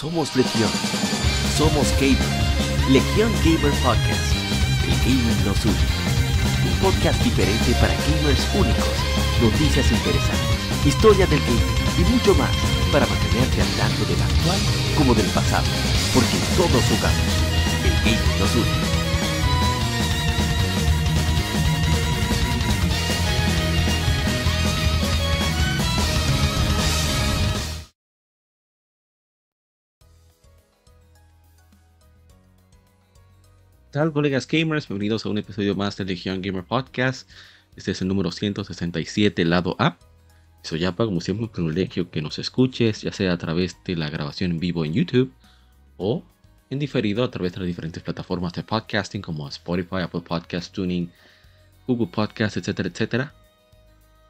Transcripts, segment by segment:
Somos Legión. Somos Gamer. Legión Gamer Podcast. El gaming nos une. Un podcast diferente para gamers únicos. Noticias interesantes. Historia del gaming y mucho más para mantenerte al tanto del actual como del pasado. Porque todos jugamos. El gaming nos une. Tal, colegas gamers? Bienvenidos a un episodio más de Legion Gamer Podcast. Este es el número 167, lado A. Soy Yapa, como siempre, un privilegio que nos escuches, ya sea a través de la grabación en vivo en YouTube o en diferido a través de las diferentes plataformas de podcasting como Spotify, Apple Podcast, Tuning, Google Podcast, etcétera, etcétera.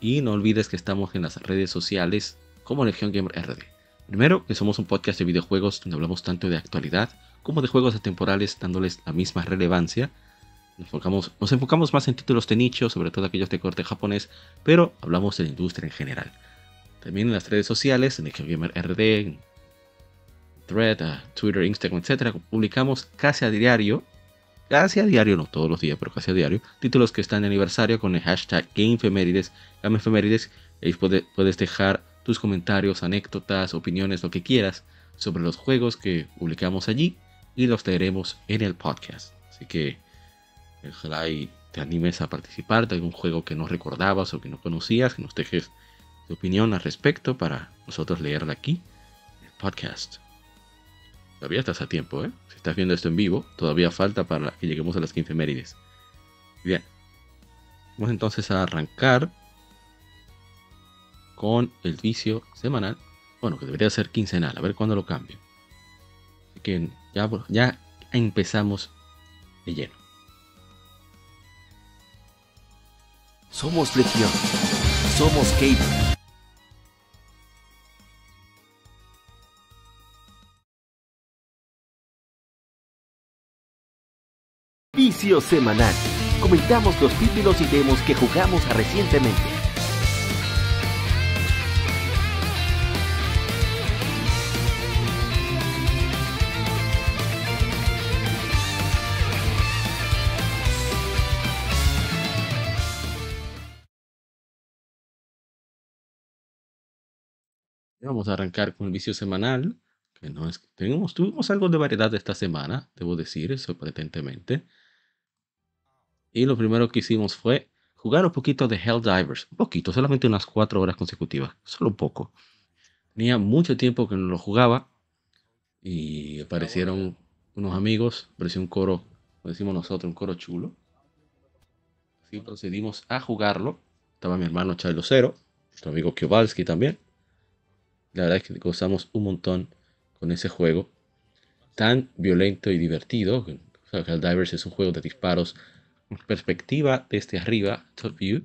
Y no olvides que estamos en las redes sociales como Legion Gamer RD. Primero, que somos un podcast de videojuegos donde hablamos tanto de actualidad como de juegos atemporales dándoles la misma relevancia. Nos enfocamos, nos enfocamos más en títulos de nicho, sobre todo aquellos de corte japonés, pero hablamos de la industria en general. También en las redes sociales, en Gamer RD, Thread, uh, Twitter, Instagram, etc., publicamos casi a diario, casi a diario, no todos los días, pero casi a diario, títulos que están de aniversario con el hashtag GameFemérides, GameFemérides, ahí puedes dejar tus comentarios, anécdotas, opiniones, lo que quieras sobre los juegos que publicamos allí y los traeremos en el podcast. Así que ojalá y te animes a participar de algún juego que no recordabas o que no conocías, que nos dejes tu opinión al respecto para nosotros leerla aquí en el podcast. Todavía estás a tiempo, ¿eh? Si estás viendo esto en vivo, todavía falta para que lleguemos a las 15 mérides. Bien. Vamos entonces a arrancar con el vicio semanal. Bueno, que debería ser quincenal, a ver cuándo lo cambio. Que ya, ya empezamos de lleno. Somos Legión. Somos Cable. Vicio semanal. Comentamos los títulos y demos que jugamos recientemente. Vamos a arrancar con el vicio semanal. Que no es, tuvimos algo de variedad esta semana, debo decir, sorprendentemente. Y lo primero que hicimos fue jugar un poquito de Helldivers. Un poquito, solamente unas cuatro horas consecutivas. Solo un poco. Tenía mucho tiempo que no lo jugaba. Y aparecieron unos amigos. Apareció un coro, como decimos nosotros, un coro chulo. Así procedimos a jugarlo. Estaba mi hermano Chilo Cero, nuestro amigo Kiobalski también. La verdad es que gozamos un montón con ese juego. Tan violento y divertido. O Divers es un juego de disparos perspectiva desde arriba, top view.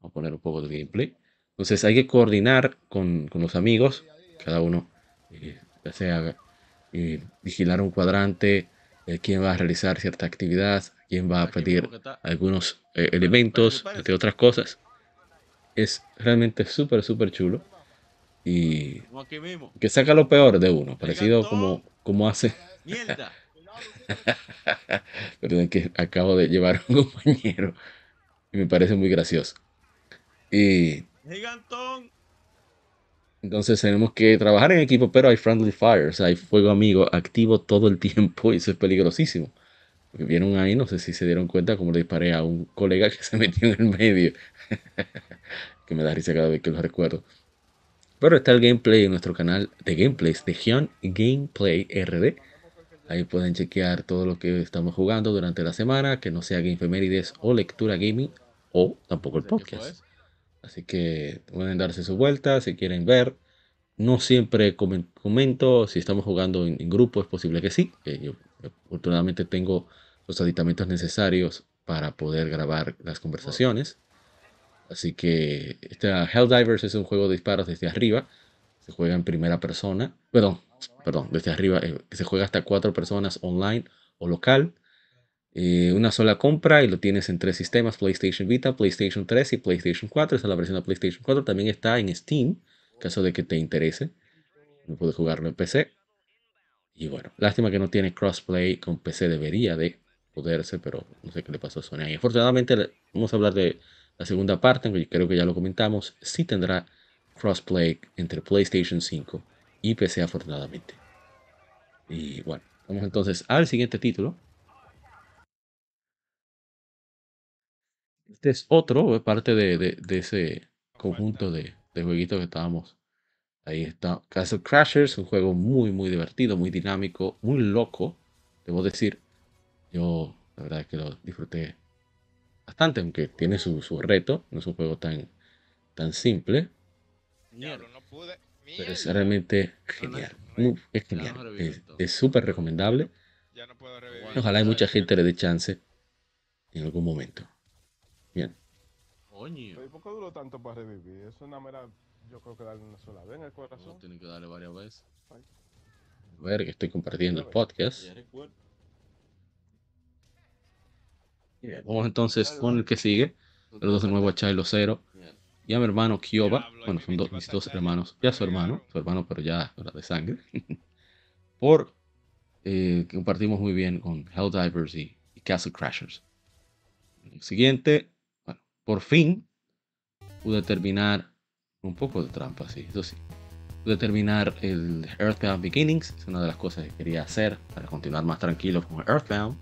Vamos a poner un poco de gameplay. Entonces hay que coordinar con, los amigos, cada uno, eh, ya sea eh, vigilar un cuadrante, eh, quién va a realizar cierta actividad, quién va a pedir algunos elementos, entre otras cosas. Es realmente súper, súper chulo y que saca lo peor de uno, parecido como, como hace. Mierda. Perdón, que acabo de llevar un compañero y me parece muy gracioso. Y entonces tenemos que trabajar en equipo, pero hay friendly fires, hay fuego amigo activo todo el tiempo y eso es peligrosísimo. Porque vieron ahí, no sé si se dieron cuenta, como le disparé a un colega que se metió en el medio. que me da risa cada vez que lo recuerdo. Pero está el gameplay en nuestro canal de gameplays de Hyun Gameplay RD. Ahí pueden chequear todo lo que estamos jugando durante la semana, que no sea Gamefemérides o lectura gaming o tampoco el podcast. Así que pueden darse su vuelta si quieren ver. No siempre comento si estamos jugando en, grupo, es posible que sí. yo afortunadamente tengo los aditamentos necesarios para poder grabar las conversaciones. Así que esta Helldivers es un juego de disparos desde arriba. Se juega en primera persona. Perdón, perdón, desde arriba. Eh, se juega hasta cuatro personas online o local. Eh, una sola compra y lo tienes en tres sistemas: PlayStation Vita, PlayStation 3 y PlayStation 4. Esta es la versión de PlayStation 4. También está en Steam, caso de que te interese. no pude jugarlo en PC. Y bueno, lástima que no tiene crossplay con PC, debería de poderse, pero no sé qué le pasó a Sony. Y afortunadamente, vamos a hablar de la segunda parte, creo que ya lo comentamos, sí tendrá crossplay entre PlayStation 5 y PC afortunadamente. Y bueno, vamos entonces al siguiente título. Este es otro, parte de, ese conjunto de, de jueguitos que estábamos. Ahí está Castle Crashers, un juego muy, muy divertido, muy dinámico, muy loco, debo decir. Yo, la verdad es que lo disfruté bastante, aunque tiene su, su reto, no es un juego tan, tan simple. Pero es realmente genial. es genial. Es súper recomendable. Ojalá hay mucha gente le dé chance en algún momento. Bien. ¿Y por qué duró tanto para revivir? Es una mera. Yo creo que darle una sola vez en el corazón. No, tienen que darle varias veces. A ver, que estoy compartiendo el podcast. Vamos entonces con el que sigue. Saludos de nuevo a Chilo Cero. Y a mi hermano Kioba. Bueno, son dos, mis dos hermanos. Ya su hermano. Su hermano, pero ya de sangre. Por eh, compartimos muy bien con Helldivers y, y Castle Crashers. El siguiente por fin pude terminar un poco de trampa, sí, eso sí. Pude terminar el Earthbound Beginnings, es una de las cosas que quería hacer para continuar más tranquilo con Earthbound.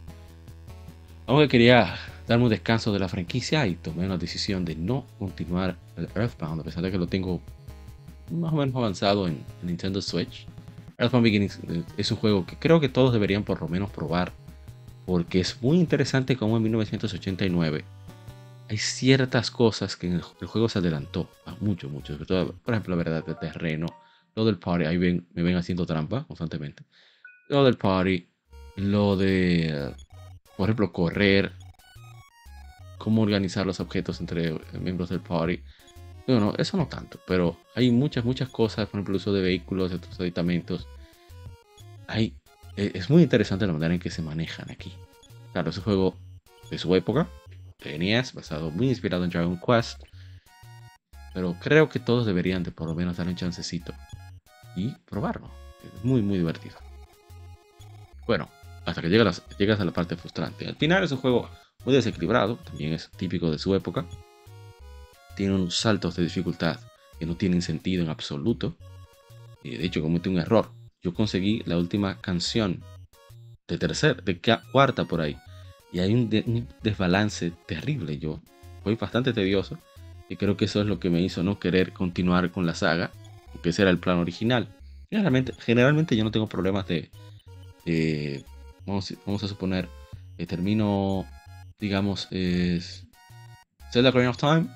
Aunque quería darme un descanso de la franquicia y tomé una decisión de no continuar el Earthbound, a pesar de que lo tengo más o menos avanzado en, en Nintendo Switch. Earthbound Beginnings eh, es un juego que creo que todos deberían por lo menos probar, porque es muy interesante como en 1989 hay ciertas cosas que el, juego se adelantó a mucho, mucho. por ejemplo, la verdad del terreno, lo del party, ahí me ven haciendo trampa constantemente. Lo del party, lo de, por ejemplo, correr, cómo organizar los objetos entre miembros del party. Bueno, eso no tanto, pero hay muchas, muchas cosas, por ejemplo, el uso de vehículos, de otros aditamentos. Hay, e, es muy interesante la manera en que se manejan aquí. Claro, es un juego de su época, NES, basado muy inspirado en Dragon Quest. Pero creo que todos deberían de por lo menos dar un chancecito y probarlo. Es muy, muy divertido. Bueno, hasta que llegas, llegas a la parte frustrante. Al final es un juego muy desequilibrado, también es típico de su época. Tiene unos saltos de dificultad que no tienen sentido en absoluto. Y de hecho comete un error. Yo conseguí la última canción de tercer, de cuarta por ahí. Y hay un, desbalance terrible. Yo fui bastante tedioso y creo que eso es lo que me hizo no querer continuar con la saga, porque ese era el plan original. Generalmente, generalmente yo no tengo problemas de, vamos, a suponer, que termino, digamos, es Zelda Ocarina of Time,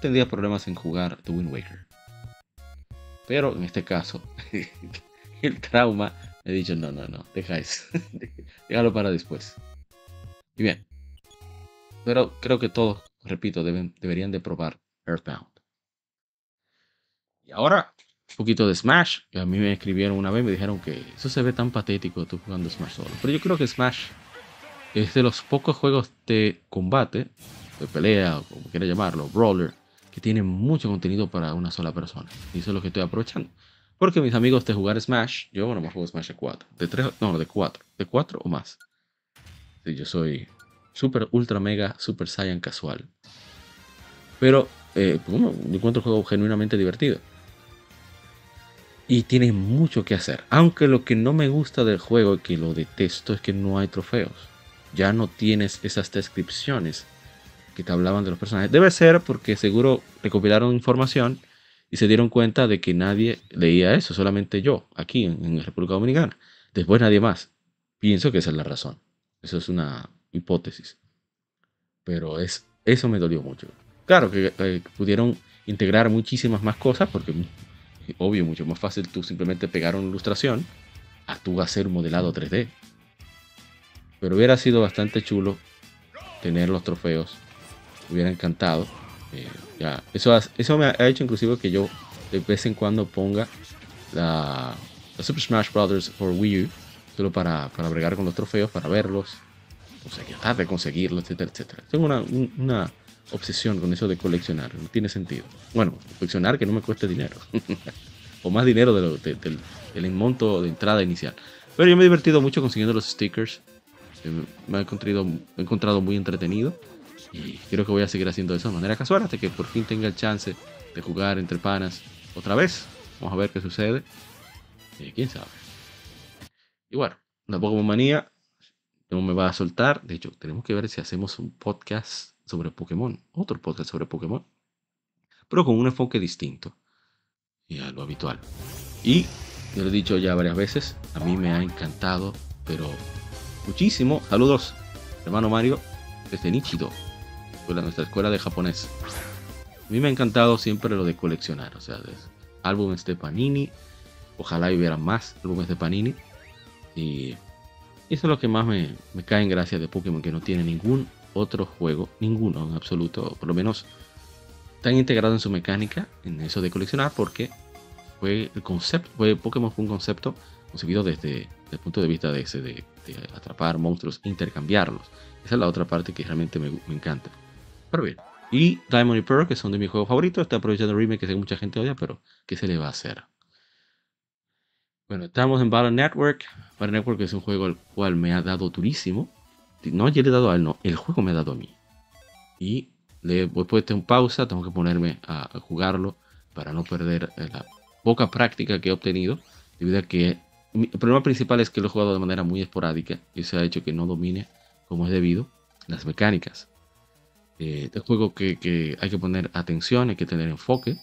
tendría problemas en jugar The Wind Waker. Pero en este caso, el trauma, he dicho, no, no, no, dejáis, déjalo para después. Y bien. Pero creo que todos, repito, deben, deberían de probar Earthbound. Y ahora, un poquito de Smash. Que a mí me escribieron una vez y me dijeron que eso se ve tan patético tú jugando Smash solo. Pero yo creo que Smash es de los pocos juegos de combate, de pelea, o como quiera llamarlo, brawler, que tienen mucho contenido para una sola persona. Y eso es lo que estoy aprovechando. Porque mis amigos de jugar Smash, yo no me juego Smash de 4, de 3, no, de 4, de 4 o más yo soy super, ultra, mega, super saiyan casual. Pero, eh, pues, encuentro el juego genuinamente divertido. Y tiene mucho que hacer. Aunque lo que no me gusta del juego y que lo detesto es que no hay trofeos. Ya no tienes esas descripciones que te hablaban de los personajes. Debe ser porque seguro recopilaron información y se dieron cuenta de que nadie leía eso, solamente yo, aquí en, en República Dominicana. Después nadie más. Pienso que esa es la razón. Eso es una hipótesis. Pero es, eso me dolió mucho. Claro que eh, pudieron integrar muchísimas más cosas porque, obvio, mucho más fácil tú simplemente pegar una ilustración a tú hacer un modelado 3D. Pero hubiera sido bastante chulo tener los trofeos. Hubiera encantado. Eh, ya, eso, eso me ha hecho inclusive que yo de vez en cuando ponga la, Super Smash Bros. for Wii U solo para, para bregar con los trofeos, para verlos, o sea, tratar de conseguirlos, etcétera, etcétera. Tengo una, una obsesión con eso de coleccionar, no tiene sentido. Bueno, coleccionar que no me cueste dinero. o más dinero de del monto de entrada inicial. Pero yo me he divertido mucho consiguiendo los stickers. Me he encontrado, he encontrado muy entretenido. Y creo que voy a seguir haciendo de esa manera casual hasta que por fin tenga el chance de jugar entre panas otra vez. Vamos a ver qué sucede. Y quién sabe. Y bueno, la Pokémon Manía no me va a soltar. De hecho, tenemos que ver si hacemos un podcast sobre Pokémon. Otro podcast sobre Pokémon. Pero con un enfoque distinto. Y a lo habitual. Y yo lo he dicho ya varias veces. A mí me ha encantado. Pero muchísimo. Saludos, hermano Mario. Desde Nichido. Nuestra escuela de japonés. A mí me ha encantado siempre lo de coleccionar. O sea, álbumes de Panini. Ojalá hubiera más álbumes de Panini. Y eso es lo que más me, cae en gracia de Pokémon, que no tiene ningún otro juego, ninguno en absoluto, por lo menos tan integrado en su mecánica, en eso de coleccionar, porque fue el concepto, fue Pokémon fue un concepto concebido desde, el punto de vista de ese, de, atrapar monstruos, intercambiarlos. Esa es la otra parte que realmente me, encanta. Pero bien, y Diamond y Pearl, que son de mis juegos favoritos, está aprovechando el remake que sé que mucha gente odia, pero ¿qué se le va a hacer? Bueno, estamos en Battle Network. Battle Network es un juego al cual me ha dado durísimo. No, yo le he dado a él, no. El juego me ha dado a mí. Y le he puesto pausa. Tengo que ponerme a, jugarlo para no perder eh, la poca práctica que he obtenido. Debido a que el problema principal es que lo he jugado de manera muy esporádica. Y eso ha hecho que no domine como es debido las mecánicas. Eh, este juego que, que hay que poner atención, hay que tener enfoque.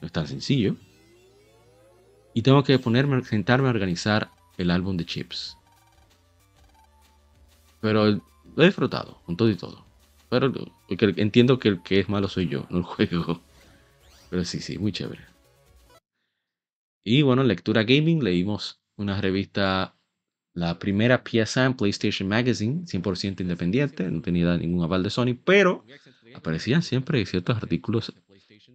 No es tan sencillo y tengo que ponerme, sentarme a organizar el álbum de chips. Pero lo he disfrutado, con todo y todo. Pero entiendo que el que es malo soy yo, no el juego. Pero sí, sí, muy chévere. Y bueno, lectura gaming, leímos una revista, la primera pieza en PlayStation Magazine, 100% independiente, no tenía ningún aval de Sony, pero aparecían siempre ciertos artículos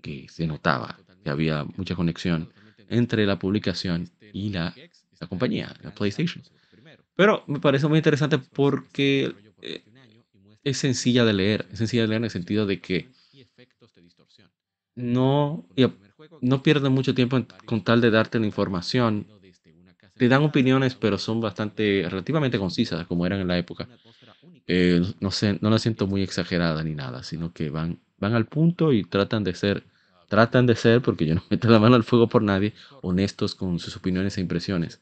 que se notaba que había mucha conexión entre la publicación y la, la compañía, la PlayStation. Pero me parece muy interesante porque eh, es sencilla de leer, es sencilla de leer en el sentido de que no, no pierde mucho tiempo con tal de darte la información. Te dan opiniones, pero son bastante, relativamente concisas, como eran en la época. Eh, no sé, no la siento muy exagerada ni nada, sino que van, van al punto y tratan de ser tratan de ser, porque yo no meto la mano al fuego por nadie, honestos con sus opiniones e impresiones.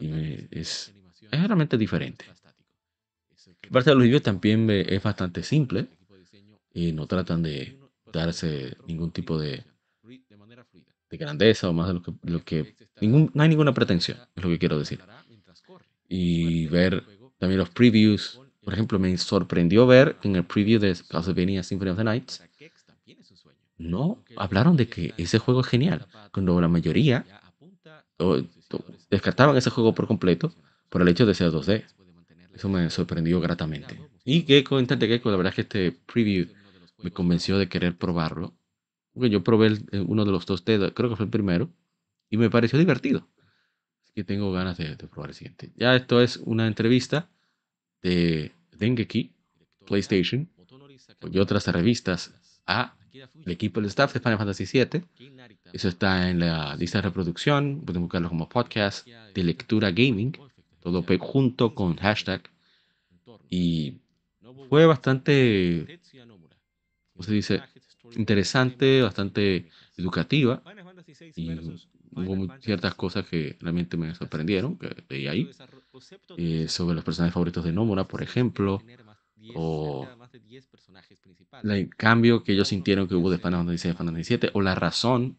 Y es, es realmente diferente. Parte de los vídeos también es bastante simple y no tratan de darse ningún tipo de, de grandeza o más de lo que, lo que ningún, no hay ninguna pretensión, es lo que quiero decir. Y ver también los previews. Por ejemplo, me sorprendió ver en el preview de Castlevania Symphony of the Nights no hablaron de que ese juego es genial, cuando la mayoría descartaban ese juego por completo por el hecho de ser 2D. Eso me sorprendió gratamente. Y Gecko, de Gecko, la verdad es que este preview me convenció de querer probarlo. Porque yo probé uno de los 2D, creo que fue el primero, y me pareció divertido. Así que tengo ganas de, probar el siguiente. Ya esto es una entrevista de Dengeki, PlayStation, y otras revistas a el equipo del staff de Final Fantasy VII. Eso está en la lista de reproducción. Pueden buscarlo como podcast de lectura gaming. Todo junto con hashtag. Y fue bastante, ¿cómo se dice? Interesante, bastante educativa. Y hubo ciertas cosas que realmente me sorprendieron, que leí ahí. Eh, sobre los personajes favoritos de Nomura, por ejemplo. O el cambio que ellos sintieron que hubo de Final Fantasy VI a Final Fantasy VII, o la razón,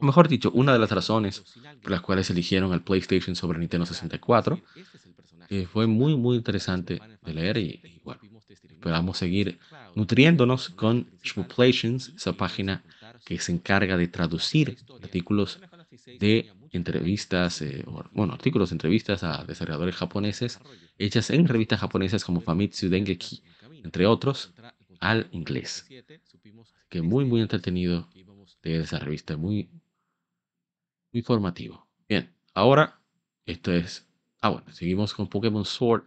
mejor dicho, una de las razones por las cuales eligieron el PlayStation sobre Nintendo 64, que fue muy, muy interesante de leer y, bueno, esperamos seguir nutriéndonos con Shmuplations, esa página que se encarga de traducir artículos de entrevistas, eh, bueno, artículos, entrevistas a desarrolladores japoneses hechas en revistas japonesas como Famitsu Dengeki, entre otros, al inglés. Que muy, muy entretenido de esa revista, muy, muy formativo. Bien, ahora esto es. Ah, bueno, seguimos con Pokémon Sword.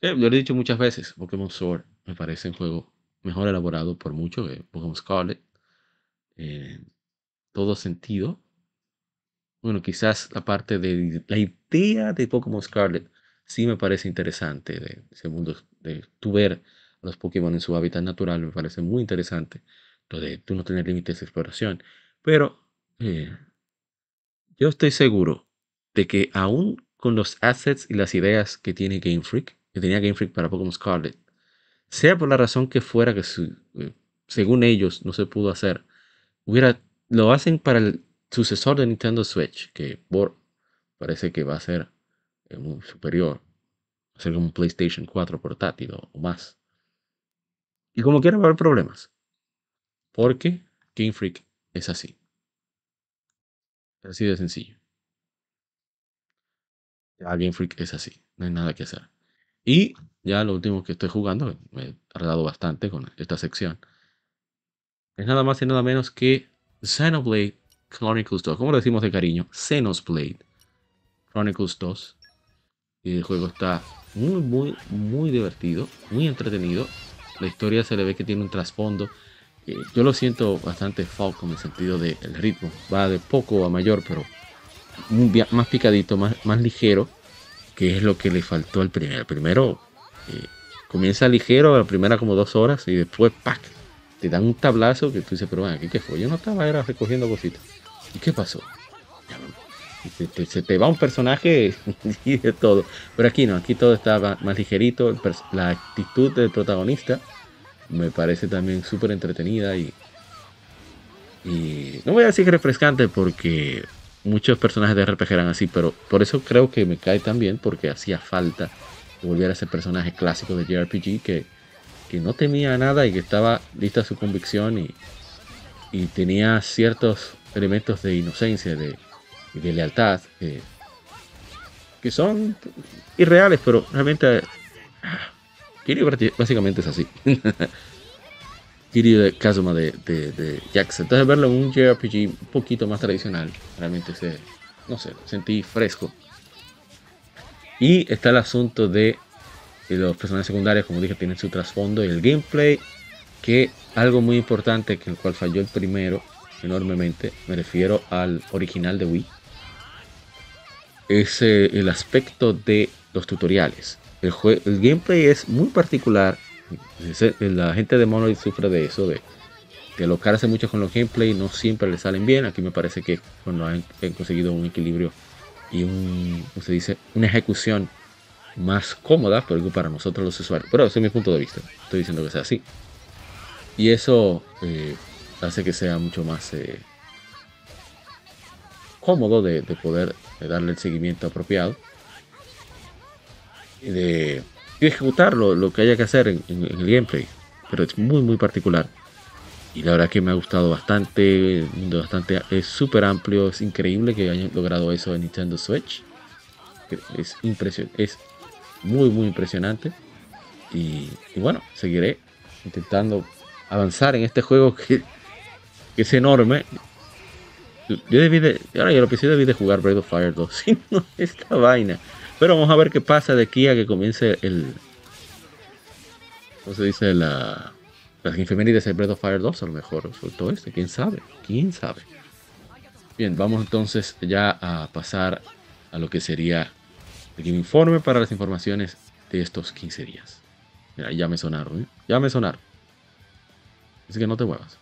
Eh, lo he dicho muchas veces, Pokémon Sword me parece un juego mejor elaborado por mucho que Pokémon Scarlet. En todo sentido. bueno, quizás la parte de la idea de Pokémon Scarlet sí me parece interesante, de ese mundo de tu ver a los Pokémon en su hábitat natural, me parece muy interesante, lo de tú no tener límites de exploración, pero eh, yo estoy seguro de que aún con los assets y las ideas que tiene Game Freak, que tenía Game Freak para Pokémon Scarlet, sea por la razón que fuera que eh, según ellos no se pudo hacer, hubiera, lo hacen para el sucesor de Nintendo Switch, que por, parece que va a ser eh, superior, va a ser como un PlayStation 4 portátil o, más. Y como quiera va a haber problemas, porque Game Freak es así. Así de sencillo. Ya Game Freak es así, no hay nada que hacer. Y ya lo último que estoy jugando, me he tardado bastante con esta sección, es nada más y nada menos que Xenoblade Chronicles 2. ¿Cómo lo decimos de cariño? Xenoblade Chronicles 2. Y el juego está muy, muy, muy divertido, muy entretenido. La historia se le ve que tiene un trasfondo. Eh, yo lo siento bastante folk en el sentido del ritmo. Va de poco a mayor, pero más picadito, más, más ligero, que es lo que le faltó al primero. El primero eh, comienza ligero, la primera como dos horas, y después, ¡pac! te dan un tablazo que tú dices, pero bueno, ¿qué, fue? Yo no estaba, era recogiendo cositas. ¿Y qué pasó? se te va un personaje y de todo. Pero aquí no, aquí todo está más ligerito. La actitud del protagonista me parece también súper entretenida y, y no voy a decir refrescante porque muchos personajes de RPG eran así, pero por eso creo que me cae tan bien porque hacía falta volver a ese personaje clásico de JRPG que que no temía nada y que estaba lista su convicción y, y tenía ciertos elementos de inocencia de, y de lealtad que son irreales, pero realmente Kiryu básicamente es así. Kiryu de Kazuma de, de, Jackson. Entonces verlo en un JRPG un poquito más tradicional, realmente se, no sé, sentí fresco. Y está el asunto de los personajes secundarios, como dije, tienen su trasfondo y el gameplay, que algo muy importante, que el cual falló el primero enormemente, me refiero al original de Wii, es eh, el aspecto de los tutoriales. El, gameplay es muy particular, la gente de Monolith sufre de eso, de, alocarse mucho con los gameplay, no siempre le salen bien, aquí me parece que cuando han, conseguido un equilibrio y un, ¿cómo se dice? una ejecución más cómoda para nosotros los usuarios. Pero ese es mi punto de vista. Estoy diciendo que sea así. Y eso eh, hace que sea mucho más eh, cómodo de, poder darle el seguimiento apropiado y de, ejecutar lo, que haya que hacer en, el gameplay. Pero es muy, muy particular. Y la verdad que me ha gustado bastante. bastante es súper amplio. Es increíble que hayan logrado eso en Nintendo Switch. Es impresionante. Es muy, muy impresionante. Y, bueno, seguiré intentando avanzar en este juego que, es enorme. Yo debí de, ahora yo lo que sí debí de jugar Breath of Fire 2, si no esta vaina. Pero vamos a ver qué pasa de aquí a que comience el. ¿Cómo se dice? La, las infemérides de Breath of Fire 2. A lo mejor todo este, quién sabe, quién sabe. Bien, vamos entonces ya a pasar a lo que sería el informe para las informaciones de estos 15 días. Mira, ya me sonaron, ¿eh? ya me sonaron. Así que no te muevas.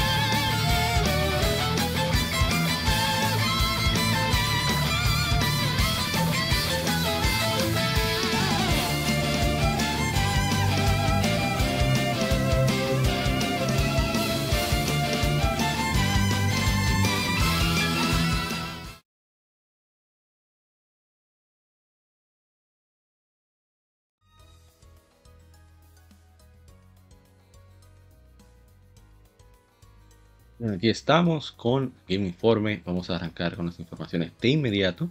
Aquí estamos con Game Informe. Vamos a arrancar con las informaciones de inmediato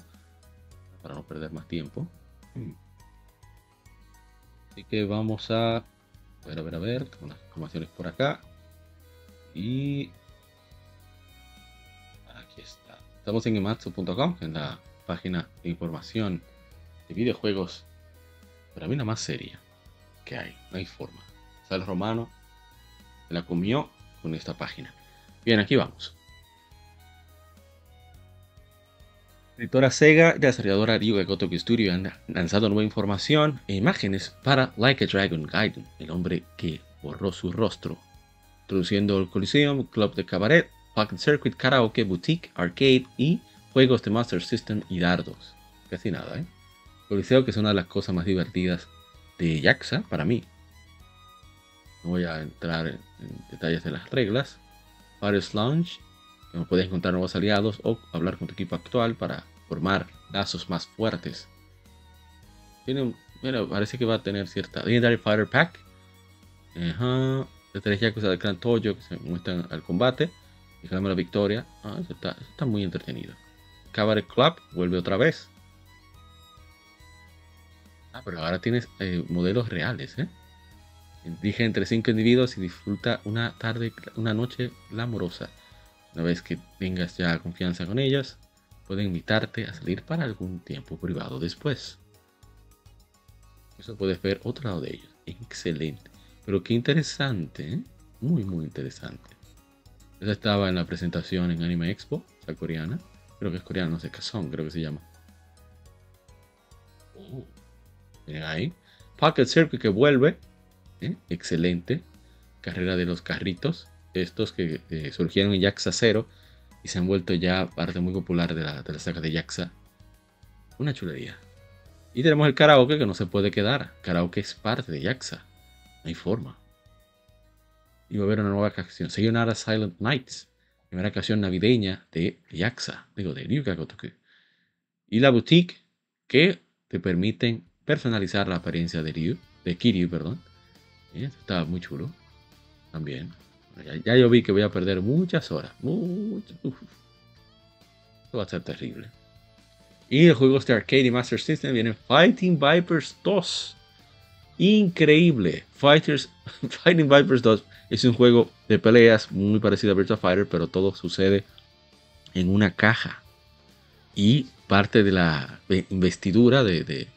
para no perder más tiempo. Así que vamos a ver, a ver, a ver, con las informaciones por acá. Y Estamos en ematsu.com, en la página de información de videojuegos, para mí la más seria que hay, no hay forma. Sal Romano se la comió con esta página. Bien, aquí vamos. Editora Sega y desarrolladora Ryuga Gotoku Studio han lanzado nueva información e imágenes para Like a Dragon Gaiden, el hombre que borró su rostro, introduciendo el Coliseum, Club de Cabaret, Pocket Circuit, Karaoke, Boutique, Arcade y juegos de Master System y dardos. Casi nada, ¿eh? Coliseo que es una de las cosas más divertidas de Jaxa para mí. No voy a entrar en, detalles de las reglas. Paris Lounge, donde puedes encontrar nuevos aliados o hablar con tu equipo actual para formar lazos más fuertes. Tiene, bueno, parece que va a tener cierta Legendary Fighter Pack. Ajá. Tres Yakuza del clan Toyo que se muestran al combate. Y la victoria. Ah, eso está, está muy entretenido. Cabaret Club vuelve otra vez. Ah, pero ahora tienes eh, modelos reales, ¿eh? Dije entre cinco individuos y disfruta una tarde, una noche glamorosa. Una vez que tengas ya confianza con ellas, pueden invitarte a salir para algún tiempo privado después. Eso puedes ver otro lado de ellos. Excelente. Pero qué interesante, ¿eh? Muy, muy interesante. Esa estaba en la presentación en Anime Expo, esa coreana. Creo que es coreana, no sé qué son, creo que se llama. Oh, miren ahí. Pocket Circuit que vuelve. ¿Eh? Excelente. Carrera de los carritos. Estos que surgieron en Jaxa 0 y se han vuelto ya parte muy popular de la, de la saga de Jaxa. Una chulería. Y tenemos el karaoke que no se puede quedar. Karaoke es parte de Jaxa. No hay forma. Y va a haber una nueva canción. Sayonara Silent Nights. Primera canción navideña de Yaxa. Digo, de Ryuga Gotoku. Y la boutique que te permiten personalizar la apariencia de Ryu. De Kiryu, perdón. Está muy chulo. También. Ya, yo vi que voy a perder muchas horas. Mucho, Esto va a ser terrible. Y el juego de arcade y Master System viene Fighting Vipers 2. Increíble. Fighters, Fighting Vipers 2 es un juego de peleas muy parecido a Virtua Fighter, pero todo sucede en una caja. Y parte de la investidura de,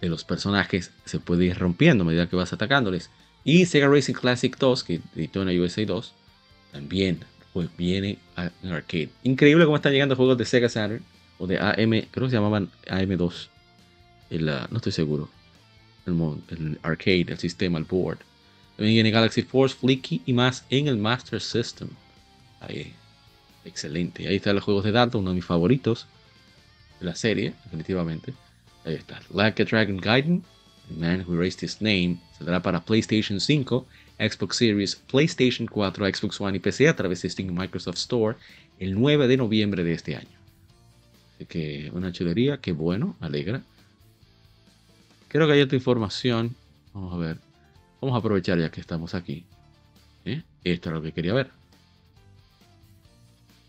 los personajes se puede ir rompiendo a medida que vas atacándoles. Y Sega Racing Classic 2, que editó en la USA 2, también pues, viene en arcade. Increíble cómo están llegando juegos de Sega Saturn o de AM, creo que se llamaban AM2. no estoy seguro el, arcade, el sistema, el board. También viene Galaxy Force, Flicky y más en el Master System. Ahí, excelente. Ahí están los juegos de datos, uno de mis favoritos de la serie, definitivamente. Ahí está. Like Dragon Gaiden, The Man Who Raised His Name, saldrá para PlayStation 5, Xbox Series, PlayStation 4, Xbox One y PC a través de Steam Microsoft Store el 9 de noviembre de este año. Así que una chulería, qué bueno, alegra. Creo que hay otra información. Vamos a ver. Vamos a aprovechar ya que estamos aquí. ¿Eh? Esto es lo que quería ver.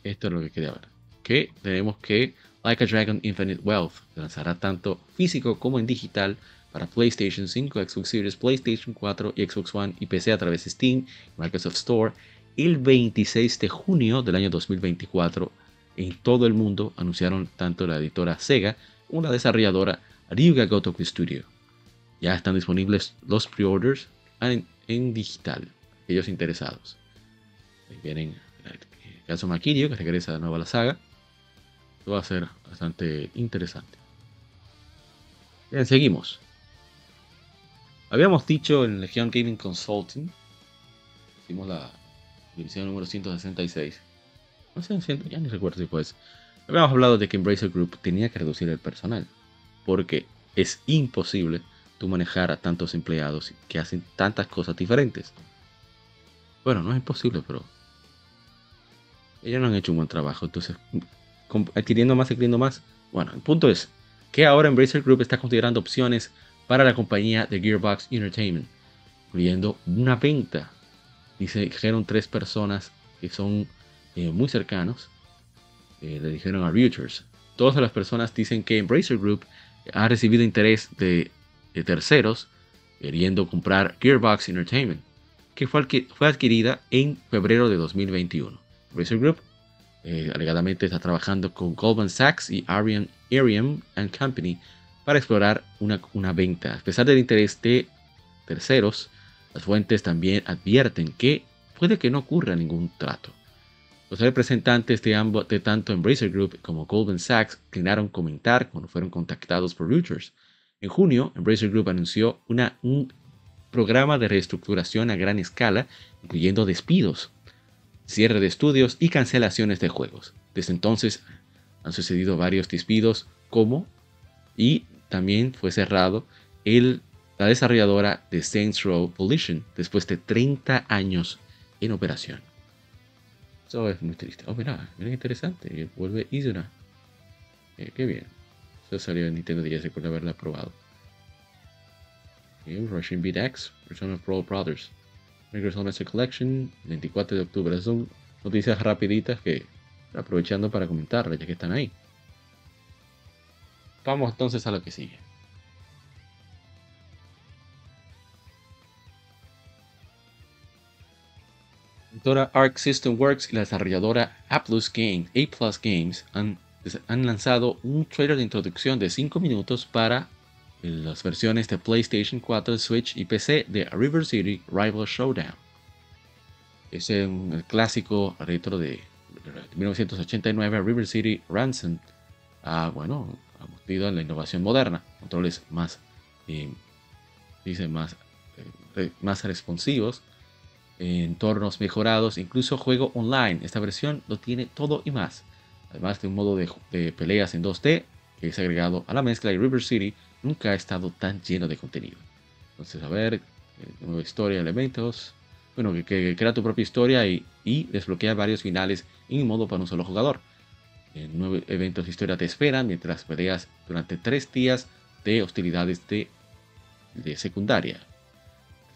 Esto es lo que quería ver. Que tenemos que Like a Dragon Infinite Wealth lanzará tanto físico como en digital para PlayStation 5, Xbox Series, PlayStation 4 y Xbox One y PC a través de Steam y Microsoft Store el 26 de junio del año 2024. En todo el mundo anunciaron tanto la editora Sega como la desarrolladora Ryuga Gotoku Studio. Ya están disponibles los pre-orders en, digital, aquellos interesados. Ahí vienen el caso Makirio, que regresa de nuevo a la saga. Esto va a ser bastante interesante. Bien, seguimos. Habíamos dicho en Legion Gaming Consulting, hicimos la división número 166. No sé, ya ni recuerdo si pues. Habíamos hablado de que Embracer Group tenía que reducir el personal porque es imposible tú manejar a tantos empleados que hacen tantas cosas diferentes. Bueno, no es imposible, pero ellos no han hecho un buen trabajo. Entonces, adquiriendo más, adquiriendo más. Bueno, el punto es que ahora Embracer Group está considerando opciones para la compañía de Gearbox Entertainment, incluyendo una venta. Dice, dijeron tres personas que son eh, muy cercanos, eh, le dijeron a Reuters. Todas las personas dicen que Embracer Group ha recibido interés de, terceros queriendo comprar Gearbox Entertainment, que fue, adquirida en febrero de 2021. Razer Group eh, alegadamente está trabajando con Goldman Sachs y Arian, Ariam and Company para explorar una, una venta. A pesar del interés de terceros, las fuentes también advierten que puede que no ocurra ningún trato. Los representantes de, ambos, de tanto Embracer Group como Goldman Sachs declinaron comentar cuando fueron contactados por Reuters. En junio, Embracer Group anunció una, un programa de reestructuración a gran escala, incluyendo despidos, cierre de estudios y cancelaciones de juegos. Desde entonces han sucedido varios despidos, como y también fue cerrado el, la desarrolladora de Saints Row Volition después de 30 años en operación. Eso es muy triste. Oh, mira, mira interesante. Vuelve Izuna. Eh, qué bien. Eso salió en Nintendo DS, recuerdo haberla probado. Okay, Russian Beat X, Persona Pro Brothers. Microsoft Master Collection, 24 de octubre. Son noticias rapiditas que aprovechando para comentarlas ya que están ahí. Vamos entonces a lo que sigue. La Arc System Works y la desarrolladora A Plus Games, A Plus Games han, han lanzado un trailer de introducción de 5 minutos para las versiones de PlayStation 4, Switch y PC de River City Rival Showdown. Es el clásico retro de 1989 River City Ransom. Ah, bueno, ha mostrado la innovación moderna, controles más, eh, dice más, eh, más responsivos entornos mejorados, incluso juego online. Esta versión lo tiene todo y más. Además de un modo de, peleas en 2D que es agregado a la mezcla y River City nunca ha estado tan lleno de contenido. Entonces, a ver, eh, nueva historia, elementos. Bueno, que, crea tu propia historia y, desbloquea varios finales en modo para un solo jugador. En nuevos eventos de historia te esperan mientras peleas durante tres días de hostilidades de, de secundaria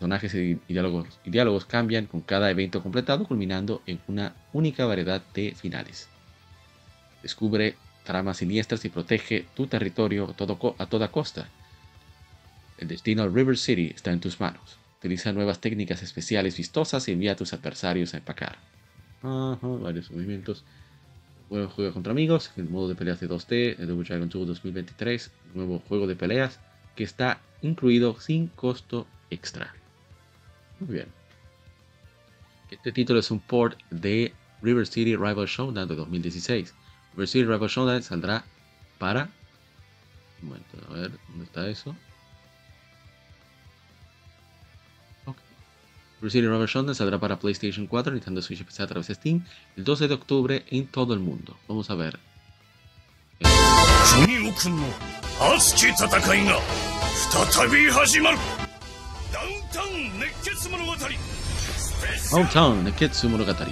personajes y diálogos, y diálogos cambian con cada evento completado, culminando en una única variedad de finales. Descubre tramas siniestras y protege tu territorio a toda costa. El destino River City está en tus manos. Utiliza nuevas técnicas especiales vistosas y envía a tus adversarios a empacar. varios movimientos. Juego, juega contra amigos, el modo de peleas de 2D, el Double Dragon 2 2023, nuevo juego de peleas que está incluido sin costo extra. Muy bien. Este título es un port de River City Rival Showdown de 2016. City Rival Showdown saldrá para. Un momento, a ver, ¿dónde está eso? River City Rival Showdown saldrá para PlayStation 4, Nintendo Switch PC a través de Steam el 12 de octubre en todo el mundo. Vamos a ver. Hometown Neketsu Monogatari.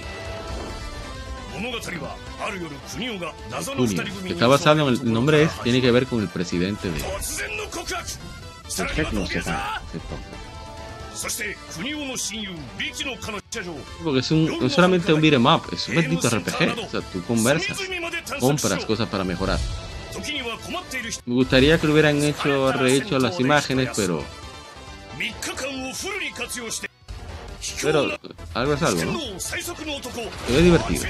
Kunio, que está basado en el nombre es, tiene que ver con el presidente de. Porque es un, no es solamente un beat'em up, es un bendito RPG. O sea, tú conversas, compras cosas para mejorar. Me gustaría que lo hubieran hecho, rehecho las imágenes, pero pero algo es algo, ¿no? Ve divertido.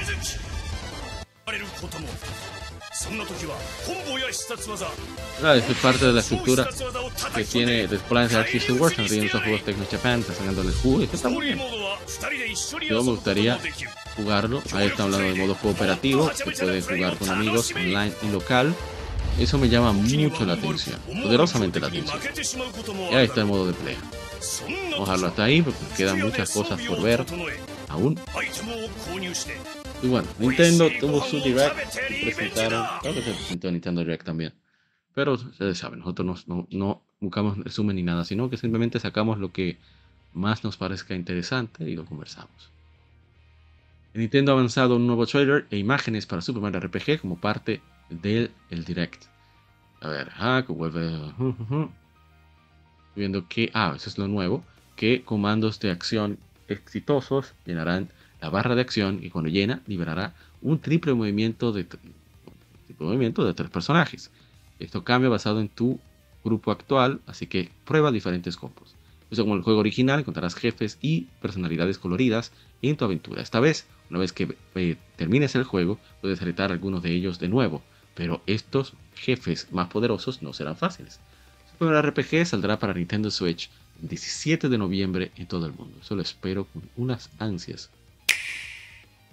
Claro, esto es parte de la estructura que tiene Arc System Works, riendo estos juegos Tecno Japan, está sacando el juego y esto está muy bien. Yo me gustaría jugarlo, ahí está hablando de modo cooperativo, que puede jugar con amigos online y local. Eso me llama mucho la atención, poderosamente la atención. Y ahí está el modo de play. Vamos a dejarlo hasta ahí porque quedan muchas cosas por ver aún. Y bueno, Nintendo tuvo su Direct presentaron, creo que se presentó Nintendo Direct también. Pero ustedes saben, nosotros no, buscamos resumen ni nada, sino que simplemente sacamos lo que más nos parezca interesante y lo conversamos. Nintendo ha avanzado un nuevo trailer e imágenes para Super Mario RPG como parte del el Direct. A ver, ah, que vuelve. Viendo que, ah, eso es lo nuevo, que comandos de acción exitosos llenarán la barra de acción y cuando llena liberará un triple movimiento de, triple movimiento de tres personajes. Esto cambia basado en tu grupo actual, así que prueba diferentes combos. Eso como el juego original encontrarás jefes y personalidades coloridas en tu aventura. Esta vez, una vez que eh, termines el juego, puedes retar algunos de ellos de nuevo, pero estos jefes más poderosos no serán fáciles. Su primer RPG saldrá para Nintendo Switch el 17 de noviembre en todo el mundo. Eso lo espero con unas ansias.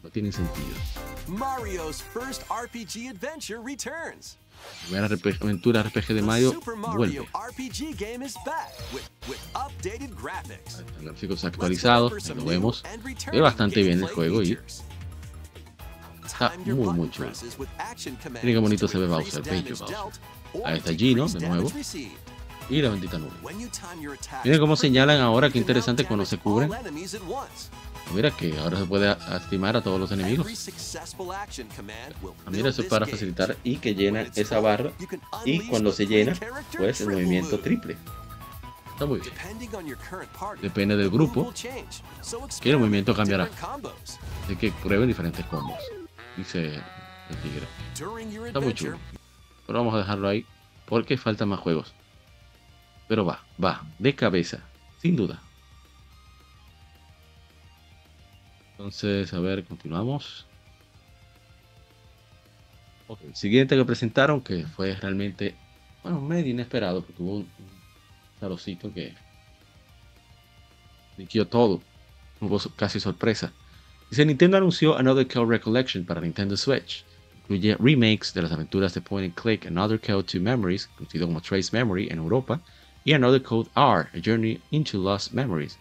No tiene sentido. Mario's first RPG adventure returns. Primera aventura RPG de Mario vuelve. RPG game is back with, with updated graphics. Gráficos actualizados, lo vemos. Ve bastante bien el juego y está muy muy chulo. Miren qué bonito se ve Bowser, bello Bowser. Ahí está Gino, de nuevo. Y la bendita nube. Miren cómo señalan ahora, qué interesante cuando se cubren. Mira que ahora se puede estimar a todos los enemigos. Ah, mira, eso es para facilitar y que llena esa barra. Y cuando se llena, pues el movimiento triple. Está muy bien. Depende del grupo, que el movimiento cambiará. Así que prueben diferentes combos. Dice el tigre. Está muy chulo. Pero vamos a dejarlo ahí porque faltan más juegos. Pero va, va, de cabeza, sin duda. Entonces, a ver, continuamos. El siguiente que presentaron, que fue realmente, bueno, medio inesperado, porque hubo un, un que liquidó todo. Hubo casi sorpresa. Dice, Nintendo anunció Another Code Recollection para Nintendo Switch. Incluye remakes de las aventuras de Point and Click Another Code 2 Memories, conocido como Trace Memory en Europa, y Another Code R, A Journey into Lost Memories.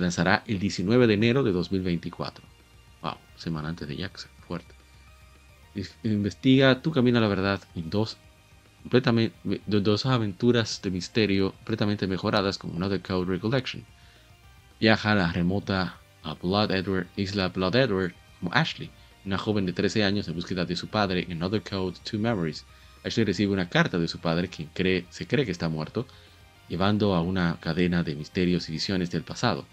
Lanzará el 19 de enero de 2024. Wow, semana antes de Jackson, fuerte. Investiga Tu Camino a la Verdad en dos, completamente, dos aventuras de misterio completamente mejoradas con Another Code Recollection. Viaja a la remota a Blood Edward, isla Blood Edward como Ashley, una joven de 13 años en búsqueda de su padre en Another Code 2 Memories. Ashley recibe una carta de su padre quien cree, se cree que está muerto, llevando a una cadena de misterios y visiones del pasado.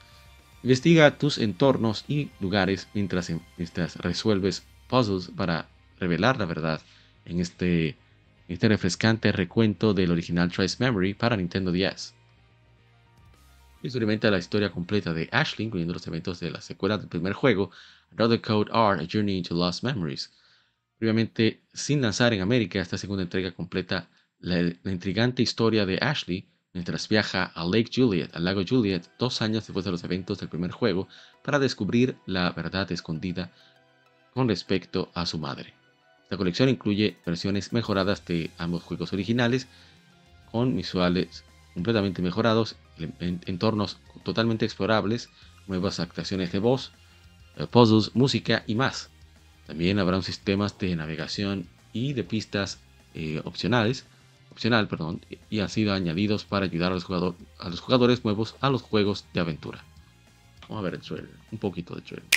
Investiga tus entornos y lugares mientras, mientras resuelves puzzles para revelar la verdad en este, este refrescante recuento del original Trace Memory para Nintendo DS. Experimenta la historia completa de Ashley, incluyendo los eventos de la secuela del primer juego, Another Code R, A Journey into Lost Memories. Previamente, sin lanzar en América, esta segunda entrega completa la intrigante historia de Ashley mientras viaja a Lake Juliet, al lago Juliet, dos años después de los eventos del primer juego, para descubrir la verdad escondida con respecto a su madre. La colección incluye versiones mejoradas de ambos juegos originales, con visuales completamente mejorados, en- entornos totalmente explorables, nuevas actuaciones de voz, eh, puzzles, música y más. También habrá sistemas de navegación y de pistas eh, opcionales, opcional, perdón, y han sido añadidos para ayudar a los, jugador- a los jugadores nuevos a los juegos de aventura. Vamos a ver el trailer, un poquito de trailer.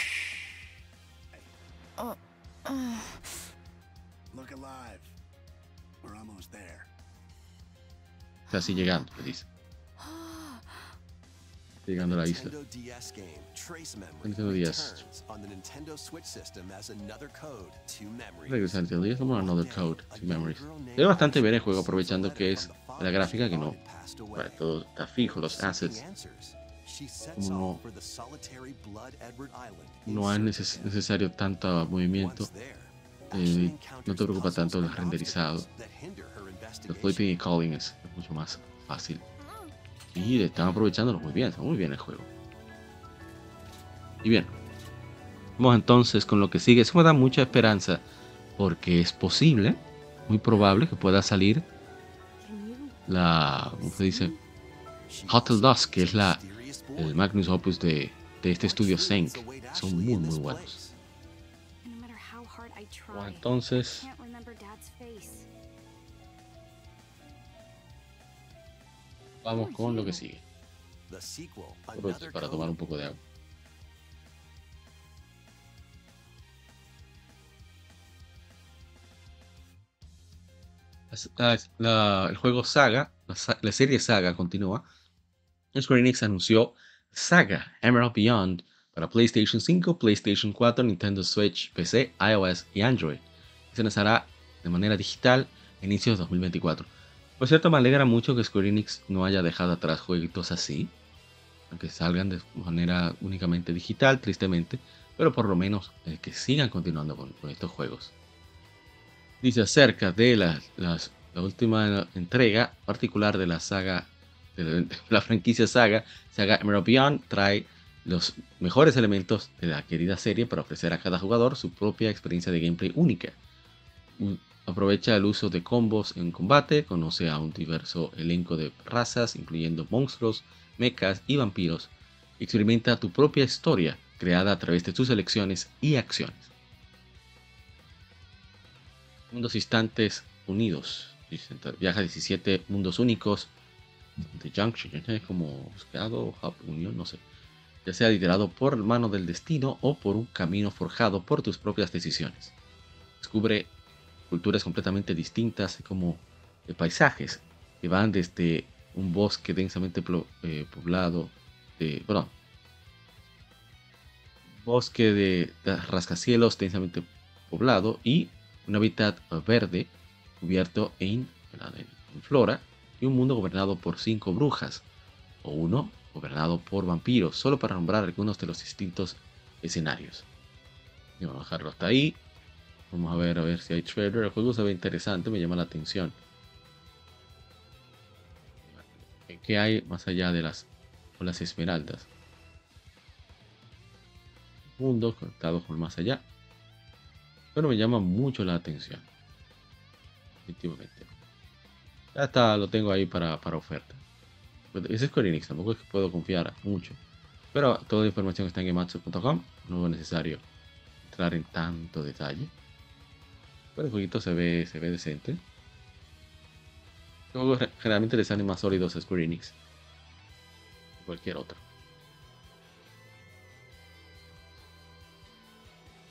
Look alive. We're almost there. Casi llegando, me dice. Llegando a la isla. Nintendo DS game Trace Memory Nintendo DS. returns on the Nintendo Switch system as another code to memories. Regresante al día, como Another Code to Memories. Ve bastante bien el juego, aprovechando que es la gráfica que no. Bueno, todo está fijo, los assets. Como no, no es neces- necesario tanto movimiento. eh, no te preocupa tanto el renderizado. El flipping y calling es mucho más fácil. Y están aprovechándolo muy bien, está muy bien el juego. Y bien, vamos entonces con lo que sigue. Eso me da mucha esperanza porque es posible, muy probable que pueda salir la, ¿cómo se dice? Hotel Dusk, que es la, el Magnus Opus de, de este estudio Senk. Son muy, muy buenos. Bueno, entonces, vamos con lo que sigue. Para tomar un poco de agua. La- el juego Saga, la, la serie Saga continúa. Square Enix anunció Saga Emerald Beyond para PlayStation 5, PlayStation 4, Nintendo Switch, PC, iOS y Android. Se lanzará de manera digital a inicios de 2024. Por cierto, me alegra mucho que Square Enix no haya dejado atrás jueguitos así. aunque salgan de manera únicamente digital, tristemente, pero por lo menos eh, que sigan continuando con, estos juegos. Dice acerca de la última entrega particular de la saga, de la, de la franquicia saga, saga Emerald Beyond, trae los mejores elementos de la querida serie para ofrecer a cada jugador su propia experiencia de gameplay única. Aprovecha el uso de combos en combate, conoce a un diverso elenco de razas, incluyendo monstruos, mechas y vampiros. Experimenta tu propia historia, creada a través de tus elecciones y acciones. Mundos instantes unidos. Viaja a 17 mundos únicos. The Junction, como buscado, Unión, no sé ya sea liderado por mano del destino o por un camino forjado por tus propias decisiones. Descubre culturas completamente distintas como paisajes que van desde un bosque densamente eh, poblado, de, perdón, bosque de, rascacielos densamente poblado y un hábitat verde cubierto en, flora y un mundo gobernado por cinco brujas o uno gobernado por vampiros, solo para nombrar algunos de los distintos escenarios. Vamos a dejarlo hasta ahí. Vamos a ver a ver si hay trailer. El juego se ve interesante, me llama la atención. ¿Qué hay más allá de las las esmeraldas? Mundo conectado con más allá. Pero me llama mucho la atención. Definitivamente. Ya está, lo tengo ahí para, para oferta. Pues, es Square Enix, tampoco es que puedo confiar mucho. Pero toda la información está en gematsu.com, no es necesario entrar en tanto detalle. Pero el jueguito se ve, se ve decente. Los generalmente les salen más sólidos a Square que cualquier otro.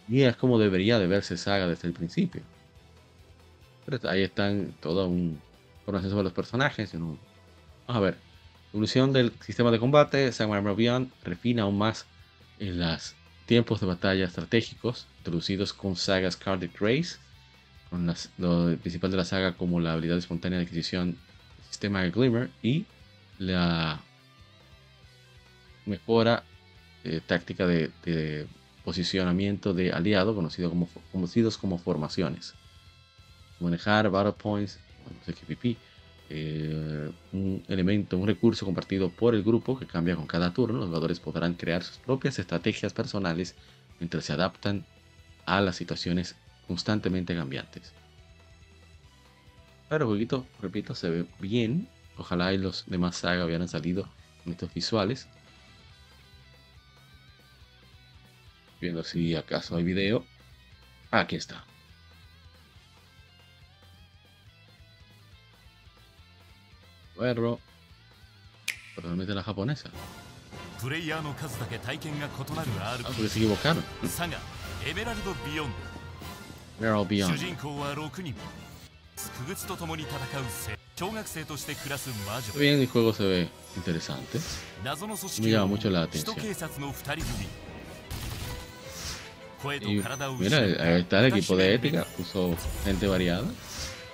Y es como debería de verse Saga desde el principio. Pero ahí están todo un información sobre los personajes. Vamos a ver. Evolución del sistema de combate, Samurai Beyond refina aún más en los tiempos de batalla estratégicos introducidos con sagas Scarlet Race, con lo principal de la saga como la habilidad espontánea de adquisición sistema de Glimmer y la mejora eh, táctica de, posicionamiento de aliado conocido como, conocidos como formaciones. Manejar Battle Points, eh, un elemento, un recurso compartido por el grupo que cambia con cada turno. Los jugadores podrán crear sus propias estrategias personales mientras se adaptan a las situaciones constantemente cambiantes. Pero el jueguito, repito, se ve bien. Ojalá y los demás sagas hubieran salido en estos visuales. Viendo si acaso hay video. Aquí está. Perro. Totalmente la japonesa. Ah, porque se equivocaron. RPG サガエメラルド・ビヨン Emerald ド主 Beyond. 人公は6人不屈と共に戦うせ小学生として暮らす魔 Está 女 bien, el juego se ve interesante. 謎の組 Me 織 llama を mucho la 首都 atención. 警察の2人組声と Y 体を mira, 失った ahí está el 私 equipo de ética, puso gente variada.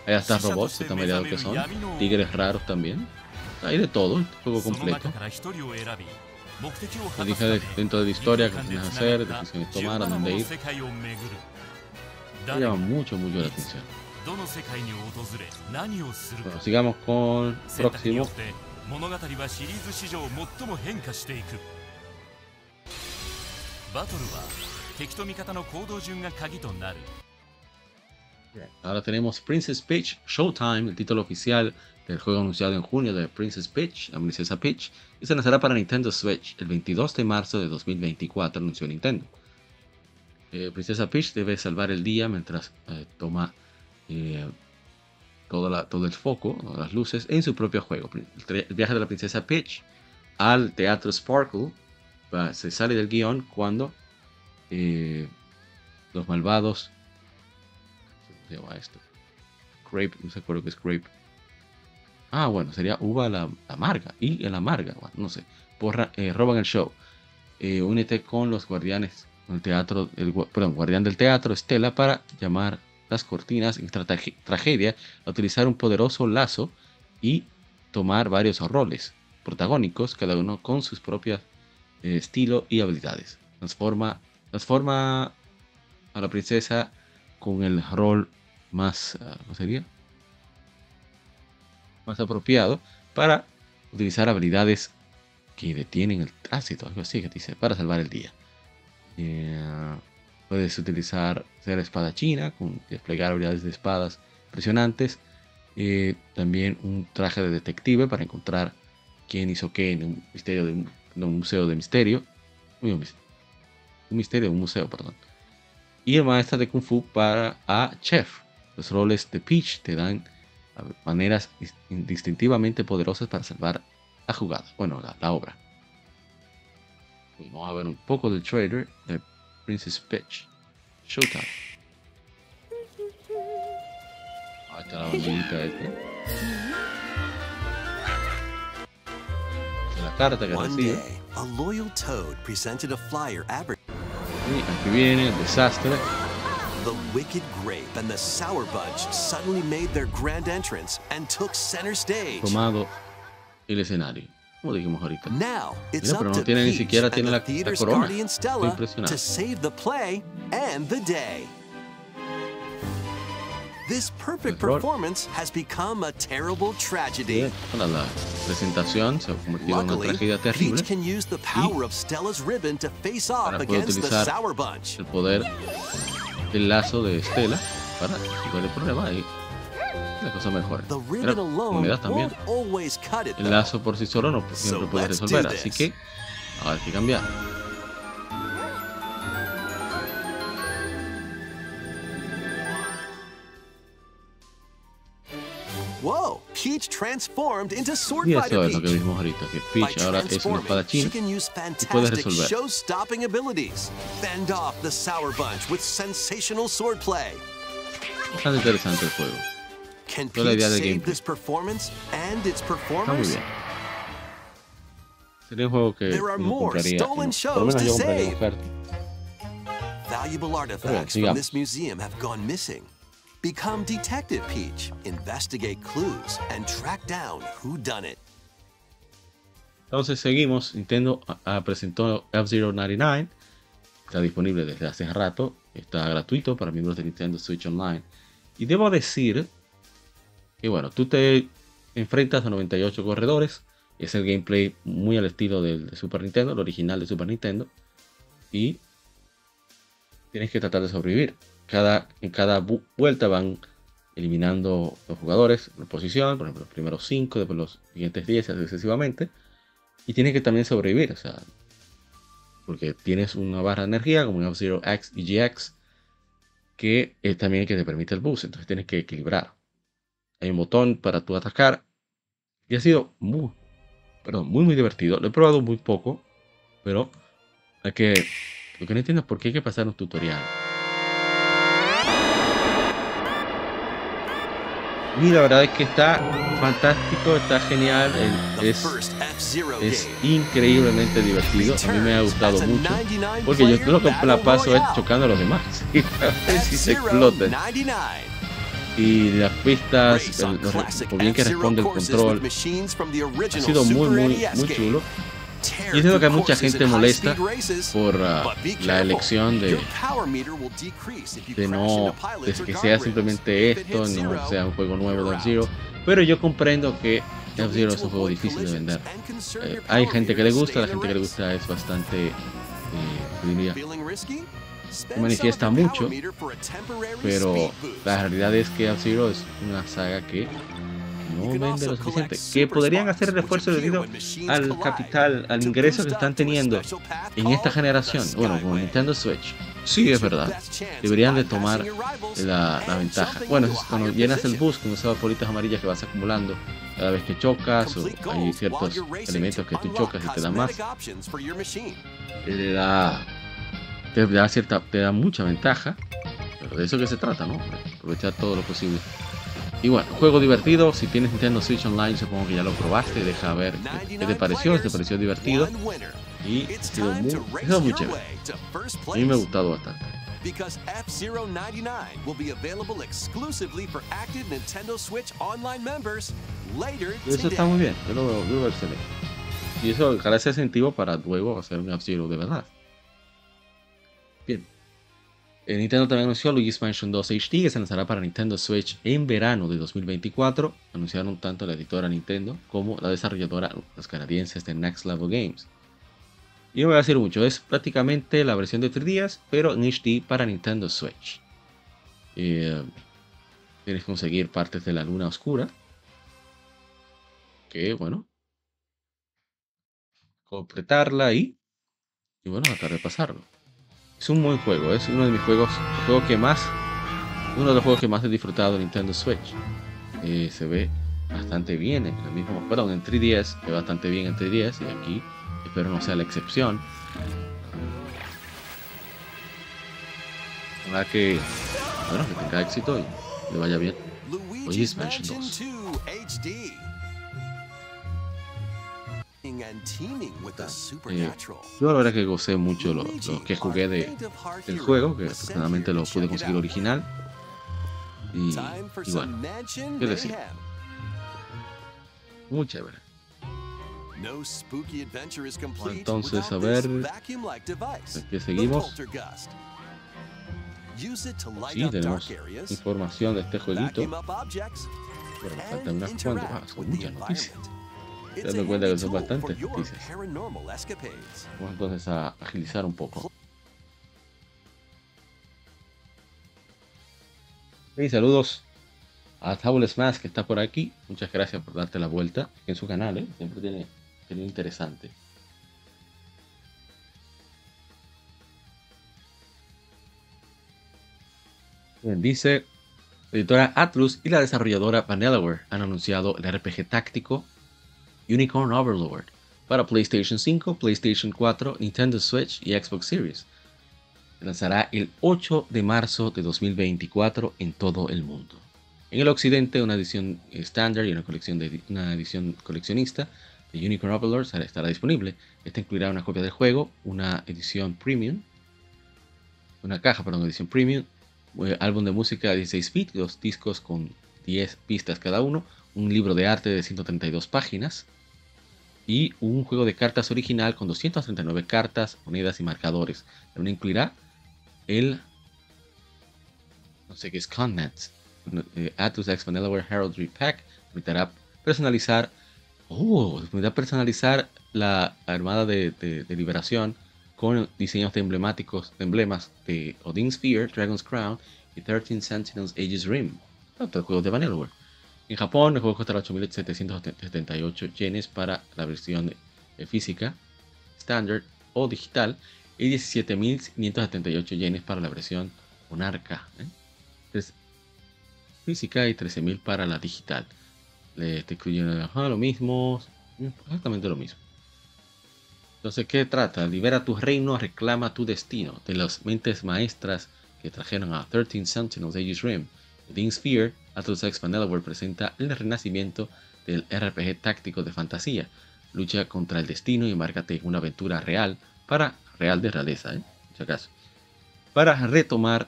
Ahí hasta robots, que tan variados que son. Tigres raros también. Hay de todo, el juego その completo. 中から1人を選び目的を Lo 果た dije すため de- dentro de la historia, que 二 tienes 分 que 間 hacer, でつながった decisiones tomar, a 17 dónde もの ir. llama mucho, mucho la atención. Bueno, sigamos con próximo. Ahora tenemos Princess Peach Showtime, el título oficial del juego anunciado en junio de Princess Peach, la princesa Peach, y se lanzará para Nintendo Switch el 22 de marzo de 2024, anunció Nintendo. Eh, princesa Peach debe salvar el día mientras eh, toma eh, todo el foco, las luces, en su propio juego. El, viaje de la princesa Peach al teatro Sparkle se sale del guion cuando los malvados ¿Cómo se llama esto? Grape, no sé acuerdo que es grape. Ah, bueno, sería uva la, amarga. Y la amarga, no sé. Porra, roban el show. Únete con los guardianes teatro, el, gua- perdón, guardián del teatro, Estela, para llamar las cortinas en trage- tragedia, a utilizar un poderoso lazo y tomar varios roles. protagónicos, cada uno con sus propios eh, estilo y habilidades. Transforma, transforma a la princesa con el rol más, ah, ¿cómo sería? Más apropiado para utilizar habilidades que detienen el tránsito, algo así que dice, para salvar el día. Eh, puedes utilizar ser espadachina, con desplegar habilidades de espadas impresionantes. Eh, también un traje de detective para encontrar quién hizo qué en un, misterio de un, museo de misterio. Un mis- un misterio, un museo, perdón. Y el maestro de Kung Fu para Chef. Los roles de Peach te dan maneras dis- distintivamente poderosas para salvar la jugada, bueno, la obra. Vamos a ver un poco del trailer de Princess Peach. Showtime. Ahí está la bandita esta. La carta que recibe. day, a loyal toad presented a flyer advertising Y aquí viene el desastre. the wicked grape and the sour bunch suddenly made their grand entrance and took center stage. Tomado el escenario. Como dijimos ahorita. Now it's Mira, pero up no to tiene ni siquiera tiene la- corona. Estoy impresionado. to save the play and the day. This perfect Error. performance has become a terrible tragedy. Para la presentación se ha convertido en una tragedia terrible. Peach can use the power of Stella's ribbon to face off Para poder against the utilizar Sour Bunch. el poder del lazo de Estela para resolver el problema y la cosa ribbon alone humedad también. El lazo por sí solo no siempre puede resolver, así que ahora hay que cambiar. Whoa! Peach transformed into Sword Y eso es lo que vimos ahorita, que Peach ahora es un espadachín can use y puede fantastic resolver. show-stopping abilities. Fend off the Sour Bunch with sensational swordplay. Bastante interesante el juego. Can de save this performance and its Está muy performers? bien. Sería un juego que There are more stolen shows to save. oferta. Valuable artifacts from this museum have gone missing. Become Detective Peach, investigate clues, and track down who done it. Entonces seguimos. Nintendo ah, ah, presentó F-Zero 99. Está disponible desde hace rato. Está gratuito para miembros de Nintendo Switch Online. Y debo decir que bueno, tú te enfrentas a 98 corredores. Es el gameplay muy al estilo del de Super Nintendo, el original de Super Nintendo. Y tienes que tratar de sobrevivir. Cada, en cada vuelta van eliminando los jugadores por posición, por ejemplo, los primeros 5, después los siguientes 10, así sucesivamente. Y tienes que también sobrevivir, o sea, porque tienes una barra de energía como en F-Zero X y GX, que es también el que te permite el boost, entonces tienes que equilibrar. Hay un botón para tú atacar, y ha sido muy, perdón, muy, muy divertido. Lo he probado muy poco, pero hay que, lo que no entiendo es por qué hay que pasar un tutorial. Y la verdad es que está fantástico, está genial, The es, increíblemente divertido. A mí me ha gustado mucho. Porque yo lo que la paso es chocando a los demás. Y a ver si se explotan. 99. Y las pistas, el- classic lo bien que responde el control. Ha sido muy, muy, NES muy chulo. Y entiendo que through mucha gente molesta por be la elección de, de no de que sea simplemente esto, no zero, sea un juego nuevo de. F-Zero. Pero yo comprendo que F-Zero need es un juego difícil de vender. Eh, hay gente que le gusta, la gente que le gusta es bastante, eh, diría, manifiesta mucho, pero la realidad es que F-Zero es una saga que no vende lo suficiente. Que podrían hacer el esfuerzo debido al capital, al ingreso que están teniendo en esta generación. Bueno, con Nintendo Switch. Sí, es verdad. Deberían de tomar la, la ventaja. Bueno, es cuando llenas el bus con esas bolitas amarillas que vas acumulando cada vez que chocas o hay ciertos elementos que tú chocas y te dan más, te da, te da cierta, te da mucha ventaja. Pero de eso que se trata, ¿no? Aprovechar todo lo posible. Y bueno, juego divertido. Si tienes Nintendo Switch Online, supongo que ya lo probaste. Deja ver qué, qué te pareció. Si te pareció divertido. Y ha sido muy, ha sido muy chévere. A mí me ha gustado bastante. Because F-Zero 99 will be available exclusively for active Nintendo Switch Online members later Y eso está muy bien. Yo lo veo, yo lo veo excelente. Y eso ojalá sea incentivo para luego hacer un F-Zero de verdad. Eh, Nintendo también anunció Luigi's Mansion 2 HD que se lanzará para Nintendo Switch en verano de 2024. Anunciaron tanto la editora Nintendo como la desarrolladora, los canadienses de Next Level Games. Y no voy a decir mucho, es prácticamente la versión de 3DS, pero en HD para Nintendo Switch. Eh, tienes que conseguir partes de la luna oscura. Que bueno. Completarla y. Y bueno, tratar de pasarlo. Es un buen juego, es uno de mis juegos, juego que más. Uno de los juegos que más he disfrutado de Nintendo Switch. Eh, se ve bastante bien en el mismo. Perdón, en 3DS, se ve bastante bien en 3DS y aquí espero no sea la excepción. Ojalá que, bueno, que tenga éxito y le vaya bien. Luigi's Mansion 2. 2 HD. And teaming with the supernatural. Yo la verdad que gocé mucho lo, lo que jugué de, del juego, que afortunadamente lo pude conseguir original. Y, y bueno, ¿qué decir? muy chévere. Entonces, a ver, this vacuum-like device, ¿de qué the seguimos? Sí, tenemos información de este jueguito. Pero faltan unas cuantas, ah, muchas noticias. Te a cuenta que son bastantes noticias. Vamos entonces a agilizar un poco. Y saludos a Table Smash que está por aquí. Muchas gracias por darte la vuelta en su canal, ¿eh? siempre tiene, tiene interesante. Bien, dice la editora Atlus y la desarrolladora Vanillaware han anunciado el RPG táctico Unicorn Overlord para PlayStation 5, PlayStation 4, Nintendo Switch y Xbox Series. Se lanzará el 8 de marzo de 2024 en todo el mundo. En el occidente, una edición estándar y una, colección de, una edición coleccionista de Unicorn Overlord estará disponible. Esta incluirá una copia del juego, una edición premium, una caja, edición premium, eh, álbum de música de 16 bits, dos discos con 10 pistas cada uno, un libro de arte de 132 páginas, y un juego de cartas original con 239 cartas, monedas y marcadores. También incluirá el no sé qué es Connet, eh, Atlus X Vanillaware Heraldry Pack, permitirá personalizar, oh, permitirá personalizar la armada de, de- de liberación con diseños de emblemáticos, de emblemas de Odin's Spear, Dragon's Crown y 13 Sentinels Aegis Rim, tanto juegos de Vanillaware. En Japón el juego costará 8.778 yenes para la versión eh, física, standard o digital y 17.578 yenes para la versión monarca. ¿eh? Física y 13.000 para la digital. Le te incluyen lo mismo, exactamente lo mismo. Entonces, ¿qué trata? Libera tu reino, reclama tu destino. De las mentes maestras que trajeron a 13 Sentinels Aegis Rim. Dean Sphere, Atlus X Vanillaware presenta el renacimiento del RPG táctico de fantasía. Lucha contra el destino y embarcate una aventura real para real de realeza, ¿eh? Si acaso. Para retomar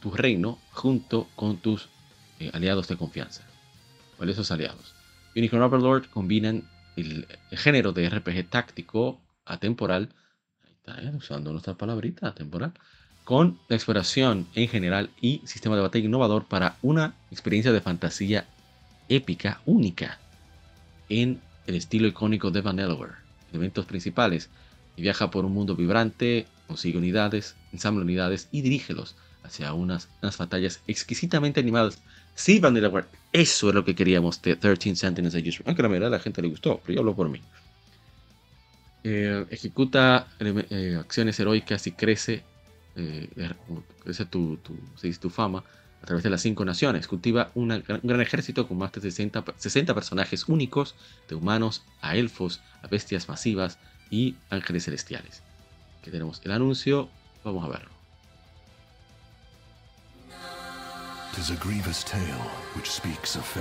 tu reino junto con tus eh, aliados de confianza. ¿Cuáles esos aliados? Unicorn Overlord combinan el, el género de RPG táctico atemporal, ahí está, ¿eh? usando nuestra palabrita, atemporal, con la exploración en general y sistema de batalla innovador para una experiencia de fantasía épica única en el estilo icónico de Vanillaware. Elementos principales. Y viaja por un mundo vibrante, consigue unidades, ensambla unidades y dirígelos hacia unas, unas batallas exquisitamente animadas. Sí, Vanillaware, eso es lo que queríamos de 13 Sentinels Aegis Rim. Aunque la mayoría de la gente le gustó, pero yo hablo por mí. Eh, ejecuta eh, acciones heroicas y crece, eh, er- crece tu, tu, fama a través de las cinco naciones. Cultiva una un gran ejército con más de 60, pe- 60 personajes únicos, de humanos a elfos, a bestias masivas y ángeles celestiales. Aquí tenemos el anuncio, vamos a verlo. Tis a grievous tale which speaks of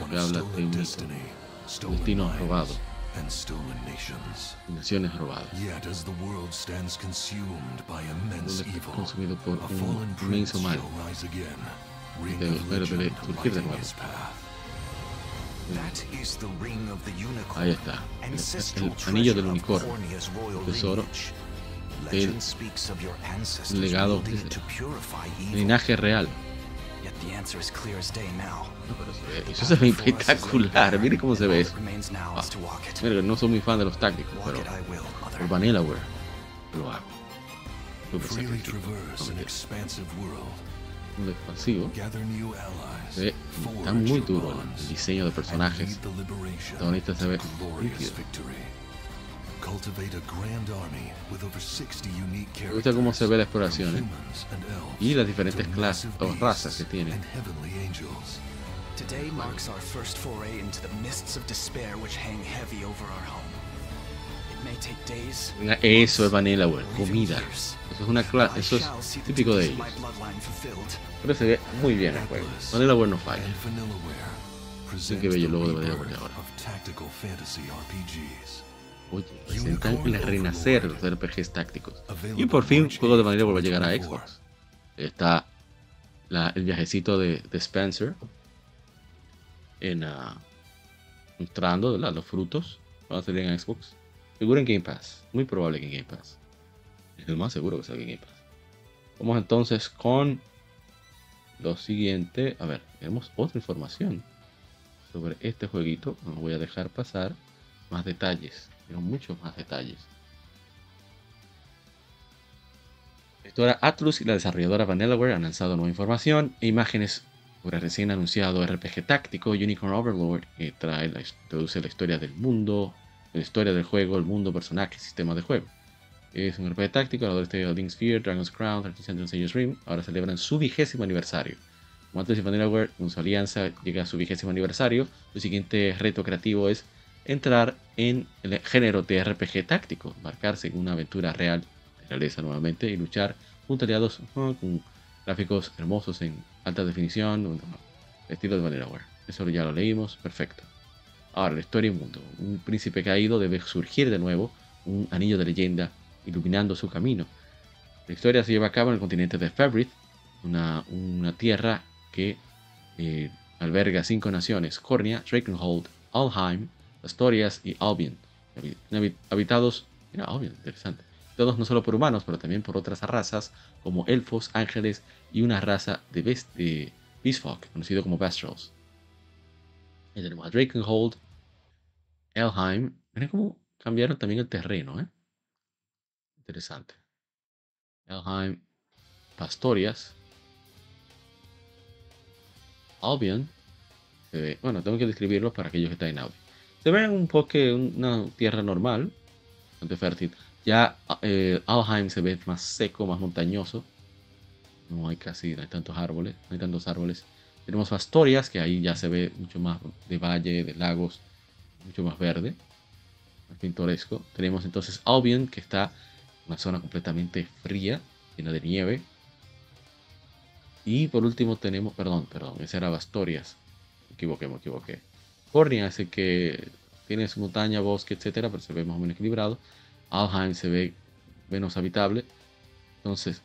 one stolen destiny, stolen destino robado. And stolen nations. Naciones robadas. Yet as the world stands consumed by immense evil, consumido por a fallen prince mal. shall rise again, ring of legend lighting his path. That is the ring of the unicorn. Ahí está. El, anillo del unicornio. Tesoro del legado linaje real. No, pero eso se ve espectacular. Mire cómo se ve eso. Ah. Mira, no soy muy fan de los tácticos, pero por. Vanillaware lo hago. World. Un expansivo. Se está muy duro el- diseño de personajes. El protagonista se ve to Me gusta cómo se ve la exploración, ¿eh? humans and elves Y las diferentes clases massive o razas que tiene. and heavenly angels. Today marks our first foray into the mists of despair which hang heavy over our home. It may take days. Venga, Eso es Vanillaware, or even comida. Eso es una clase, eso es típico de ellos. Pero se ve muy bien el juego. Vanillaware no falla. Presents qué bello the logo de Vanillaware rebirth ahora. Oye, presentan el renacer de los RPGs tácticos. Y por fin, juego de Vanillaware va a llegar a Xbox. Está la- el viajecito de, de Spencer en mostrando ¿verdad? los frutos. Van a salir en Xbox. Seguro en Game Pass. Muy probable que en Game Pass. Es el más seguro que salga en Game Pass. Vamos entonces con lo siguiente. A ver, tenemos otra información sobre este jueguito. No voy a dejar pasar más detalles. Pero muchos más detalles. La editora Atlus y la desarrolladora Vanillaware han lanzado nueva información e imágenes sobre el recién anunciado RPG táctico Unicorn Overlord, que trae la, introduce la historia del mundo, la historia del juego, el mundo, personajes, sistema de juego. Es un RPG táctico, el de Link's Fear, Dragon's Crown, 30th Century Rim, ahora celebran su vigésimo aniversario. Como Atlus y Vanillaware, con su alianza, llega a su vigésimo aniversario. Su siguiente reto creativo es entrar en el género de RPG táctico, marcarse en una aventura real, de realeza nuevamente, y luchar junto a aliados con gráficos hermosos en alta definición, estilo de Vanillaware. Eso ya lo leímos, perfecto. Ahora, la historia y mundo. Un príncipe caído debe surgir de nuevo, un anillo de leyenda iluminando su camino. La historia se lleva a cabo en el continente de Fabric, una, una tierra que eh, alberga cinco naciones: Cornia, Drakenhold, Alheim, Astorias y Albion. Habi- habi- Habitados, mira, Albion, interesante. Todos no solo por humanos, pero también por otras razas como elfos, ángeles y una raza de, Beastfolk, conocido como Bastrals. Y tenemos a Drakenhold, Elheim. Miren cómo cambiaron también el terreno, ¿eh? Interesante. Elheim, Pastorias, Albion. bueno, tengo que describirlo para aquellos que están en audio. Se ve un poco una tierra normal, bastante fértil. Ya eh, Alheim se ve más seco, más montañoso. No hay casi, no hay tantos árboles, no hay tantos árboles. Tenemos Astorias, que ahí ya se ve mucho más de valle, de lagos, mucho más verde, más pintoresco. Tenemos entonces Albion, que está en una zona completamente fría, llena de nieve. Y por último tenemos, perdón, perdón, ese era Astorias. Me equivoqué, me equivoqué. Cornia es que tiene su montaña, bosque, etcétera, pero se ve más o menos equilibrado. Alheim se ve menos habitable. Entonces,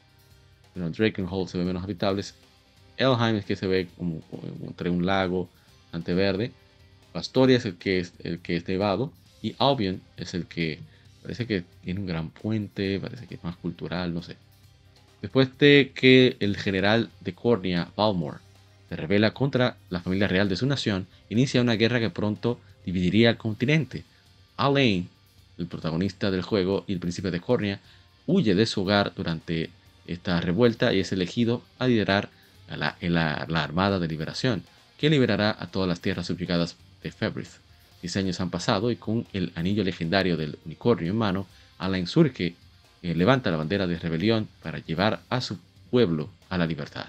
bueno, Drakenhold se ve menos habitables. Elheim es que se ve como, entre un lago ante verde. Astoria es el que es el que es nevado. Y Albion es el que parece que tiene un gran puente, parece que es más cultural, no sé. Después de que el general de Cornia, Balmor, se revela contra la familia real de su nación, inicia una guerra que pronto dividiría el continente. Alain, el protagonista del juego y el príncipe de Cornia, huye de su hogar durante esta revuelta y es elegido a liderar la Armada de Liberación, que liberará a todas las tierras subyugadas de Febrith. Diez años han pasado y con el anillo legendario del unicornio en mano, Alain surge, eh, levanta la bandera de rebelión para llevar a su pueblo a la libertad.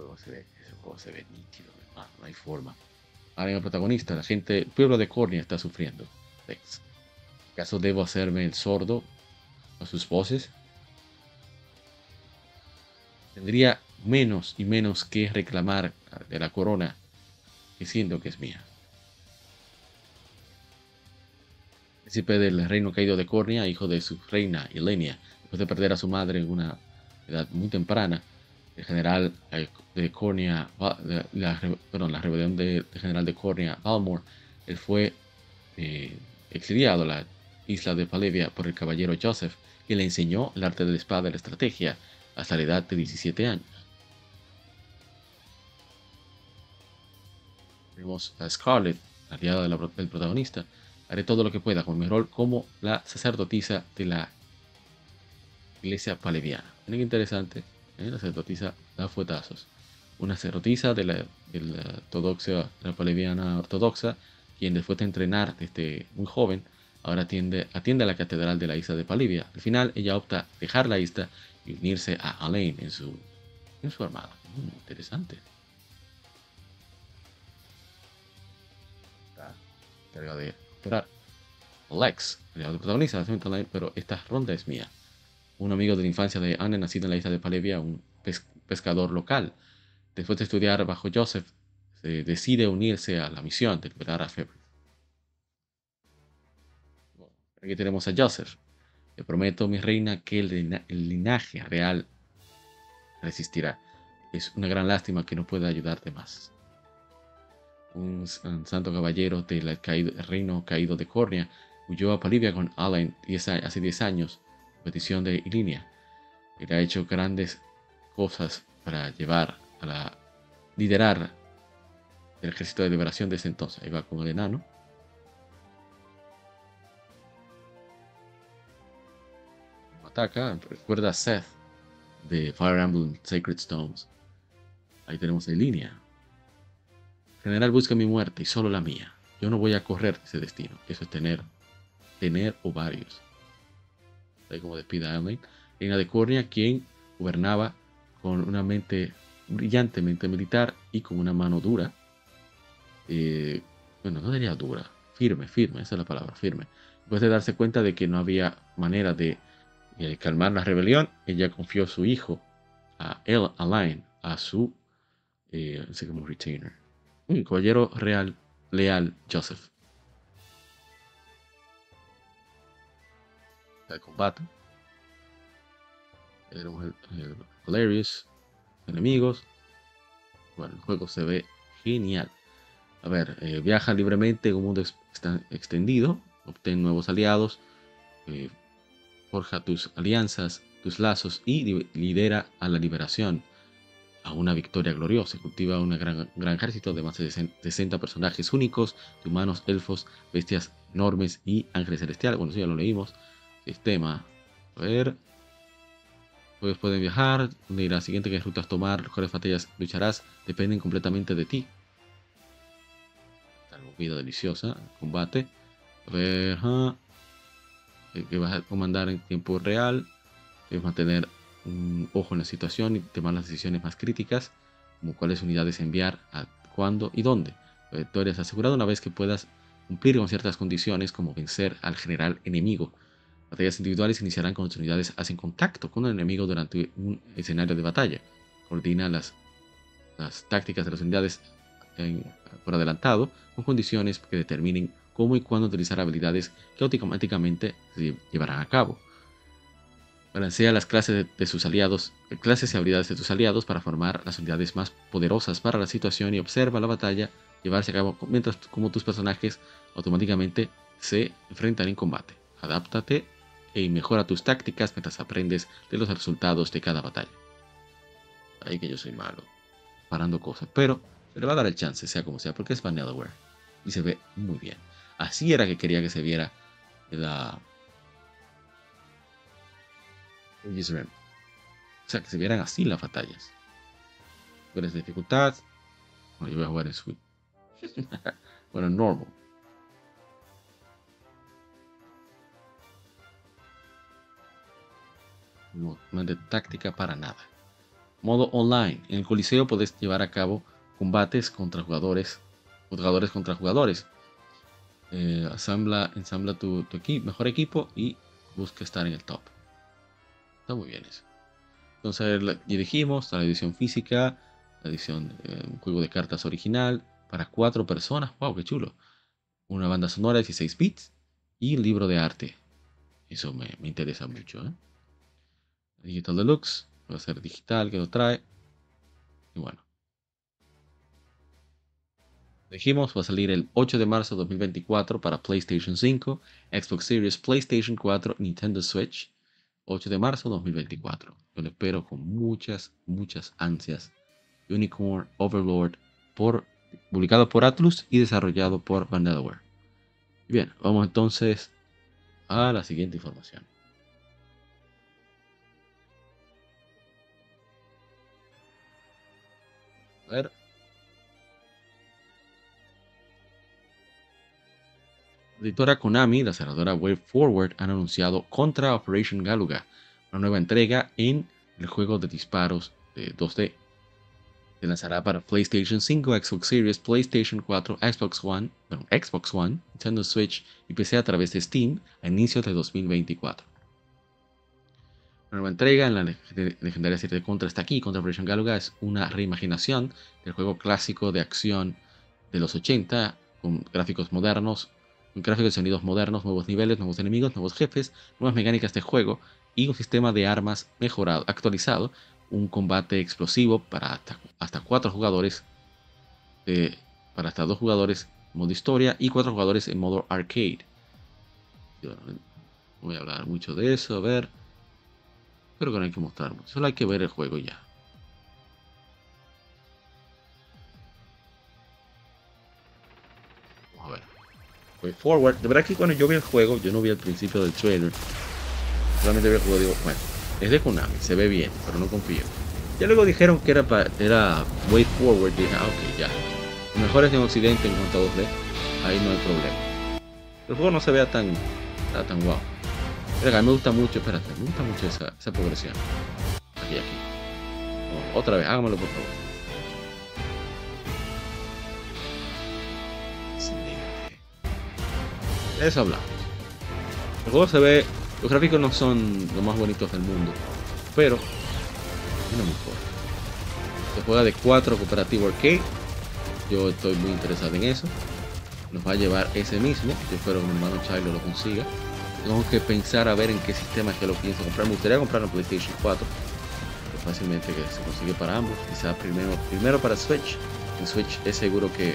Juego se ve, ese juego se ve nítido, no hay forma. Ahora el protagonista, la gente, el pueblo de Cornia está sufriendo. ¿Acaso debo hacerme el sordo a sus voces? Tendría menos y menos que reclamar de la corona que siendo que es mía. Príncipe del reino caído de Cornia, hijo de su reina Ilenia, después de perder a su madre en una edad muy temprana, el general eh, de Cornia, la, perdón, la rebelión de, de general de Cornia, Balmore, él fue eh, exiliado a la isla de Palevia por el caballero Joseph, que le enseñó el arte de la espada y la estrategia hasta la edad de 17 años. Tenemos a Scarlett, aliada del protagonista. Haré todo lo que pueda con mi rol como la sacerdotisa de la iglesia paleviana. Miren interesante, ¿eh? la sacerdotisa da fuetazos. Una sacerdotisa de la, de la ortodoxa, la paleviana ortodoxa, quien después de entrenar desde muy joven, ahora atiende, atiende a la catedral de la isla de Palivia. Al final, ella opta dejar la isla y unirse a Alain en su, en su armada. Mm, interesante. Está de esperar. Lex, el protagonista, pero esta ronda es mía. Un amigo de la infancia de Anne, nacido en la isla de Palevia, un pescador local. Después de estudiar bajo Joseph, se decide unirse a la misión de liberar a Febre. aquí tenemos a Joseph. Le prometo, mi reina, que el, linaje real resistirá. Es una gran lástima que no pueda ayudarte más. Un, santo caballero del reino caído de Cornia huyó a Palivia con Alain hace 10 años, petición de Ilinia. Él ha hecho grandes cosas para llevar a liderar el ejército de liberación de ese entonces. Ahí va con el enano. Ataca, recuerda a Seth de Fire Emblem Sacred Stones. Ahí tenemos en línea. General busca mi muerte y solo la mía. Yo no voy a correr ese destino. Eso es tener, tener ovarios. Como despida a Reina de Cornia, quien gobernaba con una mente brillantemente militar y con una mano dura eh, bueno, no diría dura, firme, firme, esa es la palabra, firme. Después de darse cuenta de que no había manera de eh, calmar la rebelión, ella confió a su hijo, a El Alain, a su, eh, retainer, un caballero real, leal, Joseph. El combate. Tenemos el, el enemigos. Bueno, el juego se ve genial. A ver, eh, viaja libremente en un mundo extendido, obtén nuevos aliados, eh, forja tus alianzas, tus lazos y lidera a la liberación, a una victoria gloriosa. Cultiva un gran, gran ejército de más de 60 personajes únicos, de humanos, elfos, bestias enormes y ángeles celestiales. Bueno, eso ya lo leímos. Sistema. A ver. Pues pueden viajar, donde la siguiente que rutas tomar, cuáles batallas lucharás, dependen completamente de ti comida deliciosa, combate. A ver, que vas a comandar en tiempo real, debes mantener un ojo en la situación y tomar las decisiones más críticas, como cuáles unidades enviar, a cuándo y dónde. La victoria es asegurada una vez que puedas cumplir con ciertas condiciones, como vencer al general enemigo. Batallas individuales iniciarán cuando tus unidades hacen contacto con el enemigo durante un escenario de batalla. Coordina las, las tácticas de las unidades por adelantado con condiciones que determinen cómo y cuándo utilizar habilidades que automáticamente se llevarán a cabo. Balancea las clases de, sus aliados, clases y habilidades de tus aliados para formar las unidades más poderosas para la situación y observa la batalla llevarse a cabo mientras como tus personajes automáticamente se enfrentan en combate. Adáptate y mejora tus tácticas mientras aprendes de los resultados de cada batalla. Ahí que yo soy malo, parando cosas, pero se le va a dar el chance, sea como sea, porque es Vanillaware. Y se ve muy bien. Así era que quería que se viera la... O sea, que se vieran así las batallas. es dificultad. Bueno, yo voy a jugar en Sweet. bueno, normal. No, no de táctica para nada. Modo online. En el Coliseo puedes llevar a cabo combates contra jugadores, jugadores contra jugadores. Eh, ensambla tu, equipo, mejor equipo y busca estar en el top. Está muy bien eso. Entonces ya dijimos la edición física, la edición, eh, un juego de cartas original para cuatro personas. ¡Wow! ¡Qué chulo! Una banda sonora de 16 bits y un libro de arte. Eso me, interesa mucho. ¿eh? Digital Deluxe, va a ser digital que lo trae. Y bueno. Dijimos, va a salir el 8 de marzo de 2024 para PlayStation 5, Xbox Series, PlayStation 4, Nintendo Switch. 8 de marzo de 2024. Yo lo espero con muchas, muchas ansias. Unicorn Overlord, por, publicado por Atlus y desarrollado por Vanillaware. Bien, vamos entonces a la siguiente información. Ver. Editora Konami la cerradora Way Forward han anunciado Contra Operation Galuga, una nueva entrega en el juego de disparos de 2D. Se lanzará para PlayStation 5, Xbox Series, PlayStation 4, Xbox One, Xbox One, Nintendo Switch y PC a través de Steam a inicios de 2024. Nueva entrega en la legendaria serie de Contra está aquí. Contra Operation Galuga es una reimaginación del juego clásico de acción de los 80 con gráficos modernos, con gráficos y sonidos modernos, nuevos niveles, nuevos enemigos, nuevos jefes, nuevas mecánicas de juego y un sistema de armas mejorado, actualizado, un combate explosivo para hasta, hasta cuatro jugadores, eh, para hasta dos jugadores en modo historia y cuatro jugadores en modo arcade. No voy a hablar mucho de eso, a ver. Creo que no hay que mostrar mucho, solo hay que ver el juego ya. Vamos a ver. Way Forward. De verdad que cuando yo vi el juego, yo no vi el principio del trailer. Solamente vi el juego digo, bueno, es de Konami, se ve bien, pero no confío. Ya luego dijeron que era, para, era Way Forward. Dije, ah, ok, ya. Lo mejor es en Occidente en cuanto a 2D. Ahí no hay problema. El juego no se vea tan, tan guau. Me gusta mucho, espérate, me gusta mucho esa, esa progresión. Aquí, aquí. Oh, otra vez, hágamelo por favor. Eso hablamos. El juego se ve, los gráficos no son los más bonitos del mundo, pero no me importa. Se juega de 4 cooperativo arcade. Yo estoy muy interesado en eso. Nos va a llevar ese mismo. Yo espero que mi hermano Chilo lo consiga. Tengo que pensar a ver en qué sistema es que lo pienso comprar. Me gustaría comprar en PlayStation 4. Fácilmente que se consigue para ambos. Quizá primero, para Switch. En Switch es seguro que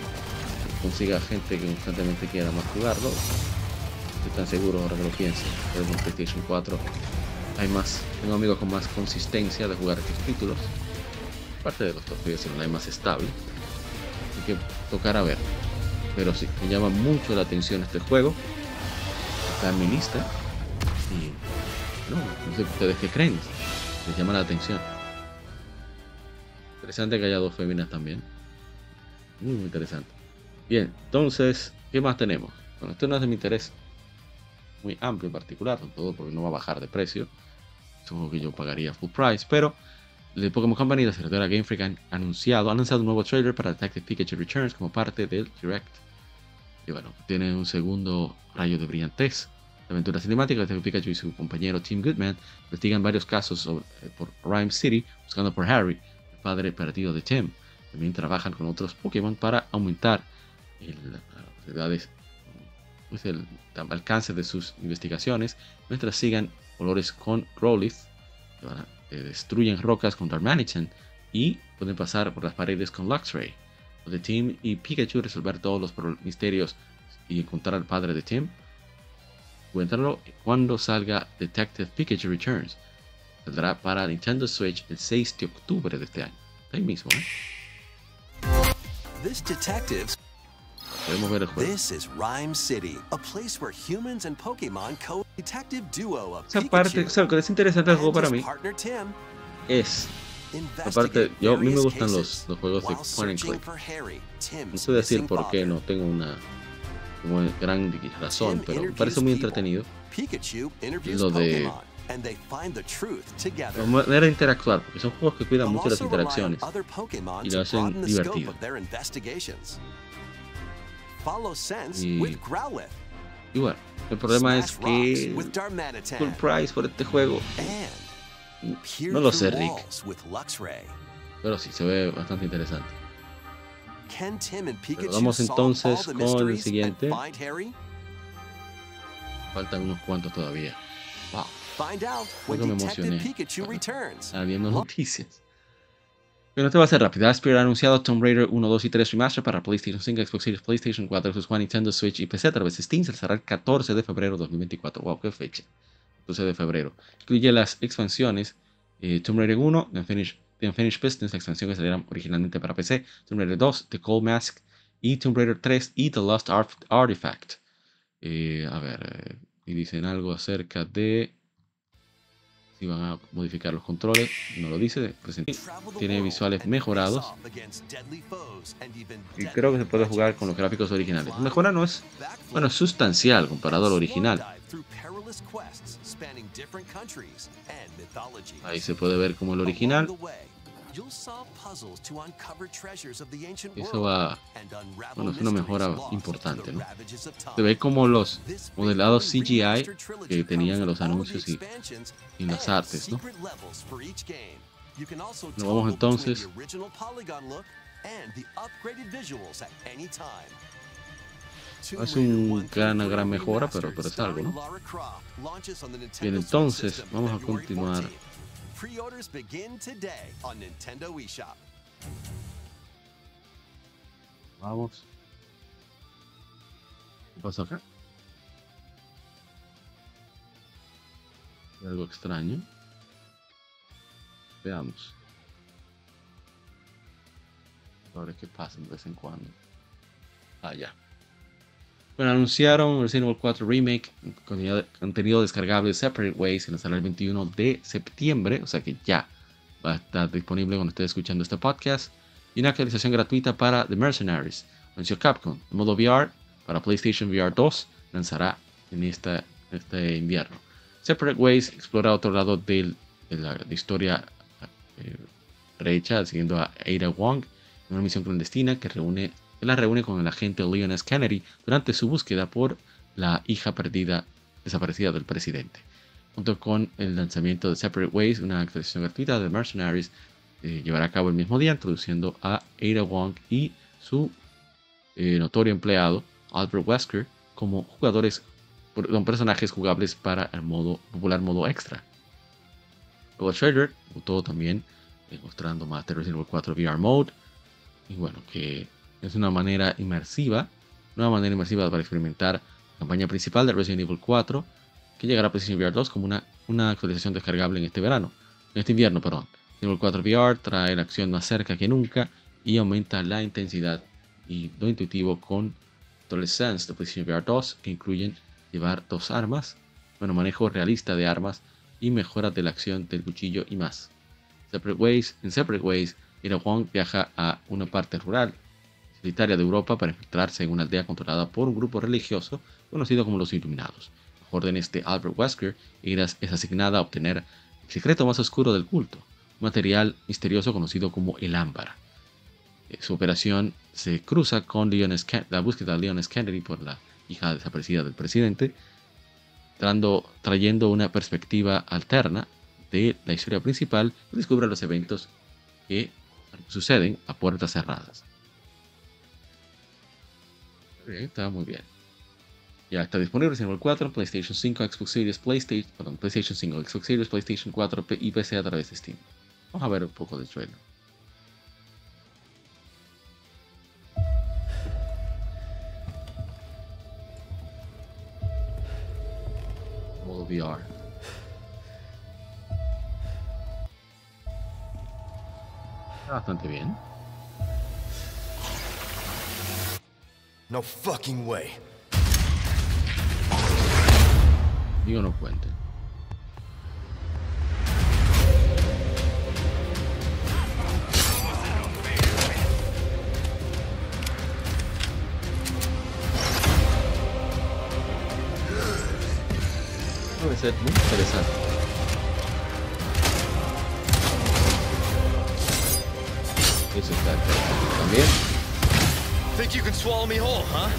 consiga gente que constantemente quiera más jugarlo. Estoy tan seguro ahora que lo pienso. Pero en PlayStation 4 hay más. Tengo amigos con más consistencia de jugar estos títulos. Aparte de los no hay más estable. Así que tocará ver. Pero sí, me llama mucho la atención este juego está. Y no, no sé ustedes qué creen. Les llama la atención. Interesante que haya dos féminas también. Muy, interesante. Bien, entonces, ¿qué más tenemos? Bueno, esto no es de mi interés muy amplio en particular, todo porque no va a bajar de precio. Juego que yo pagaría full price, pero el Pokémon Company, la cerradora Game Freak, han anunciado, han lanzado un nuevo trailer para Detective Pikachu Returns como parte del Direct. Y bueno, tiene un segundo rayo de brillantez. La aventura cinemática de Pikachu y su compañero Tim Goodman investigan varios casos sobre, eh, por Rhyme City buscando por Harry, el padre perdido de Tim. También trabajan con otros Pokémon para aumentar el, pues el alcance de sus investigaciones mientras sigan colores con Growlithe, que destruyen rocas con Darmanitan y pueden pasar por las paredes con Luxray de Tim y Pikachu resolver todos los misterios y encontrar al padre de Tim. Cuéntalo cuando salga Detective Pikachu Returns. Saldrá para Nintendo Switch el 6 de octubre de este año. Ahí mismo, ¿eh? This detectives Podemos ver el juego. This is Rhyme City, a place where humans and Pokemon co detective duo of Esa parte, o sea, lo que es interesante del juego para mí es Aparte, yo, a mí me gustan los, los juegos de point and click. No sé decir por qué, no tengo una como gran razón, pero me parece muy entretenido. Lo de la manera de interactuar, porque son juegos que cuidan mucho las interacciones y lo hacen divertido. Y, y bueno, el problema es que full price por este juego no lo sé, Rick. Pero sí, se ve bastante interesante. Pero vamos entonces con el siguiente. Faltan unos cuantos todavía. Wow. Que me emocioné. Ah, viendo noticias. Pero este va a ser rápido. Aspir ha anunciado Tomb Raider 1, 2 y 3 Remaster para PlayStation 5, Xbox Series, PlayStation 4, Xbox One, Nintendo Switch y PC a través de Steam. Se lanzará el 14 de febrero de 2024. Wow, qué fecha. 12 de febrero. Incluye las expansiones eh, Tomb Raider 1, The Unfinished, The Unfinished Business, la expansión que salieron originalmente para PC, Tomb Raider 2, The Cold Mask y Tomb Raider 3 y The Lost Art- Artifact. Eh, a ver, eh, y dicen algo acerca de si van a modificar los controles, no lo dice, present- tiene visuales mejorados y creo que se puede jugar con los gráficos originales. Mejora no es, bueno, sustancial comparado al original. Ahí se puede ver como el original. Eso va, bueno, es una mejora importante, ¿no? Se ve como los modelados CGI que tenían en los anuncios y, y en las artes, ¿no? Nos vamos entonces. Es un gran, una gran mejora, pero, pero es algo, ¿no? Bien, entonces vamos a continuar. Vamos. ¿Qué pasa acá? Algo extraño. Veamos. A ver qué pasa de vez en cuando. Ah, ya. Bueno, anunciaron Resident Evil 4 Remake, contenido, descargable Separate Ways, se lanzará el 21 de septiembre, o sea que ya va a estar disponible cuando esté escuchando este podcast. Y una actualización gratuita para The Mercenaries. Anunció Capcom. El modo VR para PlayStation VR 2 lanzará en esta, este invierno. Separate Ways explora otro lado de la de historia eh, rehecha, siguiendo a Ada Wong en una misión clandestina que reúne, la reúne con el agente Leon S. Kennedy durante su búsqueda por la hija perdida, desaparecida del presidente. Junto con el lanzamiento de Separate Ways, una actualización gratuita de Mercenaries eh, llevará a cabo el mismo día, introduciendo a Ada Wong y su eh, notorio empleado Albert Wesker como jugadores, personajes jugables para el modo popular modo extra. Shredder debutó también eh, mostrando más de Resident Evil 4 VR Mode. Y bueno, que es una manera inmersiva, una manera inmersiva para experimentar la campaña principal de Resident Evil 4, que llegará a PlayStation VR 2 como una, una actualización descargable en este verano, en este invierno, perdón. Resident Evil 4 VR trae la acción más cerca que nunca y aumenta la intensidad y lo intuitivo con DualSense de PlayStation VR 2, que incluyen llevar dos armas, bueno, manejo realista de armas y mejoras de la acción del cuchillo y más. Separate Ways, en Separate Ways, Ira Wong viaja a una parte rural solitaria de Europa para infiltrarse en una aldea controlada por un grupo religioso conocido como los Iluminados. Bajo órdenes de Albert Wesker, Ira es asignada a obtener el secreto más oscuro del culto, un material misterioso conocido como el ámbar. Eh, Su operación se cruza con la búsqueda de Leon S. Kennedy por la hija desaparecida del presidente, trayendo una perspectiva alterna de la historia principal y descubre los eventos que suceden a puertas cerradas. Está muy bien. Ya está disponible Resident Evil 4 en PlayStation 5, Xbox Series, PlayStation, perdón, PlayStation 5, Xbox Series, PlayStation 4 P- y PC a través de Steam. Vamos a ver un poco de trailer. Modo VR. Está bastante bien. No fucking way. Digo, no cuente. Puede ser muy interesante. Eso está también. Think you can swallow me whole, huh?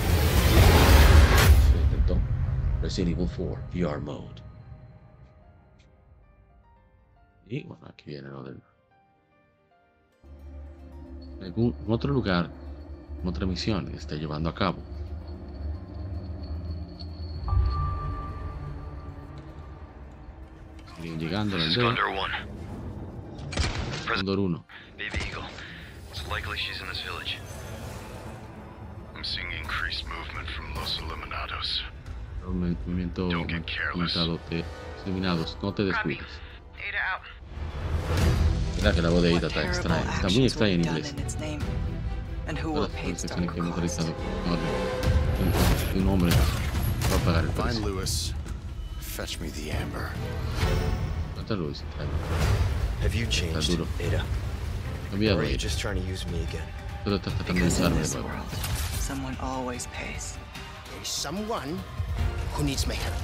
Resident Evil 4 VR Mode. Y bueno, aquí viene lo del. En algún otro lugar, en otra misión que está llevando a cabo. Siguen llegando a la aldea. Condor 1. Condor 1. Baby Eagle. Likely she's in this village. I'm seeing increased movement from Los Eliminados. Movi- Movimiento Don't get careless. aumentado de eliminados. No te Copy. descuides. Ada out. Mira que la voz de Ada What está terrible extraña. Está actions muy were extraña en done inglés. in its name, and who will Todas pay las its acciones que hemos dark cost. realizado en orden. Un, un hombre va a pagar el Find precio. Lewis. Fetch me the amber. ¿Dónde está Luis? Have you changed, duro. Ada? Cambiado Or are you Ada. just trying to use me again? Solo estás tratando de Because in usarme de this nuevo. world, someone always pays. There's someone who needs my help.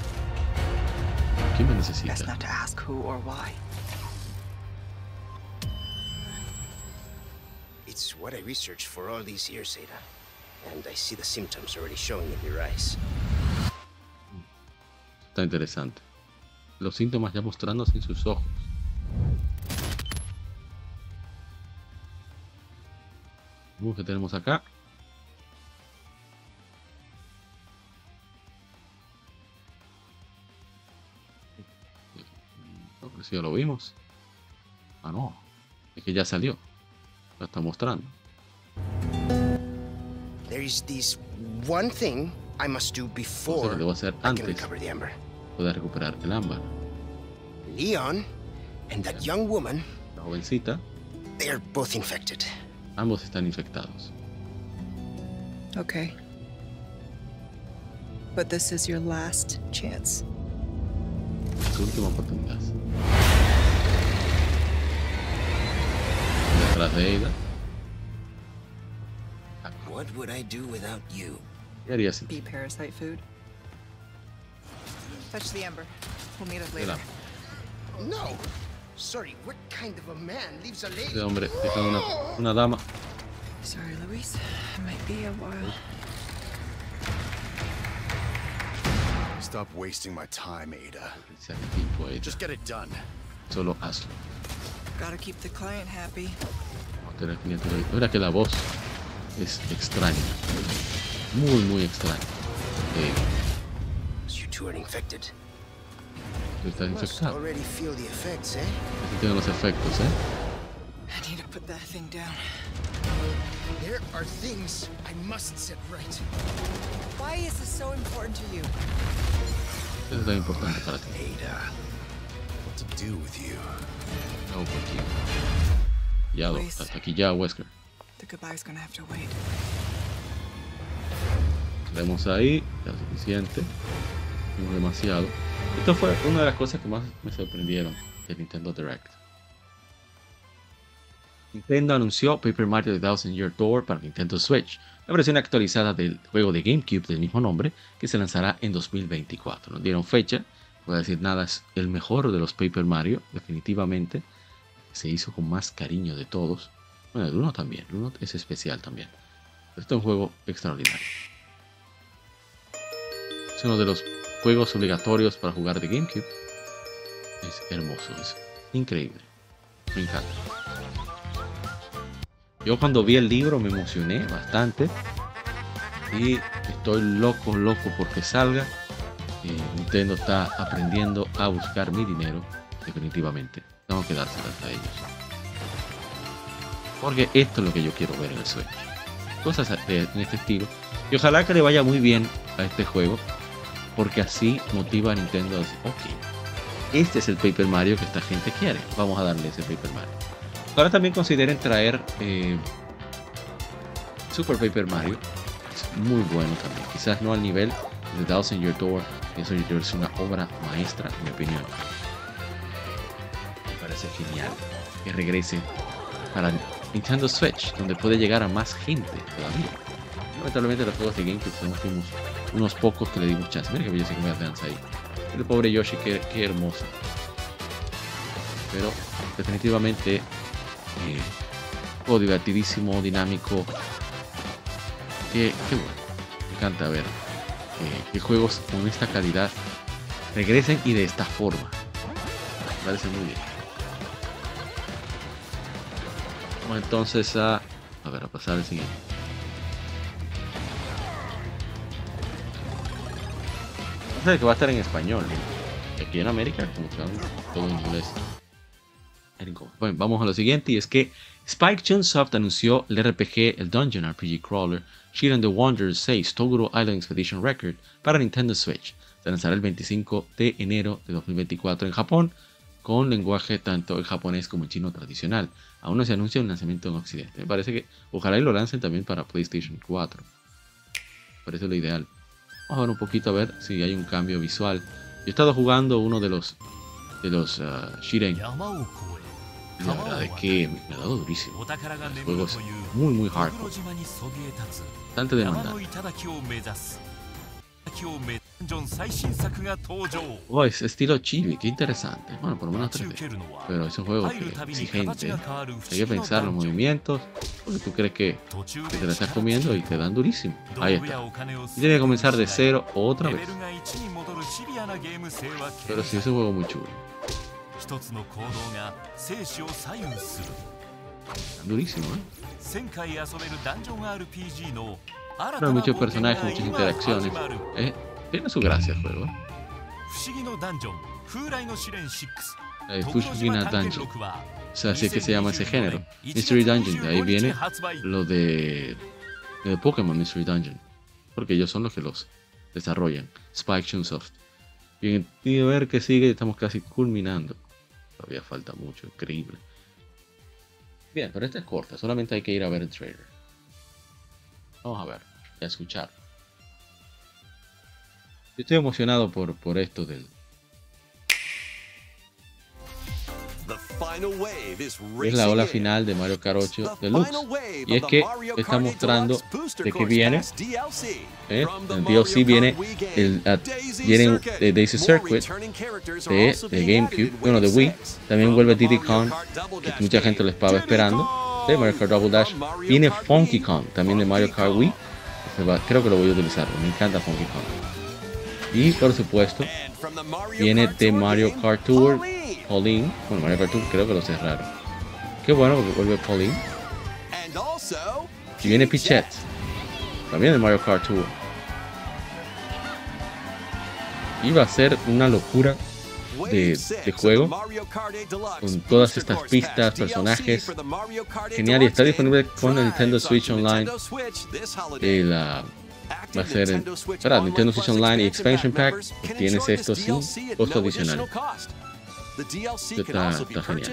¿Quién me Best not to ask who or why. It's what I researched for all these years, Ada. And I see the symptoms already showing in your eyes. Está interesante. Los síntomas ya mostrándose en sus ojos. Vemos que tenemos acá. Pero si ya lo vimos. Ah, no. Es que ya salió. Lo está mostrando. There is this one thing I must do before lo que debo hacer I can antes recover the amber. poder recuperar el ámbar. Leon and that young woman, La jovencita, they are both infected. ambos están infectados. Okay. But this is your last chance. Su última oportunidad. Detrás de ella. What would I do without you? ¿Qué haría así? Be parasite food. Fetch the ember. We'll meet up later. No! Sorry, what kind of a man leaves a lady? Este hombre deja una, una dama. Sorry, Luis. It might be a while. Stop wasting my time, Ada. Ese tipo ella. Just get it done. Solo hazlo. Gotta keep the client happy. Vamos a tener 500 dólares. Mira que la voz es extraña. Muy, muy extraña. Eh, You two are infected. tú estás infectado. already feel the effects, eh? Aquí tienen los efectos, ¿eh? I need to put that thing down. There are things I must set right. Why is this so important to you? Eso es tan importante para ti. Ada. What to do with you? Hago contigo. Ya, hasta aquí ya, Wesker. The goodbye's gonna have to wait. Vemos ahí, ya suficiente. No demasiado. Esto fue una de las cosas que más me sorprendieron del Nintendo Direct. Nintendo anunció Paper Mario The Thousand Year Door para Nintendo Switch, la versión actualizada del juego de GameCube del mismo nombre, que se lanzará en 2024. No dieron fecha, no voy a decir nada, es el mejor de los Paper Mario, definitivamente. Se hizo con más cariño de todos. Bueno, el 1 también, el 1 es especial también. Pero este es un juego extraordinario. Es uno de los juegos obligatorios para jugar de GameCube. Es hermoso, es increíble. Me encanta. Yo cuando vi el libro me emocioné bastante. Y estoy loco, loco porque salga. Eh, Nintendo está aprendiendo a buscar mi dinero. Definitivamente. Tengo que dárselas a ellos. Porque esto es lo que yo quiero ver en el Switch. Cosas de- este estilo. Y ojalá que le vaya muy bien a este juego. Porque así motiva a Nintendo a decir, ok, este es el Paper Mario que esta gente quiere. Vamos a darle ese Paper Mario. Ahora también consideren traer eh, Super Paper Mario. Es muy bueno también. Quizás no al nivel de Thousand Year Door. Eso es una obra maestra, en mi opinión. Me parece genial que regrese para Nintendo Switch, donde puede llegar a más gente todavía. Lamentablemente los juegos de GameCube son los últimos- unos pocos que le dimos chance. Mira que belleza que me danza ahí. El pobre Yoshi, qué, qué hermoso. Pero definitivamente eh, juego divertidísimo, dinámico. Qué, qué bueno. Me encanta ver eh, que juegos con esta calidad regresen y de esta forma. Me parece muy bien. Vamos entonces a, a ver, a pasar al siguiente. Parece que va a estar en español. aquí en América, como que todo en inglés. Bueno, vamos a lo siguiente y es que Spike Chunsoft anunció el RPG, el Dungeon RPG Crawler, Shiren the Wanderer 6 Toguro Island Expedition Record para Nintendo Switch. Se lanzará el 25 de enero de 2024 en Japón, con lenguaje tanto en japonés como en chino tradicional. Aún no se anuncia un lanzamiento en Occidente. Me parece que ojalá y lo lancen también para PlayStation 4. Me parece lo ideal. Vamos a ver un poquito a ver si hay un cambio visual. Yo he estado jugando uno de los de los uh, Shiren. La verdad es que me ha dado durísimo. El juego es muy muy hardcore. Oh, es estilo chibi, qué interesante. Bueno, por lo menos 3D. Pero es un juego que exigente. Hay que pensar los movimientos. Porque tú crees que, te la estás comiendo y te dan durísimo. Ahí está. Y tiene que comenzar de cero otra vez. Pero sí, es un juego muy chulo. Durísimo, ¿eh? Pero hay muchos personajes, muchas interacciones. ¿eh? Tiene su gracia el juego. Eh, Fushigina Dungeon. O sea, así es que se llama ese género. Mystery Dungeon, de ahí viene lo de, de Pokémon Mystery Dungeon. Porque ellos son los que los desarrollan. Spike Chunsoft. Bien, y a ver qué sigue, estamos casi culminando. Todavía falta mucho, increíble. Bien, pero esta es corta, solamente hay que ir a ver el trailer. Vamos a ver, a escuchar. Yo estoy emocionado por, por esto del. Es la ola final de Mario Kart 8 Deluxe. Y es que está mostrando de que viene. ¿eh? El DLC viene. El, viene de Daisy Circuit de, de, GameCube. Bueno, de Wii. También vuelve Diddy Kong. Que mucha gente lo estaba esperando. De Mario Kart Double Dash. Viene Funky Kong. También de Mario Kart Wii. Creo que lo voy a utilizar. Me encanta Funky Kong. Y por supuesto, viene de Mario Kart Tour Pauline. Bueno, Mario Kart Tour creo que lo cerraron. Qué bueno porque vuelve Pauline. Y viene Pichette. También de Mario Kart Tour. Iba a ser una locura de, de, juego con todas estas pistas, personajes. Genial, y está disponible con el Nintendo Switch Online. Eh, la, va a ser para Nintendo Switch Online y Expansion Pack. Tienes esto sin costo adicional. Está, está genial.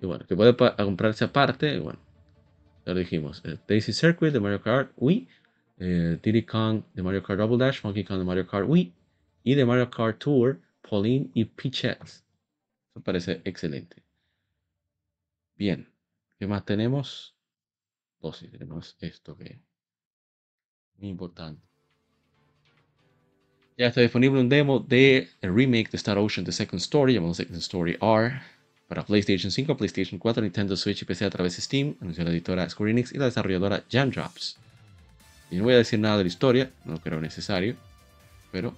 Y bueno, que puede comprarse aparte. Bueno, ya lo dijimos. Eh, Daisy Circuit de Mario Kart Wii. Eh, Diddy Kong de Mario Kart Double Dash. Funky Kong de Mario Kart Wii. Y de Mario Kart Tour. Pauline y Peachette. Eso parece excelente. Bien. ¿Qué más tenemos? Oh, sí, tenemos esto que es muy importante. Ya está disponible un demo de el remake de Star Ocean The Second Story, llamado Second Story R, para PlayStation 5, PlayStation 4, Nintendo Switch y PC a través de Steam, anunció la editora Square Enix y la desarrolladora Jam Drops. Y no voy a decir nada de la historia, no creo necesario, pero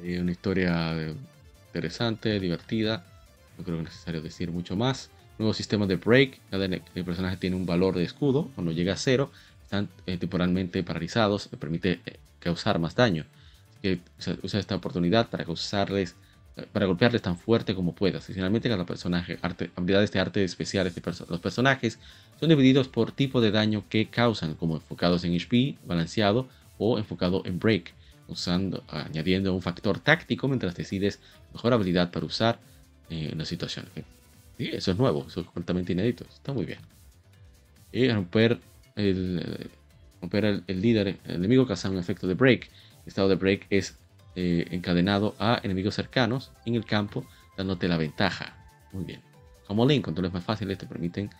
es una historia interesante, divertida, no creo necesario decir mucho más. Nuevo sistema de break, cada personaje tiene un valor de escudo, cuando llega a cero, están eh, temporalmente paralizados, le permite eh, causar más daño. Así que usa, esta oportunidad para causarles, eh, para golpearles tan fuerte como puedas. Adicionalmente, cada personaje, arte, habilidades de arte especiales de los personajes son divididos por tipo de daño que causan, como enfocados en HP, balanceado o enfocado en break, usando, añadiendo un factor táctico mientras decides mejor habilidad para usar en la situación. Sí, eso es nuevo, eso es completamente inédito, está muy bien. Y romper el, romper el, líder, enemigo causa un efecto de break. El estado de break es eh, encadenado a enemigos cercanos en el campo, dándote la ventaja. Muy bien. Como Link, controles más fáciles te permiten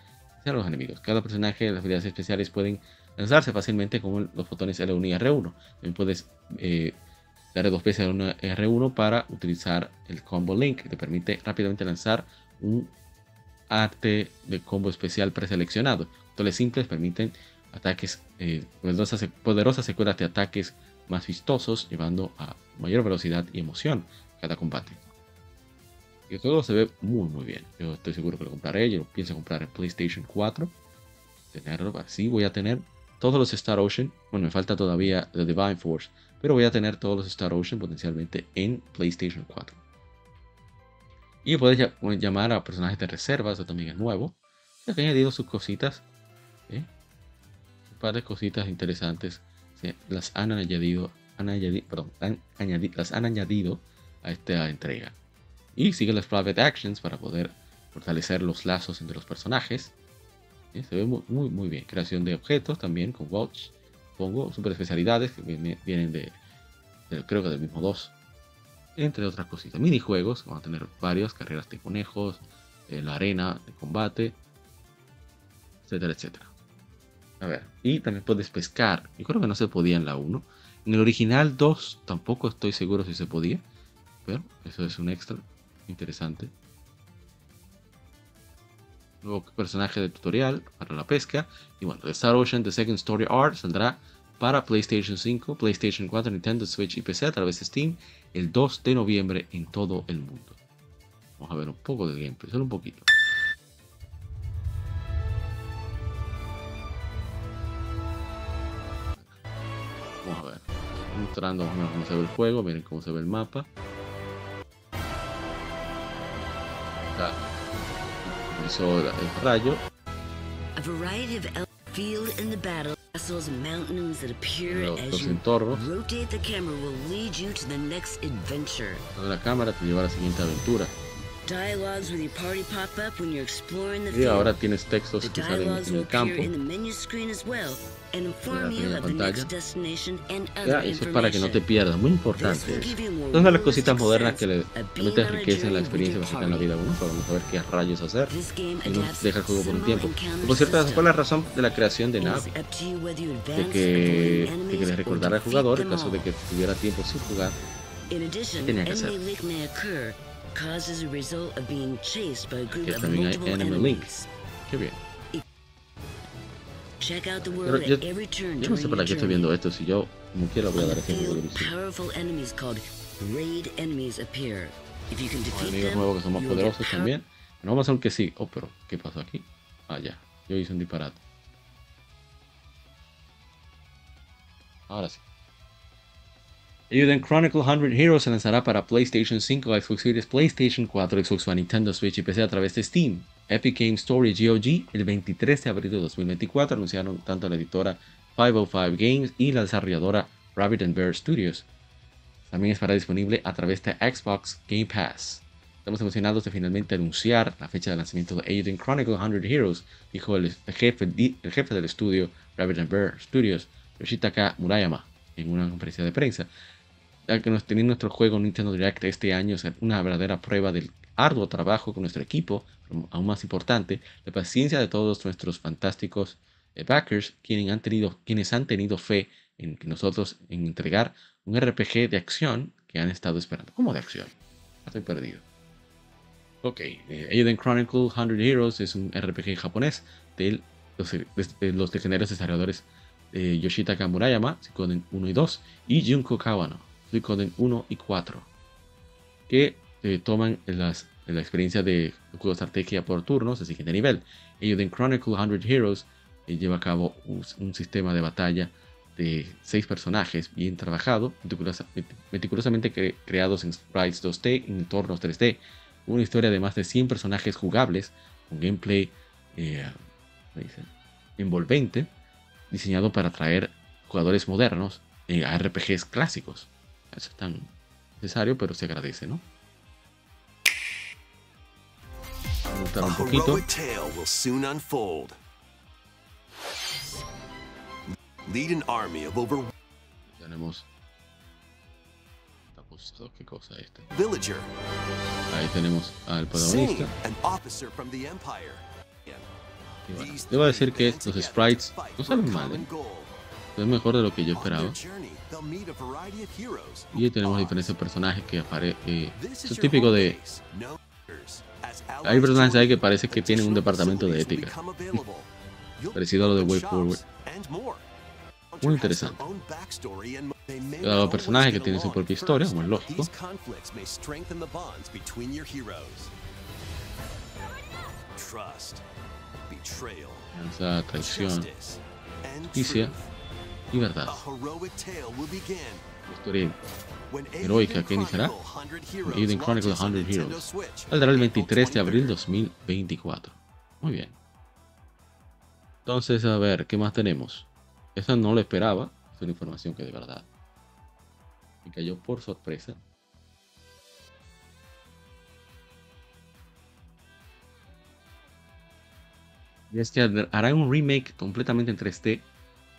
a los enemigos. Cada personaje, las habilidades especiales pueden lanzarse fácilmente con los botones L1 y R1. También puedes eh, darle dos veces L1 y R1 para utilizar el combo Link, que te permite rápidamente lanzar un arte de combo especial preseleccionado. Controles simples permiten ataques, eh, poderosas, secuelas de ataques más vistosos, llevando a mayor velocidad y emoción cada combate. Y todo se ve muy muy bien. Yo estoy seguro que lo compraré. Yo pienso comprar en PlayStation 4. Tenerlo así. Voy a tener todos los Star Ocean. Bueno, me falta todavía The Divine Force. Pero voy a tener todos los Star Ocean potencialmente en PlayStation 4. Y puedes llamar a personajes de reserva, eso también es nuevo. Ya que han añadido sus cositas. ¿Eh? Un par de cositas interesantes. las han añadido, han añadido, perdón, han añadi- las han añadido a esta entrega. Y sigue las private actions para poder fortalecer los lazos entre los personajes. ¿eh? Se ve muy, muy, bien. Creación de objetos también con Watch. Pongo super especialidades que viene- vienen de, creo que del mismo 2 entre otras cositas. Minijuegos, vamos a tener varios, carreras de conejos, eh, la arena de combate, etcétera, etcétera. A ver, y también puedes pescar. Yo creo que no se podía en la 1. En el original 2 tampoco estoy seguro si se podía, pero eso es un extra interesante. Nuevo personaje de tutorial para la pesca. Y bueno, The Star Ocean The Second Story Art saldrá para PlayStation 5, PlayStation 4, Nintendo Switch y PC a través de Steam el 2 de noviembre en todo el mundo. Vamos a ver un poco de gameplay, solo un poquito. Mostrando más o menos cómo se ve el juego, miren cómo se ve el mapa. Acá. Hizo el rayo. A variety of el- field in the battle, castles and mountains that appear Los, as los you entornos. rotate the camera will lead you to the next adventure. La cámara te lleva a la siguiente aventura. Dialogues with your party pop up when you're exploring the Y ahora tienes textos que salen en el campo. Pantalla. Ya, eso es para que no te pierdas, muy importante. eso. Es una de las cositas modernas que le realmente enriquecen la experiencia que en la vida uno, para saber qué rayos hacer. Y no deja el juego por un tiempo. Y por cierto, esa fue la razón de la creación de you De que, de que le enemies or recordara al jugador en caso de que tuviera tiempo sin jugar. Addition, tenía que hacer. Aquí también hay Enemy Link. Qué bien. Pero yo, yo no sé para qué estoy viendo esto si yo como quiera voy a dar de defeat enemigos nuevos que son más poderosos también. No vamos a hacer que sí. Oh, pero ¿qué pasó aquí? Ah, ya. Yo hice un disparate. Ahora sí. Eiyuden Chronicle 100 Heroes se lanzará para PlayStation 5, Xbox Series, PlayStation 4, Xbox One, Nintendo Switch y PC a través de Steam. Epic Game Story GOG el 23 de abril de 2024 anunciaron tanto la editora 505 Games y la desarrolladora Rabbit and Bear Studios. También estará disponible a través de Xbox Game Pass. Estamos emocionados de finalmente anunciar la fecha de lanzamiento de Aiden Chronicle 100 Heroes, dijo el, jefe, el jefe del estudio Rabbit and Bear Studios, Yoshitaka Murayama, en una conferencia de prensa. Ya que nos nuestro juego Nintendo Direct este año es una verdadera prueba del arduo trabajo con nuestro equipo, aún más importante, la paciencia de todos nuestros fantásticos eh, backers, quienes han tenido, quienes han tenido fe en nosotros en entregar un RPG de acción que han estado esperando. ¿Cómo de acción? Estoy perdido. Ok, eh, Aiden Chronicle 100 Heroes es un RPG japonés de los, de, legendarios desarrolladores eh, Yoshitaka Murayama, Suikoden 1 y 2, y Junko Kawano, Suikoden 1 y 4, que eh, toman la experiencia de juego estrategia por turnos de siguiente nivel. Aiden Chronicle 100 Heroes eh, lleva a cabo un, un sistema de batalla de seis personajes bien trabajado, meticulosa- meticulosamente cre- creados en sprites 2D en entornos 3D, una historia de más de 100 personajes jugables, con gameplay eh, envolvente, diseñado para atraer jugadores modernos a RPGs clásicos. Eso es tan necesario, pero se agradece, ¿no? Of over Tenemos. ¿Qué cosa es esta? villager. Ahí tenemos al protagonista. an officer from the empire. Y bueno, debo decir que estos sprites no salen mal, ¿eh? es mejor de lo que yo esperaba. Y ahí tenemos diferentes personajes que aparecen. eso es típico de. Hay personajes ahí que parece que tienen un departamento de ética. Parecido a lo de Way Forward. Muy interesante. Cada personaje que tiene su propia historia, como es lógico. Esa traición, justicia y verdad. Historia heroica que iniciará Aiden Chronicle 100 Heroes. Saldrá el 23 de abril 2024. Muy bien. Entonces, a ver, ¿qué más tenemos? Esa no lo esperaba. Es una información que de verdad me cayó por sorpresa. Y es que hará un remake completamente en 3D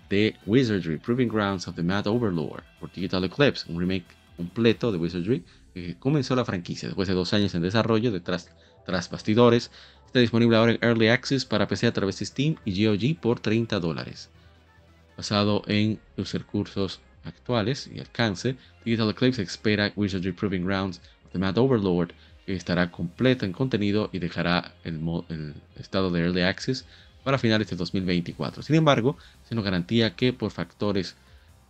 de Wizardry, Proving Grounds of the Mad Overlord por Digital Eclipse, un remake completo de Wizardry que comenzó la franquicia después de dos años en desarrollo detrás tras bastidores. Está disponible ahora en Early Access para PC a través de Steam y GOG por 30 dólares. Basado en los recursos actuales y alcance, Digital Eclipse espera Wizardry Proving Grounds of the Mad Overlord que estará completo en contenido y dejará el, el estado de Early Access para finales de 2024. Sin embargo, se nos garantía que por factores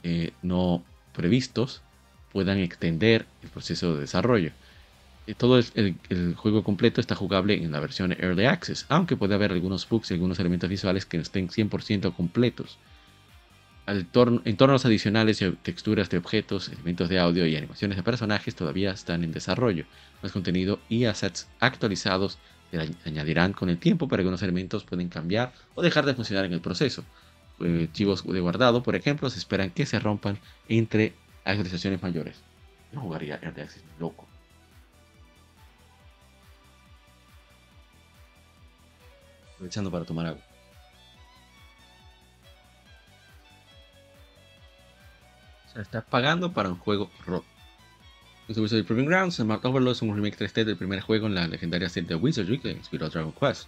eh, no previstos puedan extender el proceso de desarrollo. Eh, todo el, juego completo está jugable en la versión Early Access, aunque puede haber algunos bugs y algunos elementos visuales que no estén 100% completos. entornos adicionales texturas de objetos, elementos de audio y animaciones de personajes todavía están en desarrollo. Más contenido y assets actualizados añadirán con el tiempo, pero algunos elementos pueden cambiar o dejar de funcionar en el proceso. Eh, archivos de guardado, por ejemplo, se esperan que se rompan entre actualizaciones mayores. No jugaría Early Access, loco. Aprovechando para tomar agua. O sea, estás pagando para un juego roto. Wizardry Proving Grounds, Mark Overlord es un remake 3D del primer juego en la legendaria serie de Wizardry que inspiró a Dragon Quest.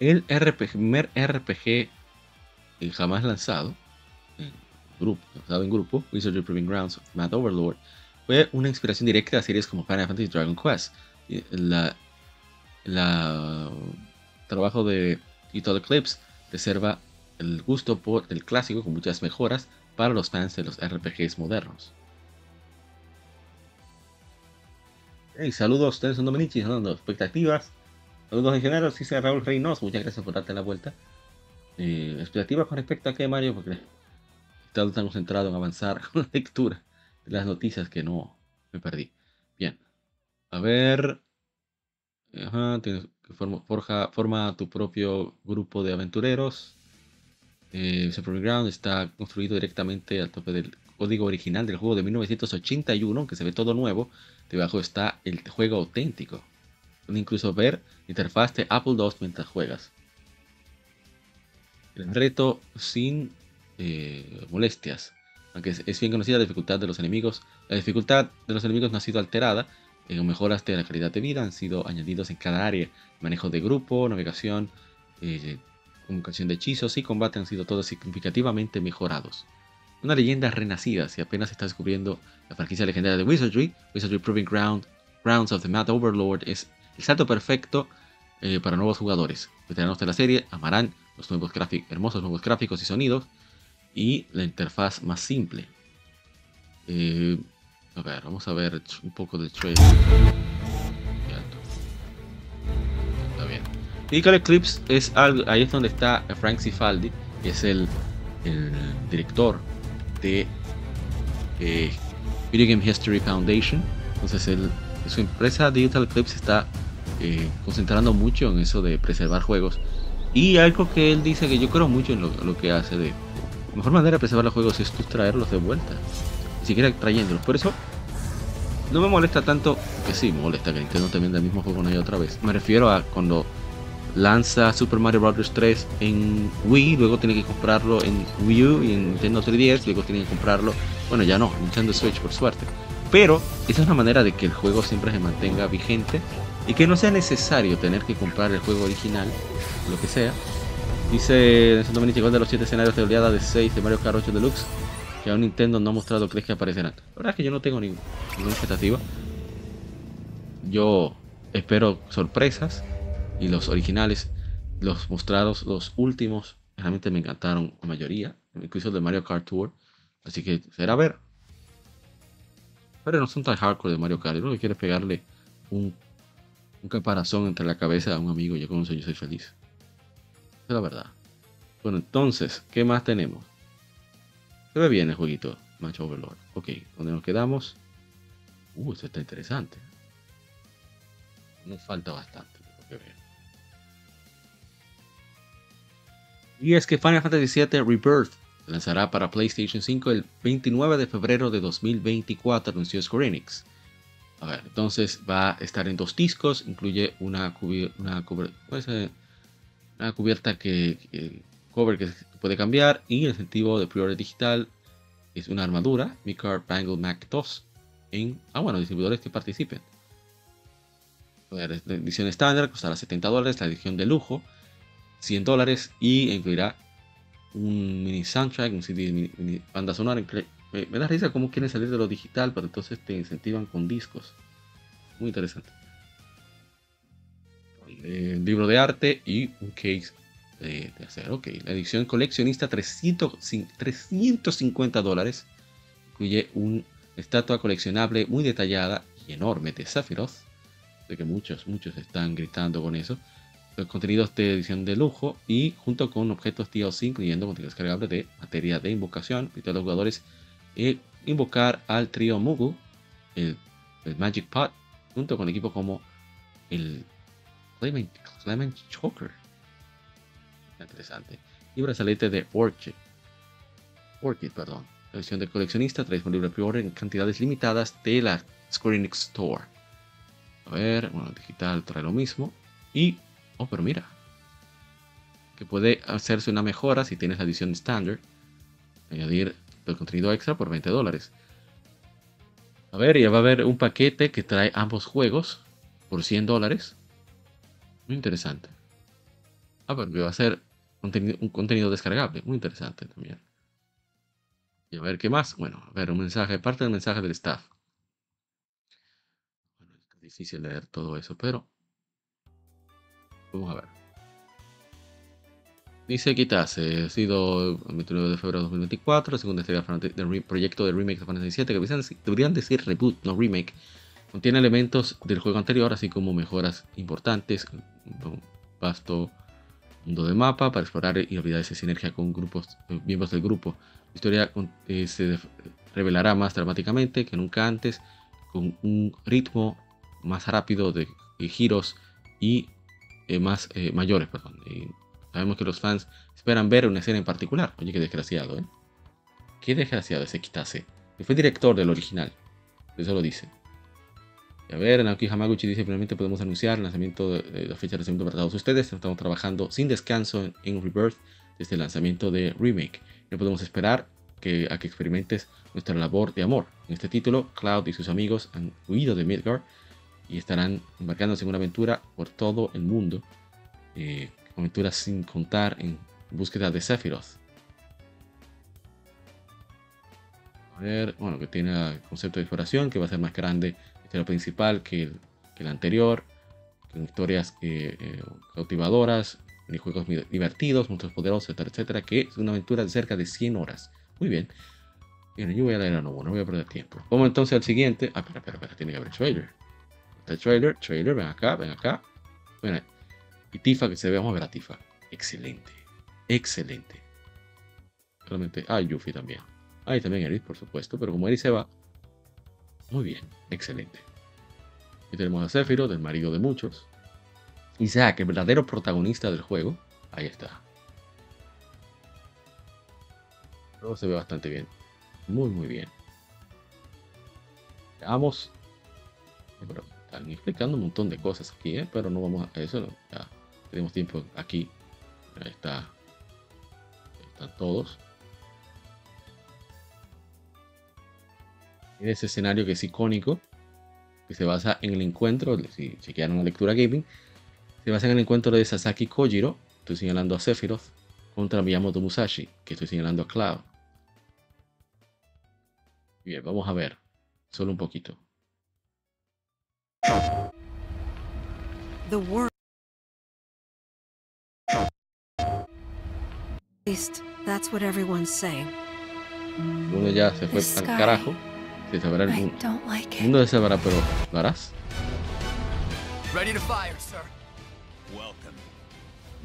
El RPG, primer RPG jamás lanzado grupo, lanzado en grupo, Wizardry Proving Grounds Mad Overlord, fue una inspiración directa a series como Final Fantasy Dragon Quest. La, la trabajo de Digital Eclipse reserva el gusto por el clásico con muchas mejoras para los fans de los RPGs modernos. Hey, saludos ustedes, son Dominici, son expectativas. Saludos en general, sí, Raúl Reynoso, muchas gracias por darte la vuelta. Eh, expectativas con respecto a qué, Mario, porque estado tan en avanzar con la lectura de las noticias que no me perdí. Bien, a ver. Forma, tu propio grupo de aventureros. Eh, está construido directamente al tope del código original del juego de 1981, que se ve todo nuevo Debajo está el juego auténtico. Pueden incluso ver interfaz de Apple II mientras juegas. El reto sin eh, molestias. Aunque es, bien conocida la dificultad de los enemigos, la dificultad de los enemigos no ha sido alterada. En mejoras de la calidad de vida han sido añadidos en cada área. Manejo de grupo, navegación, eh, comunicación de hechizos y combate han sido todos significativamente mejorados una leyenda renacida si apenas está descubriendo la franquicia legendaria de Wizardry. Wizardry Proving Ground, Grounds of the Mad Overlord es el salto perfecto eh, para nuevos jugadores. Veteranos de la serie amarán los nuevos hermosos nuevos gráficos y sonidos y la interfaz más simple. Eh, a ver, vamos a ver un poco del trailer. Está bien. Digital Eclipse es algo, ahí es donde está Frank Cifaldi, es el, el director de eh, Video Game History Foundation. Entonces, el, su empresa Digital Eclipse está eh, concentrando mucho en eso de preservar juegos. Y algo que él dice que yo creo mucho en lo, que hace de la mejor manera de preservar los juegos es tú traerlos de vuelta, ni siquiera trayéndolos. Por eso no me molesta tanto, que sí me molesta que Nintendo también del mismo juego no haya otra vez. Me refiero a cuando lanza Super Mario Bros. 3 en Wii, luego tiene que comprarlo en Wii U y en Nintendo 3DS, luego tiene que comprarlo, bueno ya no, Nintendo Switch por suerte. Pero esa es una manera de que el juego siempre se mantenga vigente y que no sea necesario tener que comprar el juego original, lo que sea. Dice Dominic de los 7 escenarios de oleada de 6 de Mario Kart 8 Deluxe, que aún Nintendo no ha mostrado crees que aparecerán. La verdad es que yo no tengo ninguna expectativa. Yo espero sorpresas y los originales, los mostrados, los últimos, realmente me encantaron la mayoría, incluso de Mario Kart Tour. Así que será ver. Pero no son tan hardcore de Mario Kart. Yo lo que quiero pegarle un, un caparazón entre la cabeza a un amigo. Yo con eso yo soy feliz. Es la verdad. Bueno, entonces, ¿qué más tenemos? Se ve bien el jueguito. Match Overlord. Ok, ¿dónde nos quedamos? Uh, esto está interesante. Nos falta bastante, que. Y es que Final Fantasy VII Rebirth se lanzará para PlayStation 5 el 29 de febrero de 2024, anunció Square Enix. A ver, entonces va a estar en dos discos, incluye una, cubi- una, una cubierta que, que- cover que puede cambiar y el incentivo de pre digital es una armadura Micar Bangle Mac 2 en, ah bueno, distribuidores que participen. La edición estándar costará 70 dólares, la edición de lujo 100 dólares y incluirá un mini soundtrack, un CD, mini, banda sonora. Me, me da risa cómo quieren salir de lo digital, pero entonces te incentivan con discos. Muy interesante. El libro de arte y un case de, de acero. Ok, la edición coleccionista 300, cin- 350 dólares. Incluye una estatua coleccionable muy detallada y enorme de Sephiroth. De que muchos, muchos están gritando con eso los contenidos de edición de lujo y junto con objetos DLC incluyendo contenido descargable de materia de invocación y a los jugadores eh, invocar al trío Mugu, el, el Magic Pot, junto con equipos como el Clement, Choker. Interesante. Y brazalete de Orchid. Orchid, perdón. La edición de coleccionista trae disponible pre-order en cantidades limitadas de la Square Store. A ver, bueno, digital trae lo mismo. Y Oh, pero mira. Que puede hacerse una mejora si tienes la edición estándar. Añadir el contenido extra por 20 dólares. A ver, ya va a haber un paquete que trae ambos juegos por 100 dólares. Muy interesante. Ah, pero que va a ser un contenido descargable. Muy interesante también. Y a ver qué más. Bueno, a ver, un mensaje, parte del mensaje del staff. Bueno, es difícil leer todo eso, pero Vamos a ver. Dice Kitase, ha sido el 29 de febrero de 2024, la segunda entrega del proyecto de remake de Final Fantasy VII, que deberían decir reboot, no remake. Contiene elementos del juego anterior, así como mejoras importantes, vasto mundo de mapa para explorar y habilidades de sinergia con grupos, eh, miembros del grupo. La historia eh, se revelará más dramáticamente que nunca antes, con un ritmo más rápido de, de giros y eh, más eh, mayores, perdón. Sabemos que los fans esperan ver una escena en particular. Oye, qué desgraciado, ¿eh? Qué desgraciado ese Kitase. Que fue director del original. Eso lo dice. A ver, Naoki Hamaguchi dice, finalmente podemos anunciar el lanzamiento de, la fecha de lanzamiento para todos ustedes. Estamos trabajando sin descanso en, Rebirth desde el lanzamiento de Remake. No podemos esperar que, a que experimentes nuestra labor de amor. En este título, Cloud y sus amigos han huido de Midgard y estarán embarcándose en una aventura por todo el mundo. Eh, aventuras sin contar en búsqueda de Sephiroth. A ver, bueno, que tiene el concepto de exploración que va a ser más grande, historia principal que el, que el anterior, con historias eh, eh, cautivadoras, minijuegos mi- divertidos, monstruos poderosos, etcétera, etcétera, que es una aventura de cerca de 100 horas. Muy bien. Bien, yo voy a leer a nuevo, no voy a perder tiempo. Vamos entonces al siguiente. Ah, espera, espera, espera, tiene que haber trailer. Está el trailer, trailer, ven acá, ven acá. Bueno, y Tifa, que se ve, vamos a ver a Tifa. Excelente, excelente. Realmente, ah, Yuffie también. Ah, y también Eris, por supuesto, pero como Eris se va, muy bien, excelente. Y tenemos a Sephiroth, el marido de muchos. Isaac, el verdadero protagonista del juego. Ahí está. Luego se ve bastante bien. Muy, muy bien. Veamos. Eh, Pero están explicando un montón de cosas aquí, ¿eh? pero no vamos a eso. no, ya tenemos tiempo aquí. Ahí está. Ahí están todos. En ese escenario que es icónico, que se basa en el encuentro, si chequearon la lectura gaming, se basa en el encuentro de Sasaki Kojiro, estoy señalando a Sephiroth, contra Miyamoto Musashi, que estoy señalando a Cloud. Bien, vamos a ver, solo un poquito. The world. At least that's what everyone's saying. Uno ya se fue al carajo, se sabrá el mundo. El se sabrá, pero ¿lo harás? Ready to fire, sir.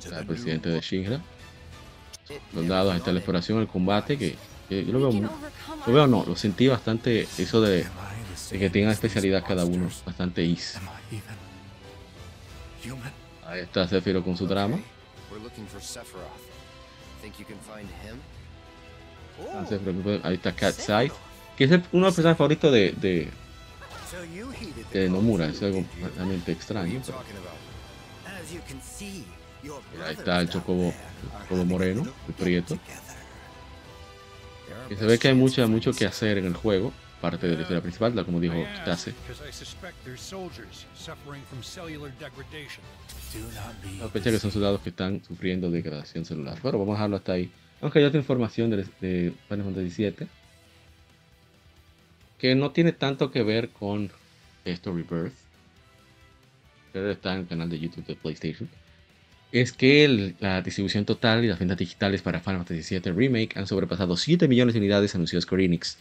Está el presidente de Shinra. Soldados, ahí está la exploración, el combate, que que yo lo veo, muy- lo veo no, lo sentí bastante, eso de, de que tengan especialidad cada uno, bastante easy. Ahí está Zephyro con su drama. We're looking for Sephiroth. Think you can find him? No se preocupe, Ahí está Cat Side, que es el- uno de los personajes favoritos de, de, de Nomura. Es algo realmente extraño. pero- Ahí está el Chocobo, el Chocobo Moreno, el Prieto. Y se ve que hay mucho, mucho que hacer en el juego, parte de la historia principal, tal como dijo Stase. Because I suspect there's soldiers suffering from cellular degradation. Do not be Sospecha que son soldados que están sufriendo degradación celular. Pero vamos a dejarlo hasta ahí. Aunque hay otra información de, de Final Fantasy VII que no tiene tanto que ver con esto Rebirth. Pero está en el canal de YouTube de PlayStation. Es que la distribución total y las ventas digitales para Final Fantasy VII Remake han sobrepasado 7 millones de unidades, anunció Square Enix.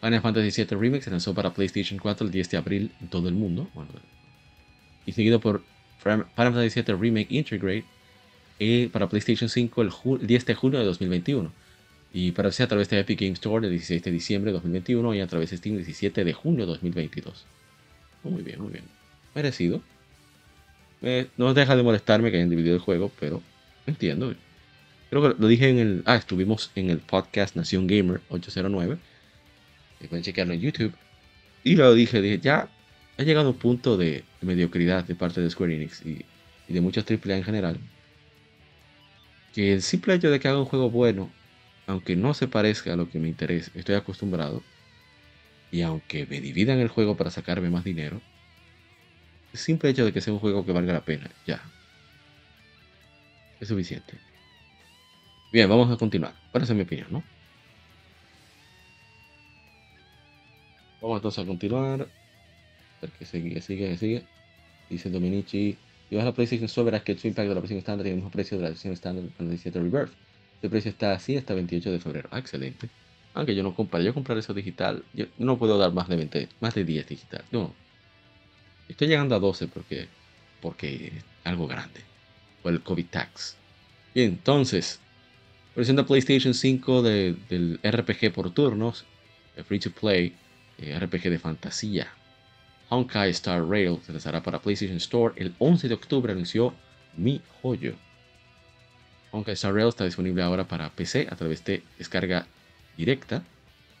Final Fantasy VII Remake se lanzó para PlayStation 4 el 10 de abril en todo el mundo. Y seguido por Final Fantasy VII Remake Integrate eh, para PlayStation 5 el, ju- el 10 de junio de 2021. Y para PC a través de Epic Game Store el 16 de diciembre de 2021 y a través de Steam el 17 de junio de 2022. Muy bien, muy bien. Merecido. Eh, no deja de molestarme que hayan dividido el juego, pero entiendo. Creo que lo dije en el... Ah, estuvimos en el podcast Nación Gamer 809. que pueden chequearlo en YouTube. Y lo dije, dije, ya ha llegado un punto de mediocridad de parte de Square Enix y, y de muchos AAA en general. Que el simple hecho de que haga un juego bueno, aunque no se parezca a lo que me interesa, estoy acostumbrado. Y aunque me dividan el juego para sacarme más dinero, el simple hecho de que sea un juego que valga la pena, ya. Es suficiente. Bien, vamos a continuar. Para esa es mi opinión, ¿no? Vamos entonces a continuar. A ver que sigue, sigue, sigue. Dice Dominici. Si vas a la PlayStation Store verás que el Pack de la versión estándar tiene el mismo precio de la versión estándar del Final 17 Rebirth. El precio está así hasta 28 de febrero. Ah, excelente. Aunque yo no compraré, yo compraré eso digital. Yo no puedo dar más de 20, más de 10 digital. No. Estoy llegando a 12 porque, porque es algo grande. Por el COVID tax. Bien, entonces. Versión PlayStation 5 de- del RPG por turnos. Free to play. eh, RPG de fantasía. Honkai Star Rail se lanzará para PlayStation Store el 11 de octubre, anunció Mi Joyo. Honkai Star Rail está disponible ahora para PC a través de descarga directa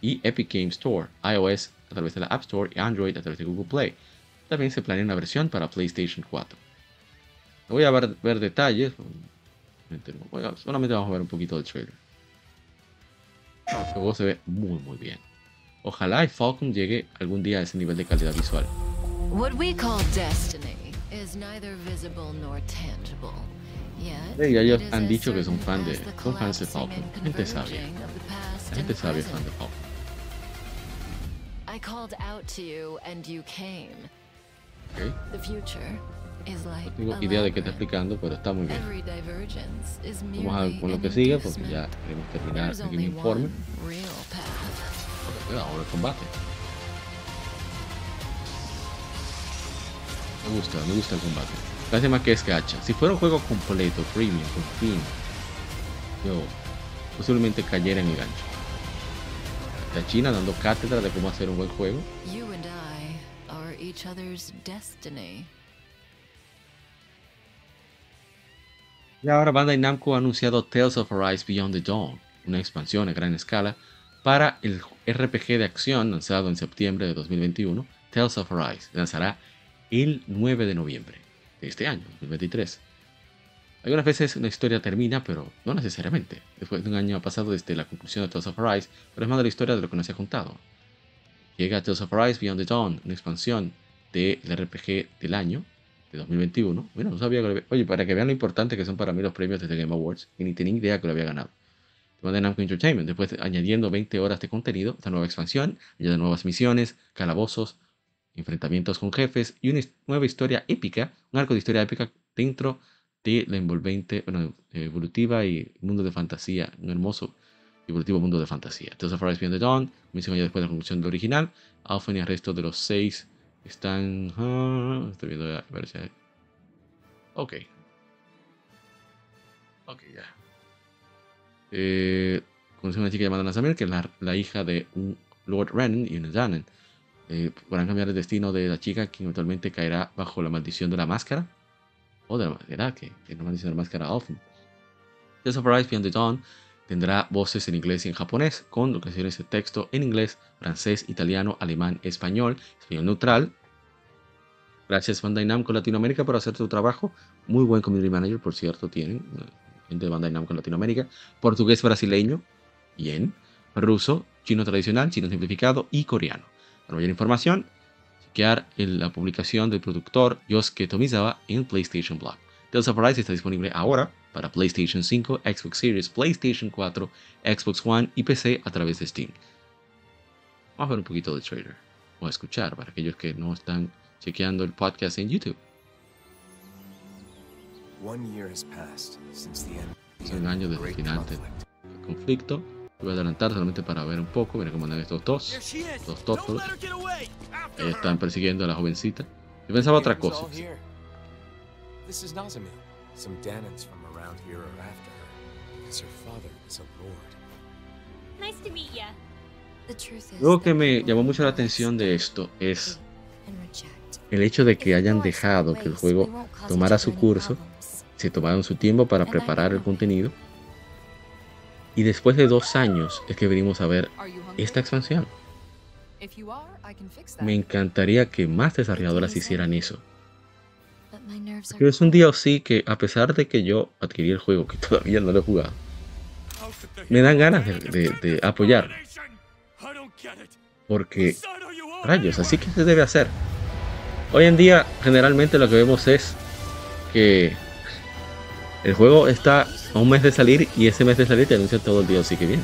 y Epic Game Store, iOS a través de la App Store y Android a través de Google Play. También se planea una versión para PlayStation 4. No voy a ver, ver detalles, solamente vamos a ver un poquito del trailer. El juego se ve muy muy bien. Ojalá y Falcon llegue algún día a ese nivel de calidad visual. What we call destiny is neither visible nor tangible. Ya ellos han dicho que son fan de, son fans de Falcon. Gente sabia. La gente sabia fan de. Falcon. I called out to you and you came. ¿ok? The future is like No tengo idea de qué está explicando, pero está muy bien. Vamos a ver con lo que sigue porque ya queremos terminar aquí mi informe. ahora el combate. Me gusta, me gusta el combate. Lástima que es gacha. Si fuera un juego completo, premium, con fin, yo posiblemente cayera en el gancho. La China dando cátedra de cómo hacer un buen juego. You and I are each other's destiny. Y ahora Bandai Namco ha anunciado Tales of Arise Beyond the Dawn, una expansión a gran escala para el RPG de acción lanzado en septiembre de 2021. Tales of Arise lanzará el 9 de noviembre de este año, 2023. Algunas veces la historia termina, pero no necesariamente. Después de un año pasado desde la conclusión de Tales of Arise, pero es más de la historia de lo que nos ha contado. Llega Tales of Arise Beyond the Dawn, una expansión del RPG del año, de 2021. Bueno, no sabía que lo había- Oye, para que vean lo importante que son para mí los premios de The Game Awards, ni tenía idea que lo había ganado. de Namco Entertainment, después de- añadiendo 20 horas de contenido, esta nueva expansión, añade nuevas misiones, calabozos, enfrentamientos con jefes y una nueva historia épica, un arco de historia épica dentro de la envolvente, bueno, evolutiva y mundo de fantasía, un hermoso y evolutivo mundo de fantasía. Tales of Arise Beyond the Dawn, misión ya después de la conclusión del original, Alpha y el resto de los seis están... ah, estoy viendo a ver si hay- Ok. Ok, ya. Eh, conoce a una chica llamada Nazamir, que es la, la hija de un Lord Renan y un Danen. Eh, podrán cambiar el destino de la chica, que eventualmente caerá bajo la maldición de la máscara. O de la máscara, que es la maldición de la máscara Alphen. The Surprise Beyond the Dawn tendrá voces en inglés y en japonés, con locaciones de texto en inglés, francés, italiano, alemán, español, español neutral. Gracias Bandai Namco Latinoamérica por hacer tu trabajo. Muy buen community manager, por cierto, tienen. Gente de Bandai Namco Latinoamérica. Portugués brasileño, bien. Ruso, chino tradicional, chino simplificado y coreano. Para mayor información, chequear en la publicación del productor Yosuke Tomizawa en PlayStation Blog. Tales of Arise está disponible ahora para PlayStation 5, Xbox Series, PlayStation 4, Xbox One y PC a través de Steam. Vamos a ver un poquito de trailer, o a escuchar para aquellos que no están chequeando el podcast en YouTube. Es un año desde el final del conflicto. Voy a adelantar solamente para ver un poco. Miren cómo andan estos dos. Dos tortos. Ellos están persiguiendo a la jovencita. Yo pensaba otra cosa. This is Nazamil. Some Danans from around here are after her because her father is a lord. Nice to meet ya. The truth is Luego que me llamó mucho la atención de esto es el hecho de que hayan dejado que el juego tomara su curso, se tomaron su tiempo para preparar el contenido y después de dos años es que venimos a ver esta expansión. Me encantaría que más desarrolladoras hicieran eso. Pero es un día sí que a pesar de que yo adquirí el juego, que todavía no lo he jugado, me dan ganas de, de, de apoyar. Porque, rayos, así que se debe hacer. Hoy en día generalmente lo que vemos es que el juego está a un mes de salir y ese mes de salir te anuncia todo el día, así que bien.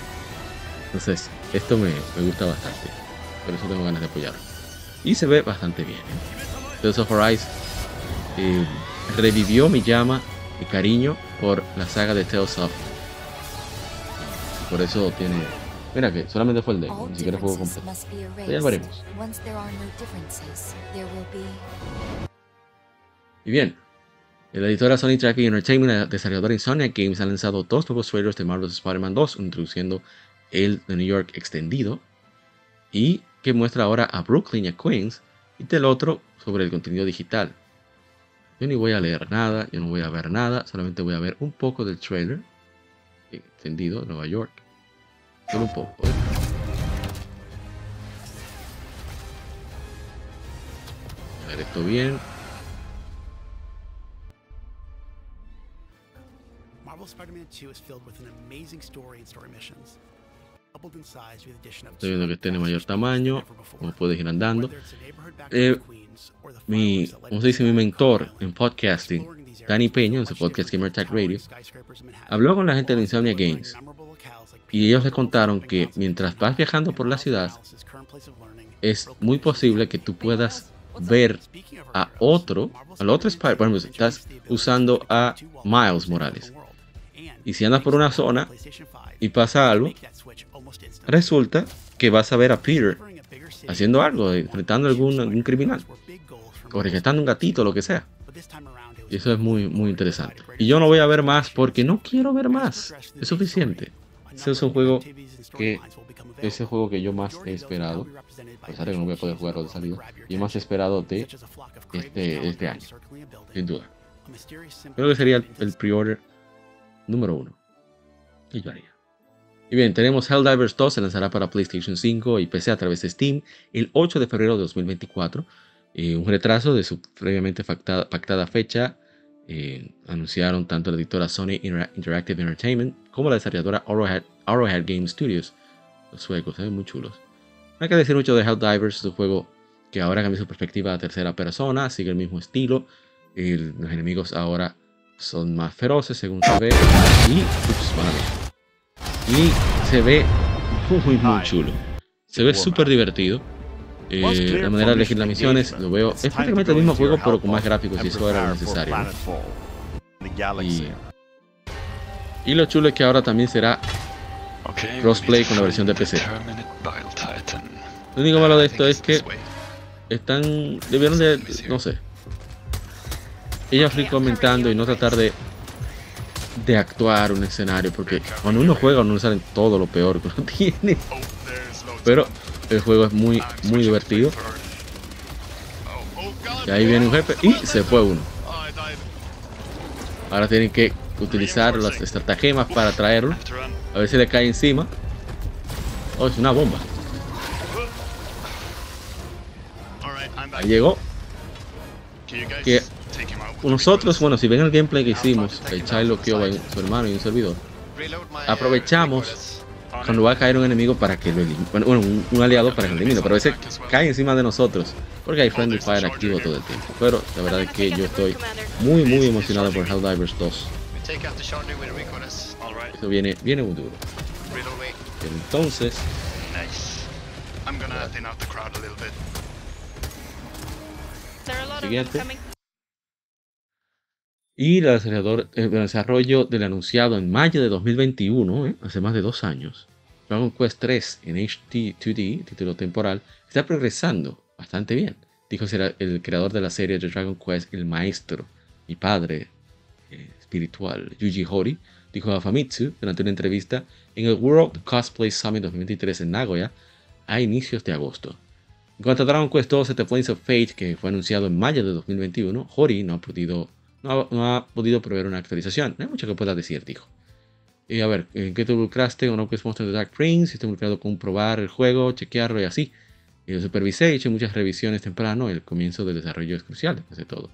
Entonces, esto me, me gusta bastante. Por eso tengo ganas de apoyarlo. Y se ve bastante bien. ¿eh? Tales of Arise eh, revivió mi llama y cariño por la saga de Tales of. Por eso tiene. Mira que solamente fue el demo, ni siquiera el juego completo. Ya veremos. Y bien, la editora Sony Tracking Entertainment, la desarrolladora Insomniac Games, ha lanzado dos nuevos trailers de Marvel's Spider-Man 2, introduciendo el de New York extendido y que muestra ahora a Brooklyn y a Queens, y del otro sobre el contenido digital. Yo ni voy a leer nada, yo no voy a ver nada, solamente voy a ver un poco del trailer extendido Nueva York. Solo un poco. A ver esto bien. Estoy viendo que tiene mayor tamaño, como puedes ir andando. Eh, mi, ¿cómo se dice? Mi mentor en podcasting, Danny Peña, en su podcast Gamer Tag Radio, habló con la gente de Insomnia Games y ellos le contaron que mientras vas viajando por la ciudad, es muy posible que tú puedas ver a otro, al otro Spider, por ejemplo, si estás usando a Miles Morales. Y si andas por una zona y pasa algo, resulta que vas a ver a Peter haciendo algo, enfrentando a algún, algún criminal, o rescatando un gatito, lo que sea. Y eso es muy, muy interesante. Y yo no voy a ver más porque no quiero ver más. Es suficiente. Ese es un juego que es el juego que yo más he esperado. A pesar de que no voy a poder jugarlo de salida. Y más esperado de este, este año. Sin duda. Creo que sería el, el pre-order número uno. Y yo haría. Y bien, tenemos Helldivers 2, se lanzará para PlayStation 5 y PC a través de Steam el 8 de febrero de 2024. Eh, un retraso de su previamente pactada, pactada fecha. Eh, anunciaron tanto la editora Sony Inter Interactive Entertainment como la desarrolladora Arrowhead, Arrowhead Game Studios. Los suecos, ven muy chulos. No hay que decir mucho de Helldivers, es un juego que ahora cambia su perspectiva a tercera persona, sigue el mismo estilo. Los enemigos ahora son más feroces según se ve. Y, ups, y se ve muy, muy chulo. Se ve súper divertido. Eh, la manera de elegir las misiones lo veo. Es prácticamente el mismo juego, pero con más gráficos, si eso era necesario. ¿no? Y, y lo chulo es que ahora también será crossplay con la versión de PC. Lo único malo de esto es que están. Debieron de. No sé. Ella fui comentando y no tratar de de actuar un escenario, porque cuando uno juega uno sale todo lo peor que uno tiene. Pero el juego es muy, muy divertido. Y ahí viene un jefe y se fue uno. Ahora tienen que utilizar las estratagemas para traerlo. A ver si le cae encima. Oh, es una bomba. Ahí llegó. Que nosotros, bueno, si ven el gameplay que hicimos, el Chilo Kyoba, su hermano y un servidor, aprovechamos cuando va a caer un enemigo para que lo elimine. Bueno, un, aliado para que lo elimine, pero a veces cae encima de nosotros porque hay Friendly Fire activo todo el tiempo. Pero la verdad es que yo estoy muy, muy emocionado por Helldivers 2. Eso viene, viene muy duro. Entonces. Siguiente. Y el desarrollo del anunciado en mayo de 2021, ¿eh? hace más de dos años, Dragon Quest 3 en HD 2D, título temporal, está progresando bastante bien. Dijo el creador de la serie de Dragon Quest, el maestro, mi padre eh, espiritual, Yuji Hori, dijo a Famitsu durante una entrevista en el World Cosplay Summit 2023 en Nagoya a inicios de agosto. En cuanto a Dragon Quest 12 The Flames of Fate, que fue anunciado en mayo de 2021, Hori no ha podido no ha, podido proveer una actualización. No hay mucho que pueda decir, dijo. Y a ver, ¿en qué te involucraste o no que es Monster Dark Prince? Si te involucrado con probar el juego, chequearlo y así. Y lo supervisé, hecho muchas revisiones temprano. El comienzo del desarrollo es crucial, después de todo.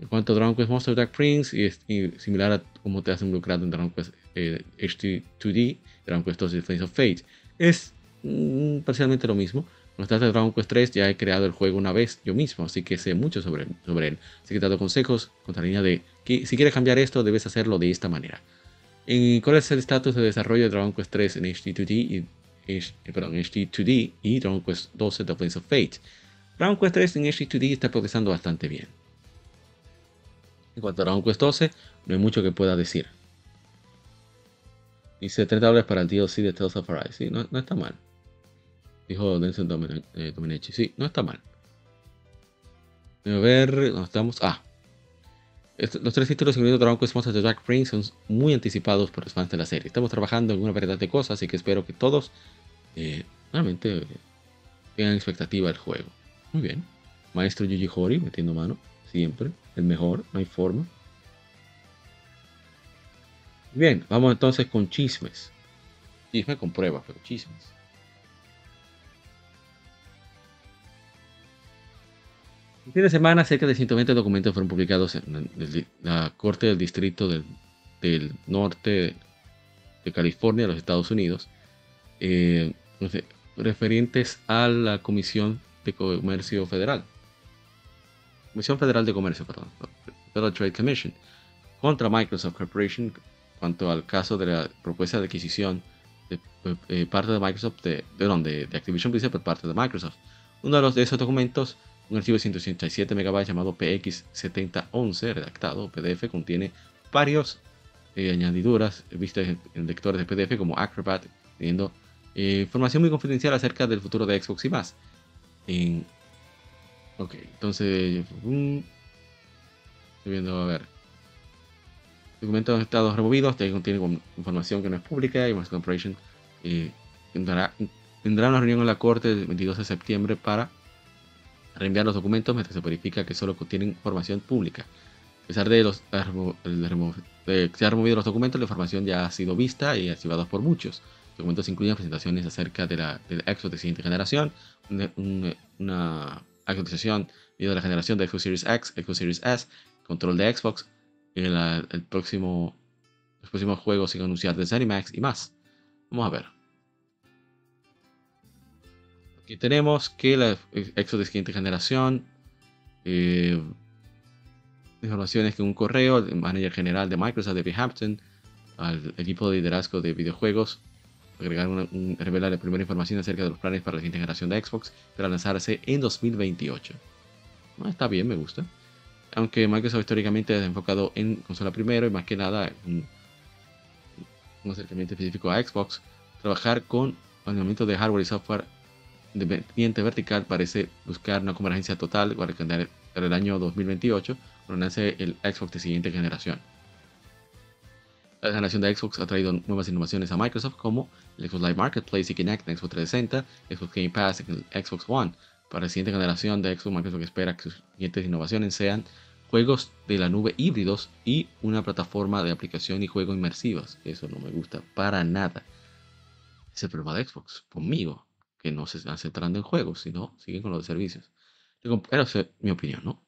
En cuanto a Dragon Quest Monster Dark Prince, y, es, similar a cómo te has involucrado en Dragon Quest eh, HD2D, Dragon Quest 2 Flames of Fate, es mm, parcialmente lo mismo. Cuando de Dragon Quest 3 ya he creado el juego una vez yo mismo, así que sé mucho sobre, él. Así que te dado consejos con la línea de que si quieres cambiar esto debes hacerlo de esta manera. ¿En ¿Cuál es el estatus de desarrollo de Dragon Quest 3 en HD2D y, perdón, HD2D y Dragon Quest 12 The Place of Fate? Dragon Quest 3 en HD2D está progresando bastante bien. En cuanto a Dragon Quest 12, no hay mucho que pueda decir. Dice 30 dólares para el DLC de Tales of Arise. Sí, no está mal dijo Denzel eh, Dominici. Sí, no está mal. A ver, ¿dónde estamos? Ah. los tres títulos, incluido Dragon Quest Monsters de Dark Prince, son muy anticipados por los fans de la serie. Estamos trabajando en una variedad de cosas, así que espero que todos eh, realmente eh, tengan expectativa del juego. Muy bien. Maestro Yuji Hori metiendo mano, siempre. El mejor, no hay forma. Bien, vamos entonces con chismes. Chisme con pruebas, pero chismes. El fin de semana, cerca de 120 documentos fueron publicados en la Corte del Distrito del, Norte de California, de los Estados Unidos, eh, referentes a la Comisión de Comercio Federal. Comisión Federal de Comercio, perdón. Federal Trade Commission, contra Microsoft Corporation, cuanto al caso de la propuesta de adquisición de, eh, parte de Microsoft, de, de, de Activision Blizzard por parte de Microsoft. Uno de esos documentos un archivo de 187 MB llamado PX7011, redactado PDF, contiene varios eh, añadiduras vistas en, lectores de PDF como Acrobat, teniendo eh, información muy confidencial acerca del futuro de Xbox y más. ok, entonces. estoy viendo, a ver. Documentos han estado removidos, contiene información que no es pública y Microsoft Corporation eh, tendrá, tendrá una reunión en la corte el 22 de septiembre para reenviar los documentos mientras se verifica que solo contienen información pública. A pesar de, los, que se han removido los documentos, la información ya ha sido vista y archivada por muchos. Los documentos incluyen presentaciones acerca de la, del Xbox de siguiente generación, una, actualización de la generación de Xbox Series X, Xbox Series S, control de Xbox, el, el próximo, los próximos juegos sin anunciar de Zenimax y más. Vamos a ver. Aquí tenemos que la Exo de siguiente generación. Eh, informaciones que un correo, el manager general de Microsoft, David Hampton, al equipo de liderazgo de videojuegos, agregar un, revelar la primera información acerca de los planes para la siguiente generación de Xbox para lanzarse en 2028. está bien, me gusta. Aunque Microsoft históricamente ha enfocado en consola primero y más que nada un, un acercamiento específico a Xbox, trabajar con alineamiento de hardware y software Independiente Vertical parece buscar una convergencia total para el año 2028 cuando nace el Xbox de siguiente generación. La generación de Xbox ha traído nuevas innovaciones a Microsoft como el Xbox Live Marketplace y Kinect Xbox 360, Xbox Game Pass en el Xbox One. Para la siguiente generación de Xbox, Microsoft espera que sus siguientes innovaciones sean juegos de la nube híbridos y una plataforma de aplicación y juego inmersivos. Eso no me gusta para nada. Es el problema de Xbox, conmigo, que no se están centrando en juegos, sino siguen con los servicios. Pero es mi opinión, ¿no?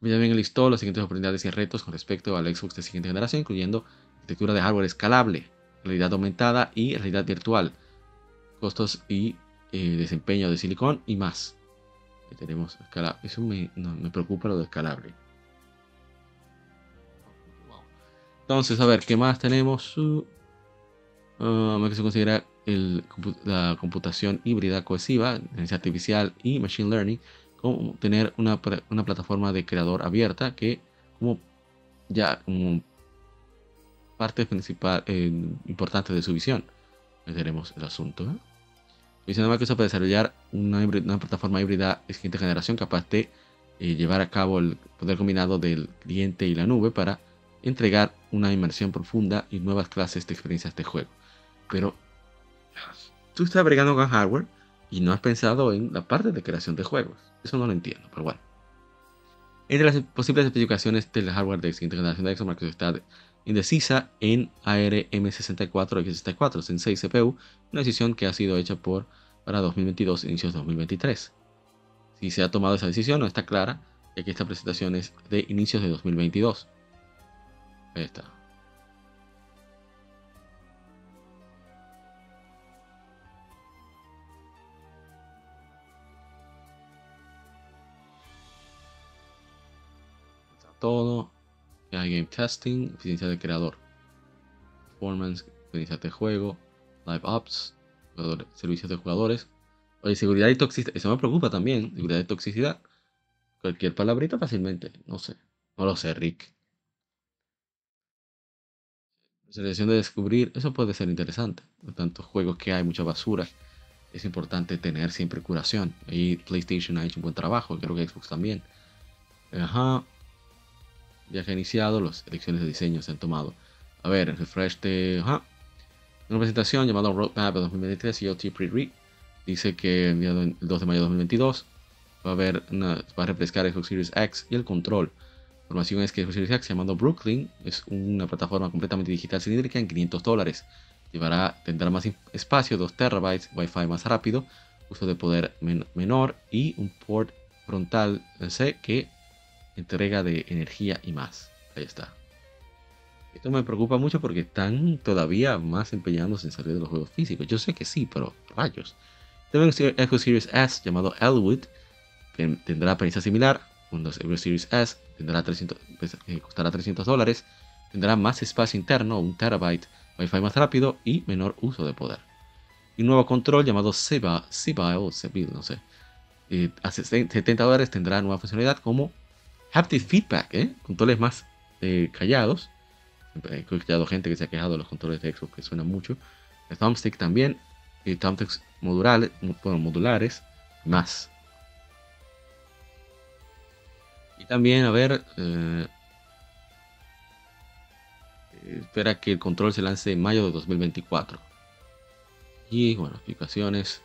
También listó las siguientes oportunidades y retos con respecto al Xbox de siguiente generación, incluyendo arquitectura de hardware escalable, realidad aumentada y realidad virtual, costos y eh, desempeño de silicón y más. tenemos Eso me, me preocupa lo de escalable. Entonces, a ver, ¿qué más tenemos? Uh, que se considera la computación híbrida cohesiva, inteligencia artificial y machine learning, como tener una, plataforma de creador abierta que como ya como parte principal eh, importante de su visión. Veremos el asunto. ¿eh? Visión de Microsoft para desarrollar una, plataforma híbrida de siguiente generación capaz de eh, llevar a cabo el poder combinado del cliente y la nube para entregar una inmersión profunda y nuevas clases de experiencias de juego. Pero tú estás bregando con hardware y no has pensado en la parte de creación de juegos. Eso no lo entiendo, pero bueno. Entre las posibles especificaciones del hardware de siguiente generación de Xbox, está indecisa en ARM64 y X64 Sensei CPU, una decisión que ha sido hecha por para 2022 inicios de 2023. Si se ha tomado esa decisión no está clara, ya que esta presentación es de inicios de 2022. Ahí está. Todo. Hay game testing, eficiencia de creador. Performance, experiencia de juego. Live ops, servicios de jugadores. Seguridad y toxicidad. Eso me preocupa también. Seguridad y toxicidad. Cualquier palabrita fácilmente. No sé. No lo sé, Rick. Selección de descubrir, eso puede ser interesante. Por tantos juegos que hay, mucha basura. Es importante tener siempre curación. Ahí PlayStation ha hecho un buen trabajo, creo que Xbox también. Ajá. Viaje iniciado, las elecciones de diseño se han tomado. A ver, refresh de. Una presentación llamada Roadmap 2023 IoT Pre-Read. Dice que el 2 de mayo de 2022 va a haber una, va a refrescar Xbox Series X y el control información es que Series X llamado Brooklyn es una plataforma completamente digital cilíndrica en 500 dólares. Llevará, tendrá más espacio, 2 terabytes, Wi-Fi más rápido, uso de poder menor y un port frontal C que entrega de energía y más. Ahí está. Esto me preocupa mucho porque están todavía más empeñados en salir de los juegos físicos. Yo sé que sí, pero rayos. También Xbox Series S llamado Elwood, tendrá apariencia similar, Windows Xbox Series S tendrá 300, pues, eh, costará 300 dólares, tendrá más espacio interno, un terabyte, Wi-Fi más rápido y menor uso de poder. Y un nuevo control llamado Seba, o Sebil, no sé. Eh, a 70 dólares tendrá nueva funcionalidad como Haptic Feedback, ¿eh? controles más eh, callados. He escuchado gente que se ha quejado de los controles de Xbox que suenan mucho. El thumbstick también, y thumbsticks modulares, bueno, modulares, más. Y también, a ver, eh, espera que el control se lance en mayo de 2024. Y bueno, aplicaciones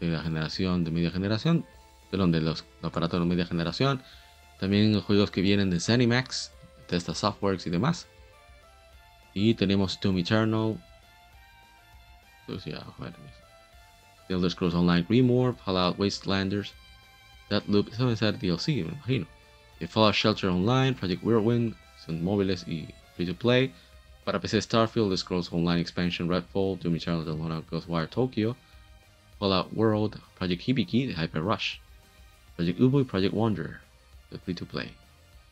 de la generación de media generación, perdón, de los aparatos de media generación. También los juegos que vienen de Zenimax, Testa Softworks y demás. Y tenemos Doom Eternal. Pues ya, The Elder Scrolls Online Grimoire, Fallout Wastelanders. Deathloop, eso debe ser DLC, me imagino. Eh, Fallout Shelter Online, Project Whirlwind, son móviles y free to play. Para PC Starfield, The Scrolls Online Expansion Redfall, Doom Eternal de Lona Ghostwire Tokyo, Fallout World, Project Hibiki The Hyper Rush, Project Ubu Project Wonder free to play.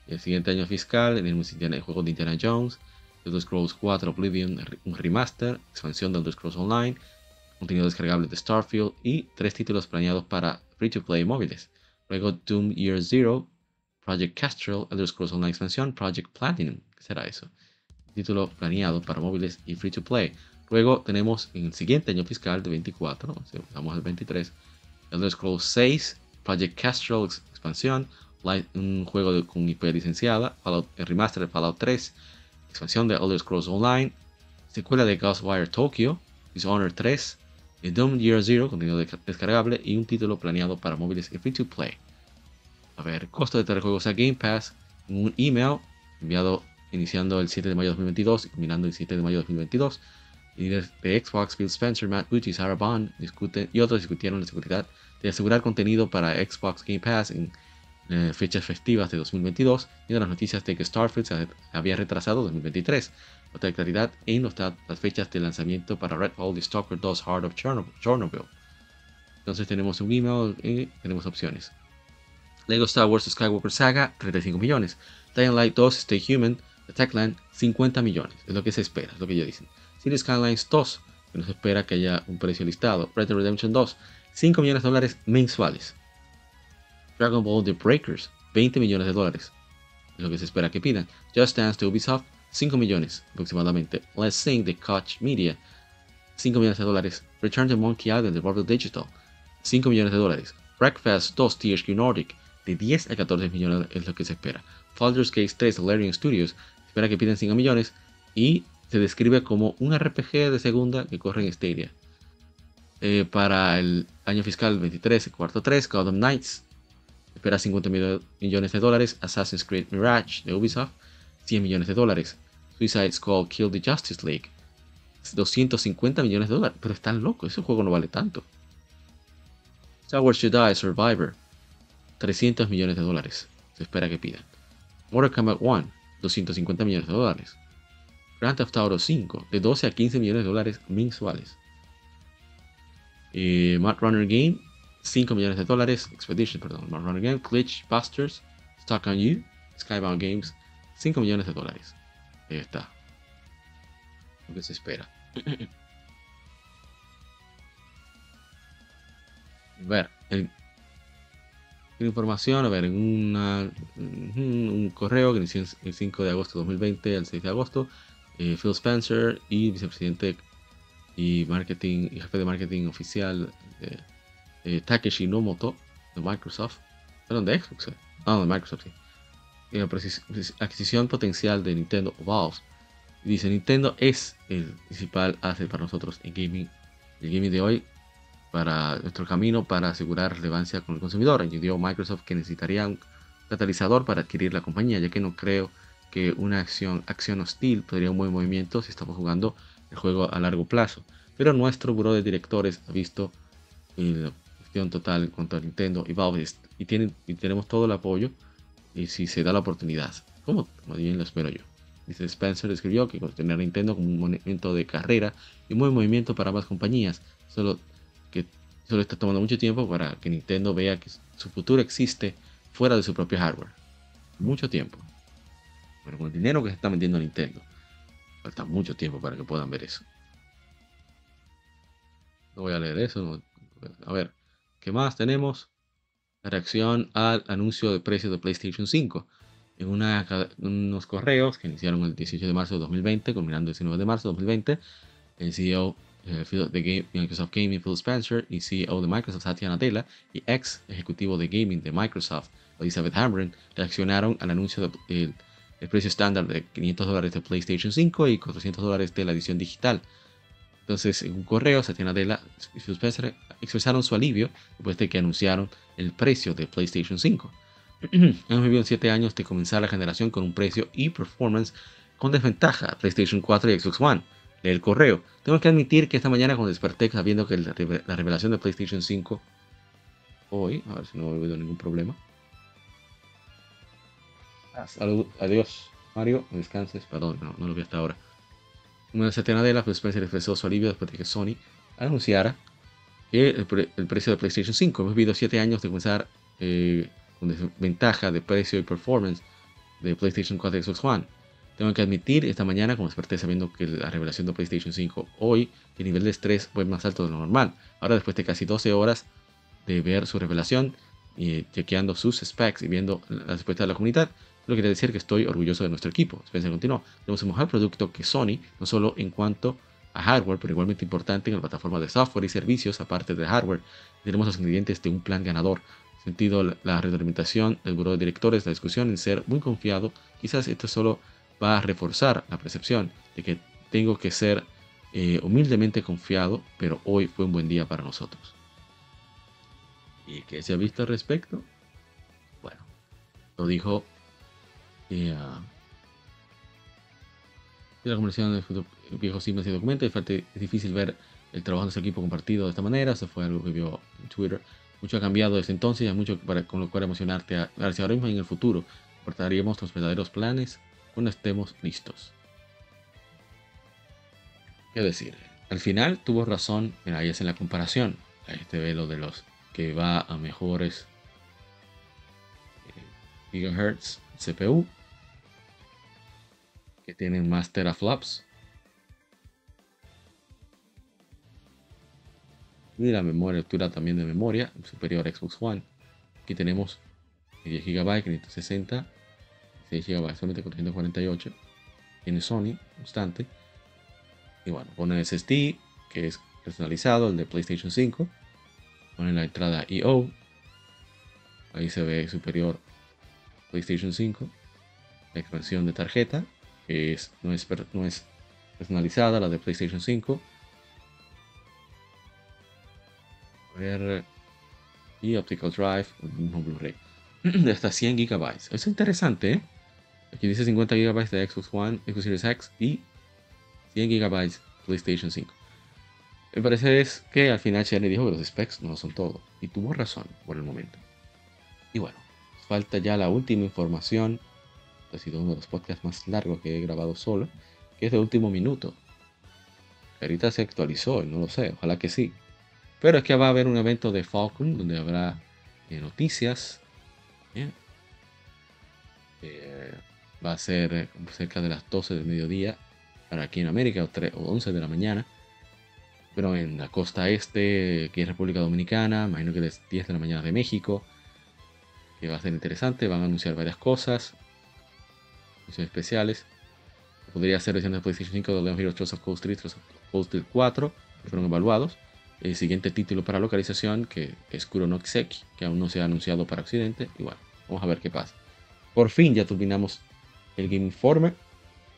Y el siguiente año fiscal tenemos el juego de Indiana Jones, The Scrolls 4 Oblivion, un remaster, expansión de The Scrolls Online, contenido descargable de Starfield y tres títulos planeados para free to play móviles. Luego Doom Year Zero, Project Castrol, Elder Scrolls Online Expansión, Project Platinum. ¿Qué será eso? Título planeado para móviles y free to play. Luego tenemos en el siguiente año fiscal de 24, estamos al 23, Elder Scrolls 6, Project Castrol Expansión, un juego con IP licenciada, Fallout, el remaster de Fallout 3, expansión de Elder Scrolls Online, secuela de Ghostwire Tokyo, Dishonored 3, The Doom Year Zero, contenido descargable y un título planeado para móviles y free to play. A ver, costo de traer juegos a Game Pass, un email enviado iniciando el 7 de mayo de 2022 y culminando el 7 de mayo de 2022. Líderes de Xbox, Phil Spencer, Matt y Sarah Bond discuten, y otros discutieron la seguridad de asegurar contenido para Xbox Game Pass eh, fechas festivas de 2022 y de las noticias de que Starfield se había retrasado 2023. Otra claridad en las fechas de lanzamiento para Redfall y Stalker 2 Heart of Chernobyl. Entonces tenemos un email y tenemos opciones. Lego Star Wars Skywalker Saga, 35 millones. Dying Light 2 Stay Human, The Techland, 50 millones. Es lo que se espera, es lo que ellos dicen. City Skylines 2, que nos espera que haya un precio listado. Red Redemption 2, 5 millones de dólares mensuales. Dragon Ball The Breakers, 20 millones de dólares. Es lo que se espera que pidan. Just Dance de Ubisoft, 5 millones aproximadamente. Let's Sing de Koch Media, 5 millones de dólares. Return to Monkey Island de Marvel Digital, 5 millones de dólares. Breakfast 2 THQ Nordic, de 10 a 14 millones es lo que se espera. Baldur's Gate 3 Larian Studios espera que piden 5 millones y se describe como un RPG de segunda que corre en Stadia. Eh, para el año fiscal 23, cuarto 3, Gotham Knights espera 50 millones de dólares. Assassin's Creed Mirage de Ubisoft, 100 millones de dólares. Suicide Squad Kill the Justice League, 250 millones de dólares. Pero están locos, ese juego no vale tanto. Star Wars Jedi Survivor, 300 millones de dólares. Se espera que pidan. Mortal Kombat 1, 250 millones de dólares. Grand Theft Auto 5, de 12 a 15 millones de dólares mensuales. Eh, Mad Runner Game, 5 millones de dólares. Expedition, perdón. Runner Game, Glitch Busters, Stock on You, Skybound Games, 5 millones de dólares. Ahí está. Lo que se espera. A ver, el, información, a ver, en una, un correo que inició el 5 de agosto de 2020 al 6 de agosto, eh, Phil Spencer y vicepresidente y marketing y jefe de marketing oficial de eh, Takeshi Nomoto de Microsoft, perdón, de Xbox, eh. ah, de Microsoft, sí. la adquisición potencial de Nintendo Valve. Dice, Nintendo es el principal asset para nosotros en gaming. El gaming de hoy para nuestro camino para asegurar relevancia con el consumidor. Añadió Microsoft que necesitaría un catalizador para adquirir la compañía, ya que no creo que una acción, acción hostil podría un buen movimiento si estamos jugando el juego a largo plazo. Pero nuestro buró de directores ha visto la total en cuanto a Nintendo y Valve y, tienen, y tenemos todo el apoyo y si se da la oportunidad, como, como bien lo espero yo. Dice Spencer escribió que tener Nintendo como un movimiento de carrera y un buen movimiento para ambas compañías. Solo que solo está tomando mucho tiempo para que Nintendo vea que su futuro existe fuera de su propio hardware. Mucho tiempo. Pero con el dinero que se está metiendo Nintendo, falta mucho tiempo para que puedan ver eso. No voy a leer eso. A ver, ¿qué más tenemos? La reacción al anuncio de precios de PlayStation 5. En unos correos que iniciaron el 18 de marzo de 2020, culminando el 19 de marzo de 2020, el CEO de Microsoft Gaming Phil Spencer y CEO de Microsoft Satya Nadella y ex ejecutivo de gaming de Microsoft Elizabeth Hamren reaccionaron al anuncio del precio estándar de 500 dólares de PlayStation 5 y 400 dólares de la edición digital. Entonces, en un correo, Satya Nadella expresaron su alivio después de que anunciaron el precio de PlayStation 5. Hemos vivido 7 años de comenzar la generación con un precio y performance con desventaja PlayStation 4 y Xbox One el correo. Tengo que admitir que esta mañana cuando desperté sabiendo que la, revelación de PlayStation 5 hoy, a ver si no he habido ningún problema. Ah, adiós, Mario, descanses, perdón, no, lo vi hasta ahora. Una setena de la Spencer expresó su alivio después de que Sony anunciara que el, precio de PlayStation 5. Hemos vivido 7 años de comenzar eh, con desventaja de precio y performance de PlayStation 4 y Xbox One tengo que admitir, esta mañana, como desperté sabiendo que la revelación de PlayStation 5 hoy, el nivel de estrés fue más alto de lo normal. Ahora, después de casi 12 horas de ver su revelación y chequeando sus specs y viendo la respuesta de la comunidad, lo quiere decir que estoy orgulloso de nuestro equipo. Spencer continuó. Tenemos un mejor producto que Sony, no solo en cuanto a hardware, pero igualmente importante en la plataforma de software y servicios, aparte de hardware. Tenemos los ingredientes de un plan ganador. Sentido la retroalimentación del buró de directores, la discusión en ser muy confiado. Quizás esto es solo va a reforzar la percepción de que tengo que ser eh, humildemente confiado, pero hoy fue un buen día para nosotros. ¿Y qué se ha visto al respecto? Bueno, lo dijo eh, la conversación de viejo Siemens y documento. Es difícil ver el trabajo de ese equipo compartido de esta manera. Eso fue algo que vio en Twitter. Mucho ha cambiado desde entonces y hay mucho para, con lo cual emocionarte hacia ahora mismo y en el futuro. Portaríamos los verdaderos planes cuando estemos listos. ¿Qué decir? Al final tuvo razón, mira, ahí es en la comparación. Este velo de los que va a mejores eh, gigahertz CPU tienen más teraflops y la memoria, altura también de memoria superior a Xbox One. Aquí tenemos 10 GB, 560, 6 GB solamente con 348. Tiene Sony, constante. Y bueno, pone SSD, que es personalizado, el de PlayStation 5. Pone la entrada EO. Ahí se ve superior PlayStation 5. La expansión de tarjeta, que es, no, es, no personalizada, la de PlayStation 5 ver y Optical Drive, mismo Blu-ray, de hasta 100 GB. Es interesante, ¿eh? Aquí dice 50 GB de Xbox One, Xbox Series X y 100 GB PlayStation 5. Me parece es que al final Cherny dijo que los specs no son todo. Y tuvo razón por el momento. Y bueno, falta ya la última información. Ha sido uno de los podcasts más largos que he grabado solo. Que es de último minuto. Ahorita se actualizó, no lo sé, ojalá que sí. Pero es que va a haber un evento de Falcon donde habrá eh, noticias. Eh, va a ser eh, cerca de las 12 del mediodía para aquí en América o, 3, o 11 de la mañana. Pero en la costa este, que es República Dominicana, imagino que es 10 de la mañana de México. Que va a ser interesante, van a anunciar varias cosas. Anuncios especiales. Podría ser versiones de PlayStation 5 de Leon Heroes Trust of Cold Street, Trust of Cold Street 4, que fueron evaluados el siguiente título para localización, que es Kuronoxeki, que aún no se ha anunciado para Occidente. Y bueno, vamos a ver qué pasa. Por fin ya terminamos el Game Informer.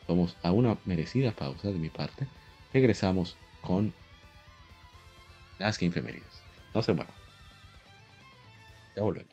Vamos a una merecida pausa de mi parte. Regresamos con las Game Femeninas. No se muevan. Ya volvemos.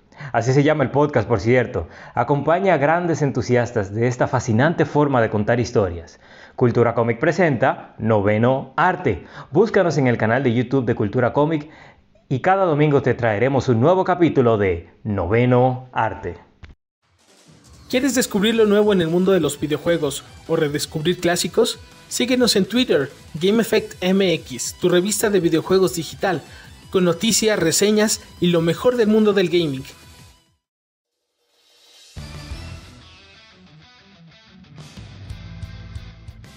Así se llama el podcast, por cierto. Acompaña a grandes entusiastas de esta fascinante forma de contar historias. Cultura Comic presenta Noveno Arte. Búscanos en el canal de YouTube de Cultura Comic y cada domingo te traeremos un nuevo capítulo de Noveno Arte. ¿Quieres descubrir lo nuevo en el mundo de los videojuegos o redescubrir clásicos? Síguenos en Twitter, GameEffectMX, tu revista de videojuegos digital, con noticias, reseñas y lo mejor del mundo del gaming.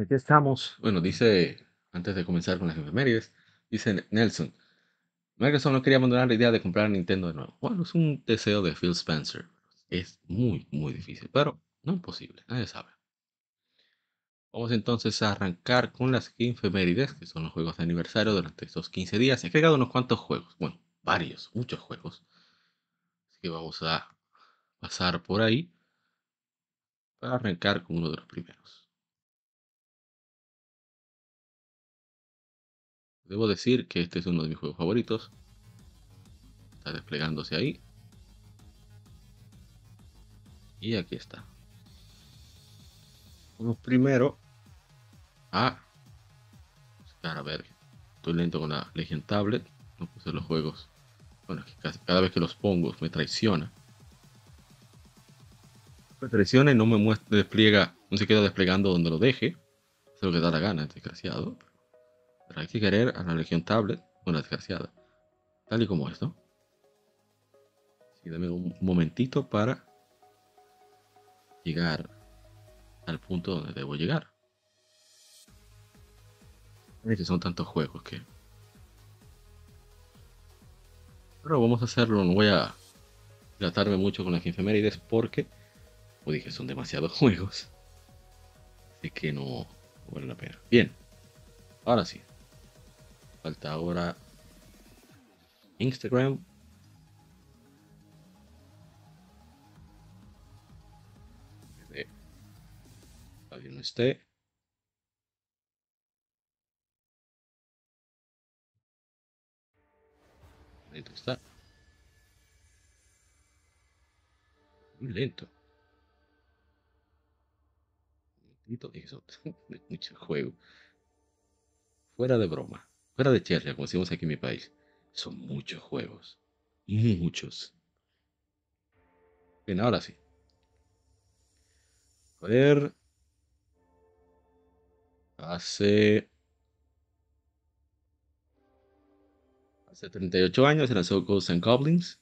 Aquí estamos. Bueno, dice, antes de comenzar con las efemérides, dice Nelson, Microsoft no quería abandonar la idea de comprar Nintendo de nuevo. Bueno, es un deseo de Phil Spencer. Es muy, muy difícil, pero no imposible, nadie sabe. Vamos entonces a arrancar con las efemérides, que son los juegos de aniversario durante estos 15 días. He agregado unos cuantos juegos, bueno, varios, muchos juegos. Así que vamos a pasar por ahí para arrancar con uno de los primeros. Debo decir que este es uno de mis juegos favoritos. Está desplegándose ahí. Y aquí está. Vamos primero a buscar, a ver. Estoy lento con la Legion Tablet. No puse los juegos. Bueno, cada vez que los pongo me traiciona. Me traiciona y no me muestra, despliega, no se queda desplegando donde lo deje. Es lo que da la gana, desgraciado hay que querer a la Legión Tablet, una desgraciada. Tal y como esto. Sí, dame un momentito para llegar al punto donde debo llegar. que son tantos juegos que. Pero vamos a hacerlo, no voy a tratarme mucho con las efemérides porque, como dije, son demasiados juegos. Así que no, no vale la pena. Bien, ahora sí. Falta ahora Instagram. Alguien no esté. Lento está. Muy lento. Mucho juego. Fuera de broma. Fuera de Cherria, como decimos aquí en mi país, son muchos juegos. Muchos. Bien, ahora sí. A ver. Hace. Hace 38 años se lanzó Ghosts and Goblins.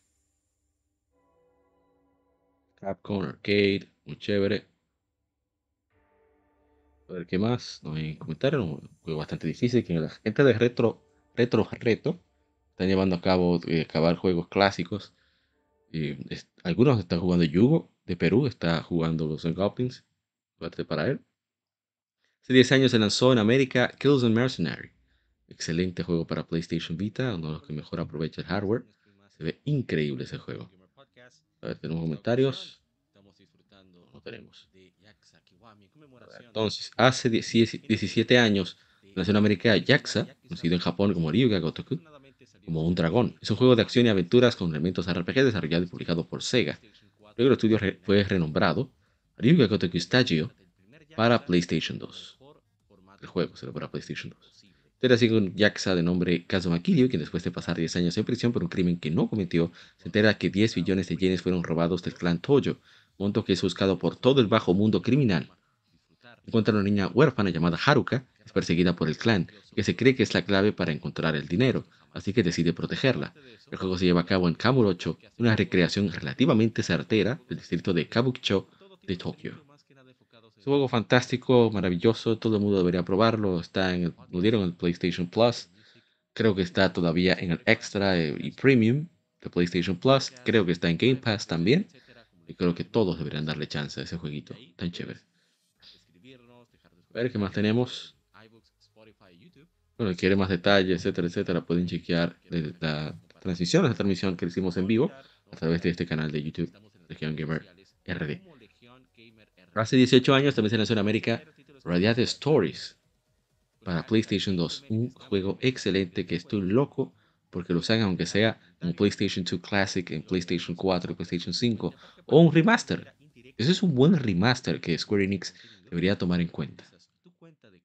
Capcom Arcade, muy chévere. A ver qué más. No hay comentarios. Un juego bastante difícil. Que la gente de Retro Retro Reto están llevando a cabo eh, acabar juegos clásicos. algunos están jugando Yugo de Perú. Está jugando los Goblins. Para él. Hace 10 años se lanzó en América Kills and Mercenary. Excelente juego para PlayStation Vita, uno de los que mejor aprovecha el hardware. Se ve increíble ese juego. A ver, tenemos comentarios. No tenemos. Entonces, hace 17 años nació en América Yaxa, conocido en Japón como Ryuga Gotoku, como un dragón. Es un juego de acción y aventuras con elementos RPG desarrollado y publicado por Sega. Luego el estudio fue renombrado Ryuga Gotoku Stagio para PlayStation 2. El juego se lo para PlayStation 2. Era así con Yaxa de nombre Kazuma Kiryu, quien después de pasar 10 años en prisión por un crimen que no cometió, se entera que 10 billones de yenes fueron robados del clan Toyo, monto que es buscado por todo el bajo mundo criminal encuentra una niña huérfana llamada Haruka, es perseguida por el clan, que se cree que es la clave para encontrar el dinero, así que decide protegerla. El juego se lleva a cabo en Kamurocho, una recreación relativamente certera del distrito de Kabukicho de Tokio. Es un juego fantástico, maravilloso, todo el mundo debería probarlo, está en el, lo dieron en PlayStation Plus, creo que está todavía en el Extra y Premium de PlayStation Plus, creo que está en Game Pass también, y creo que todos deberían darle chance a ese jueguito tan chévere. A ver qué más tenemos. bueno, quiere más detalles, etcétera, etcétera, pueden chequear la transmisión, la transmisión que hicimos en vivo a través de este canal de YouTube, Legion Gamer RD. Hace 18 años también se lanzó en América Radiate Stories para PlayStation 2, un juego excelente que estoy loco porque lo hagan aunque sea en PlayStation 2 Classic, en PlayStation 4, PlayStation 5 o un remaster. Ese es un buen remaster que Square Enix debería tomar en cuenta.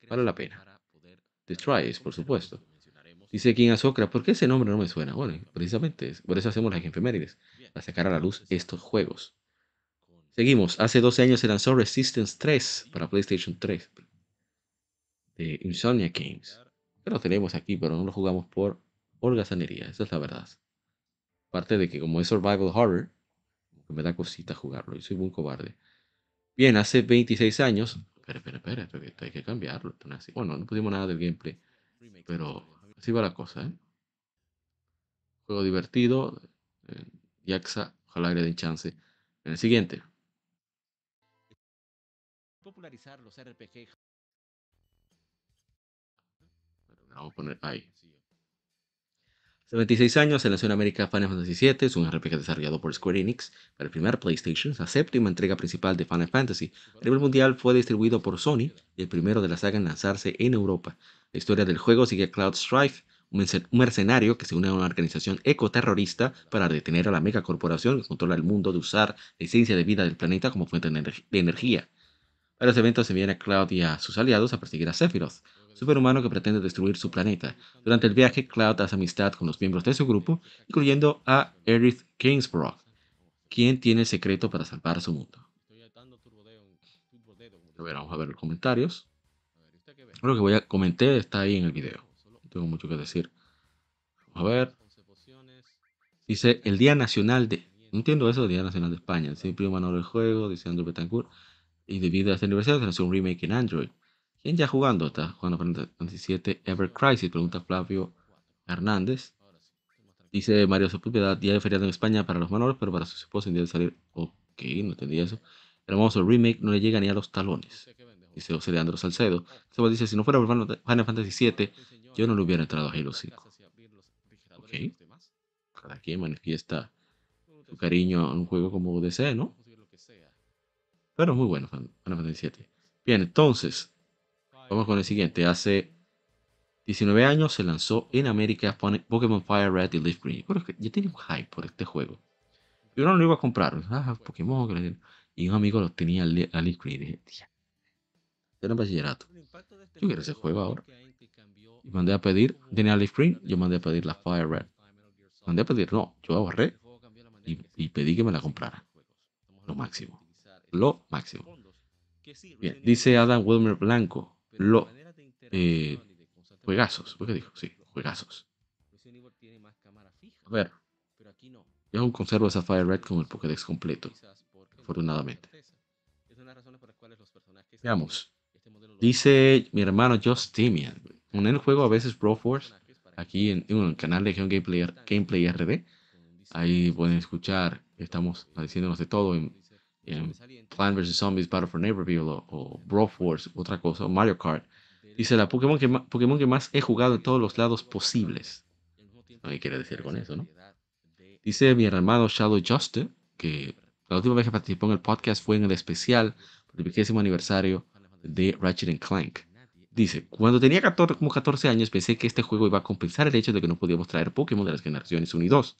Vale la pena. The Tries, por supuesto. Dice King Azokra, ¿por qué ese nombre no me suena? Bueno, precisamente por eso hacemos las efemérides, para sacar a la luz estos juegos. Seguimos. Hace 12 años se lanzó Resistance 3 para PlayStation 3 de Insomnia Games. Que lo tenemos aquí, pero no lo jugamos por holgazanería, esa es la verdad. Aparte de que como es survival horror, me da cosita jugarlo y soy muy cobarde. Bien, hace 26 años, espera, espera, espera, hay que cambiarlo. Bueno, no pusimos nada del gameplay, pero así va la cosa, ¿eh? Juego divertido, eh, Yaxa, ojalá le den chance. En el siguiente. Popularizar los RPG. Vamos a poner ahí. Hace 26 años se lanzó en América Final Fantasy VII, es un RPG desarrollado por Square Enix para el primer PlayStation, la séptima entrega principal de Final Fantasy. A nivel mundial fue distribuido por Sony y el primero de la saga en lanzarse en Europa. La historia del juego sigue a Cloud Strife, un mercenario que se une a una organización ecoterrorista para detener a la megacorporación que controla el mundo de usar la esencia de vida del planeta como fuente de energía. Varios eventos envían a Cloud y a sus aliados a perseguir a Sephiroth, superhumano que pretende destruir su planeta. Durante el viaje, Cloud hace amistad con los miembros de su grupo, incluyendo a Aerith Gainsborough, quien tiene el secreto para salvar su mundo. A ver, vamos a ver los comentarios. Lo que voy a comentar está ahí en el video. No tengo mucho que decir. Vamos a ver. Dice el Día Nacional de. No entiendo eso, el Día Nacional de España. Siempre un manual del juego, dice Andrew Betancourt. Y debido a esta aniversario se lanzó un remake en Android. ¿Quién ya jugando? Está jugando Final Fantasy VII Ever Crisis, pregunta Flavio Hernández. Dice Mario Sepúlveda, día de feriado en España para los menores, pero para su esposa en día de salir. Ok, no entendí eso. El hermoso remake no le llega ni a los talones. Dice José Leandro Salcedo. Seba dice, si no fuera por Final Fantasy VII, yo no le hubiera entrado a Halo 5. Ok. Cada quien manifiesta su cariño a un juego como desee, ¿no? Pero muy bueno Final Fantasy VII. Bien, entonces, Vamos con el siguiente. Hace 19 años se lanzó en América Pokémon Fire Red y Leaf Green. Pero es que un hype por este juego. Yo no lo iba a comprar. Ah, Pokémon. Y un amigo lo tenía a Leaf Green. Y dije, tía. Era bachillerato. Yo quiero ese juego ahora. Y mandé a pedir. Tenía Leaf Green. Yo mandé a pedir la Fire Red. Mandé a pedir. No, yo ahorré. Y, y pedí que me la comprara. Lo máximo. Lo máximo. Bien, dice Adam Wilmer Blanco lo eh, juegazos. ¿Por qué dijo? Sí, juegazos. A ver. Yo aún conservo esa Fire Red con el Pokédex completo. Afortunadamente. Veamos. Dice mi hermano Justinian. En el juego a veces Broforce. Aquí en, el canal de Gameplay, Gameplay RD. Ahí pueden escuchar. Estamos diciéndonos de todo Plan vs. Zombies Battle for Neighborville o, o Broforce, otra cosa, o Mario Kart. Dice la Pokémon que, Pokémon que más he jugado en todos los lados posibles. No hay quiere decir con eso, ¿no? Dice mi hermano Shadow Juste que la última vez que participó en el podcast fue en el especial por el vigésimo aniversario de Ratchet Clank. Dice, cuando tenía 14, como 14 años pensé que este juego iba a compensar el hecho de que no podíamos traer Pokémon de las generaciones 1 y 2.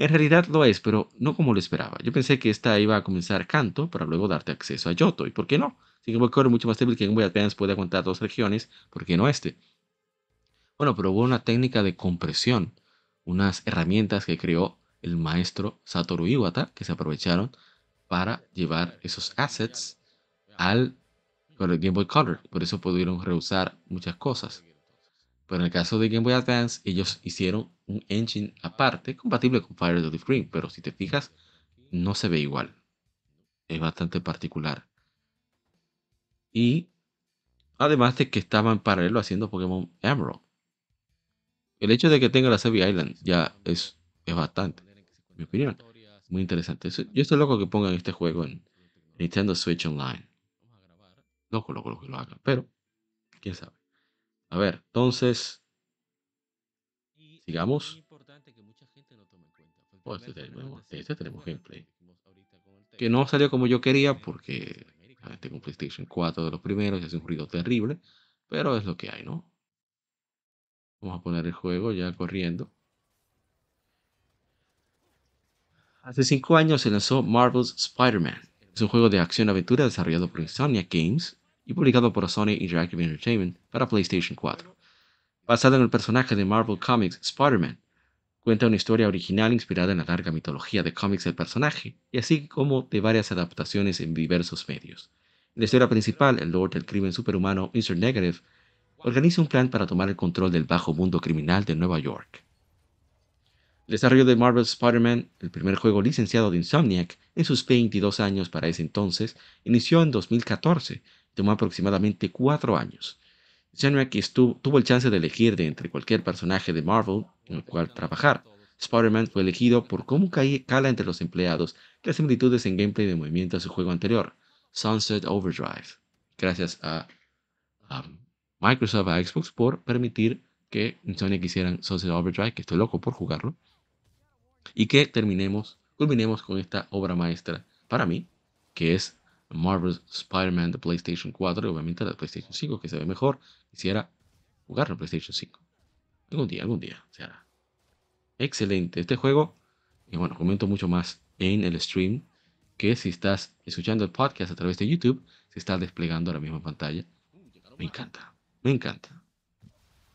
En realidad lo es, pero no como lo esperaba. Yo pensé que esta iba a comenzar canto para luego darte acceso a Yoto. ¿Y por qué no? Si Game Boy Color es mucho más débil que Game Boy Advance puede aguantar dos regiones, ¿por qué no este? Bueno, pero hubo una técnica de compresión, unas herramientas que creó el maestro Satoru Iwata que se aprovecharon para llevar esos assets al Game Boy Color. Por eso pudieron reusar muchas cosas. Pero en el caso de Game Boy Advance, ellos hicieron un engine aparte, compatible con Fire the Green, pero si te fijas, no se ve igual. Es bastante particular. Y además de que estaba en paralelo haciendo Pokémon Emerald. El hecho de que tenga la Sevi Island ya es, es bastante, en mi opinión. Muy interesante. Yo estoy loco que pongan este juego en Nintendo Switch Online. Loco, loco, loco que lo hagan. Pero, quién sabe. A ver, entonces, Digamos. Oh, este, tenemos, este tenemos gameplay. Que no salió como yo quería porque ah, tengo un PlayStation 4 de los primeros y hace un ruido terrible. Pero es lo que hay, ¿no? Vamos a poner el juego ya corriendo. Hace cinco años se lanzó Marvel's Spider-Man. Es un juego de acción-aventura desarrollado por Insomniac Games y publicado por Sony Interactive Entertainment para PlayStation 4. Basado en el personaje de Marvel Comics Spider-Man, cuenta una historia original inspirada en la larga mitología de cómics del personaje, y así como de varias adaptaciones en diversos medios. En la historia principal, el Lord del Crimen Superhumano, Mr. Negative, organiza un plan para tomar el control del bajo mundo criminal de Nueva York. El desarrollo de Marvel Spider-Man, el primer juego licenciado de Insomniac en sus 22 años para ese entonces, inició en 2014 y tomó aproximadamente 4 años. Insomniac tuvo el chance de elegir de entre cualquier personaje de Marvel en el cual trabajar. Spider-Man fue elegido por cómo cala entre los empleados las similitudes en gameplay de movimiento a su juego anterior, Sunset Overdrive, gracias a Microsoft a Xbox por permitir que Insomniac hicieran Sunset Overdrive, que estoy loco por jugarlo, y que terminemos, culminemos con esta obra maestra para mí, que es Marvel's Spider-Man de PlayStation 4 y obviamente de PlayStation 5, que se ve mejor. Quisiera jugar en PlayStation 5. Algún día, algún día se hará. Excelente este juego. Y bueno, comento mucho más en el stream que si estás escuchando el podcast a través de YouTube, se está desplegando a la misma pantalla. Me encanta, me encanta.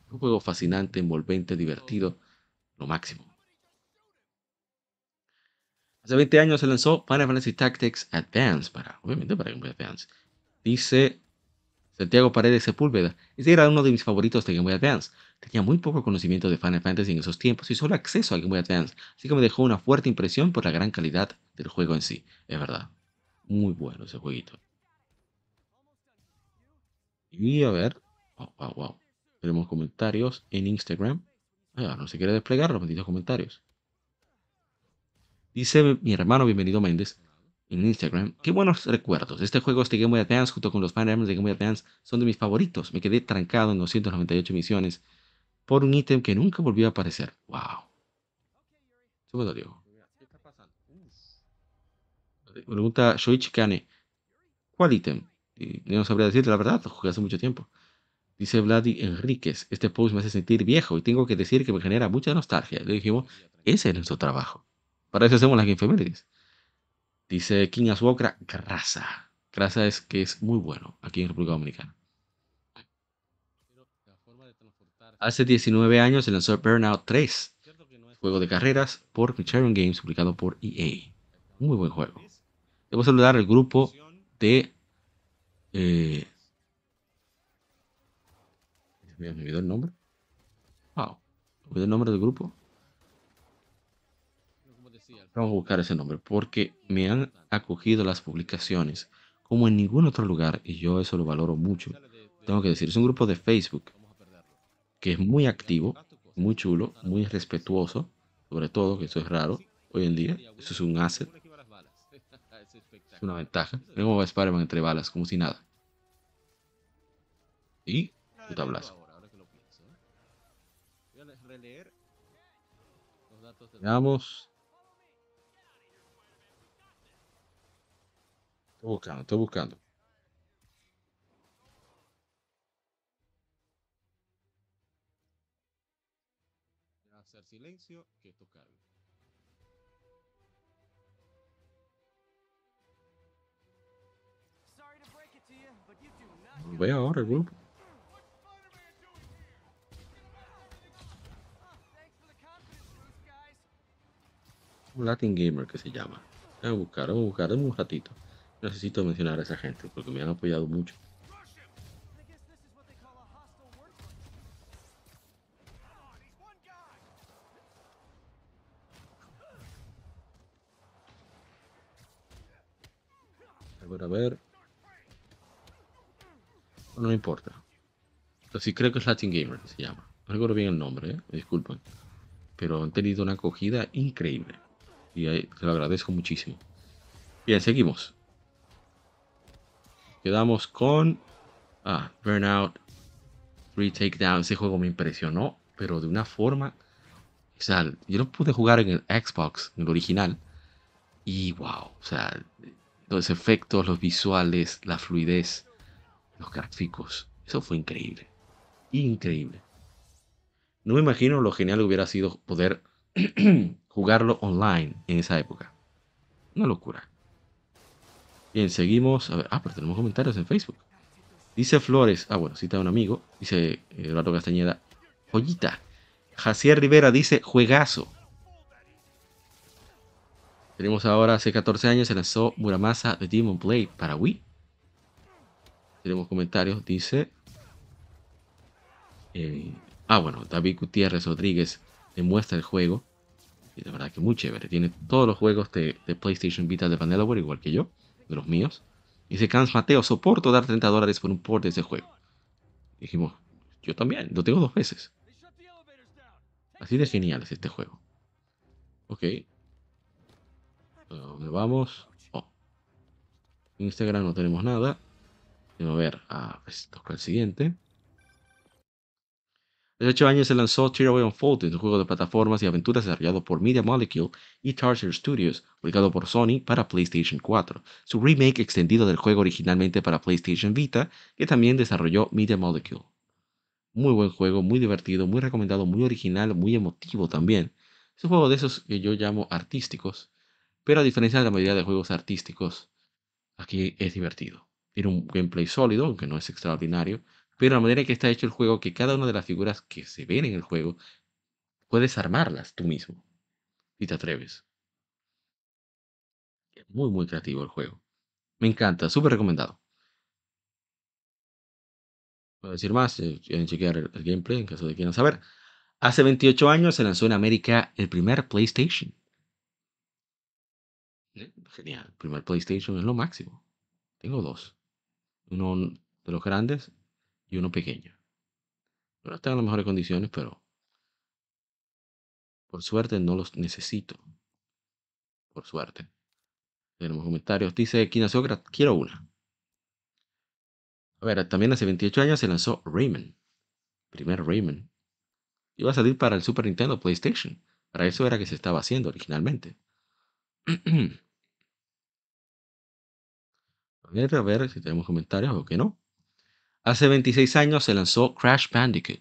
Un juego fascinante, envolvente, divertido, lo máximo. Hace 20 años se lanzó Final Fantasy Tactics Advance para, obviamente, para Game Boy Advance. Dice Santiago Paredes Sepúlveda. Este era uno de mis favoritos de Game Boy Advance. Tenía muy poco conocimiento de Final Fantasy en esos tiempos y solo acceso a Game Boy Advance, así que me dejó una fuerte impresión por la gran calidad del juego en sí. Es verdad. Muy bueno ese jueguito. Y a ver. Wow, wow, wow. Tenemos comentarios en Instagram. Ah, no se quiere desplegar los benditos comentarios. Dice mi hermano Bienvenido Méndez en Instagram. Qué buenos recuerdos. Este juego, este Game Boy Advance, junto con los Fire de Game Boy Advance, son de mis favoritos. Me quedé trancado en 298 misiones por un ítem que nunca volvió a aparecer. ¡Wow! Me dolió. Pregunta Shoichi Kane. ¿Cuál ítem? no sabría decirte la verdad, lo jugué hace mucho tiempo. Dice Vladi Enríquez, este post me hace sentir viejo y tengo que decir que me genera mucha nostalgia. Le dijimos, ese es nuestro trabajo. Para eso hacemos las infemérides. Dice King Aswokra, grasa. Grasa es que es muy bueno aquí en República Dominicana. Hace 19 años se lanzó Burnout 3, juego de carreras por Criterion Games, publicado por EA. Muy buen juego. Debo saludar al grupo de. Eh, ¿Me olvidó el nombre? Wow. ¿Me olvidó el nombre del grupo? Vamos a buscar ese nombre porque me han acogido las publicaciones como en ningún otro lugar y yo eso lo valoro mucho. Tengo que decir, es un grupo de Facebook que es muy activo, muy chulo, muy respetuoso, sobre todo, que eso es raro hoy en día. Eso es un asset. Es una ventaja. Tengo a Spider-Man entre balas, como si nada. Y tu tablazo. Veamos. Estoy buscando, estoy buscando. Hacer silencio, que esto cargue. Veo ahora el grupo. Un Latin Gamer que se llama. Voy a buscar, voy a buscar, en un ratito necesito mencionar a esa gente porque me han apoyado mucho. A ver, a ver. No, importa. Pero sí creo que es Latin Gamer se llama. No recuerdo bien el nombre, ¿eh? me. Pero han tenido una acogida increíble. Y ahí, te lo agradezco muchísimo. Bien, seguimos. Quedamos con ah, Burnout Retake Takedown. Ese juego me impresionó, pero de una forma O sea, yo lo pude jugar en el Xbox, en el original. Y wow, o sea, los efectos, los visuales, la fluidez, los gráficos. Eso fue increíble. Increíble. No me imagino lo genial que hubiera sido poder jugarlo online en esa época. Una locura. Bien, seguimos. A ver, ah, pero tenemos comentarios en Facebook. Dice Flores, ah, bueno, cita a un amigo. Dice Eduardo Castañeda, joyita. Jacier Rivera dice, juegazo. Tenemos ahora, hace 14 años se lanzó Muramasa de Demon Blade para Wii. Tenemos comentarios, dice. Eh, ah, bueno, David Gutiérrez Rodríguez demuestra el juego. Y la verdad que muy chévere. Tiene todos los juegos de, PlayStation Vita de Vanillaware, igual que yo, de los míos. Dice Cans Mateo, soporto dar 30 dólares por un port de ese juego. Dijimos, yo también, lo tengo dos veces. Así de genial es este juego. Ok. ¿Dónde vamos? Oh. Instagram no tenemos nada. A ver. Ah, pues toca el siguiente. Hace 8 años se lanzó Tearaway Unfolded, un juego de plataformas y aventuras desarrollado por Media Molecule y Tarsier Studios, publicado por Sony para PlayStation 4. Su remake extendido del juego originalmente para PlayStation Vita, que también desarrolló Media Molecule. Muy buen juego, muy divertido, muy recomendado, muy original, muy emotivo también. Es un juego de esos que yo llamo artísticos, pero a diferencia de la mayoría de juegos artísticos, aquí es divertido. Tiene un gameplay sólido, aunque no es extraordinario, pero la manera en que está hecho el juego, que cada una de las figuras que se ven en el juego, puedes armarlas tú mismo, si te atreves. Es muy, muy creativo el juego. Me encanta, súper recomendado. Puedo decir más, eh, quieren chequear el, gameplay en caso de quieran saber. Hace 28 años se lanzó en América el primer PlayStation. Eh, genial, el primer PlayStation es lo máximo. Tengo dos. Uno de los grandes y uno pequeño. No están en las mejores condiciones, pero por suerte no los necesito. Por suerte. Tenemos comentarios. Dice Kinasogra, quiero una. A ver, también hace 28 años se lanzó Rayman. Primer Rayman. Iba a salir para el Super Nintendo PlayStation. Para eso era que se estaba haciendo originalmente. a ver, a ver si tenemos comentarios o que no. Hace 26 años se lanzó Crash Bandicoot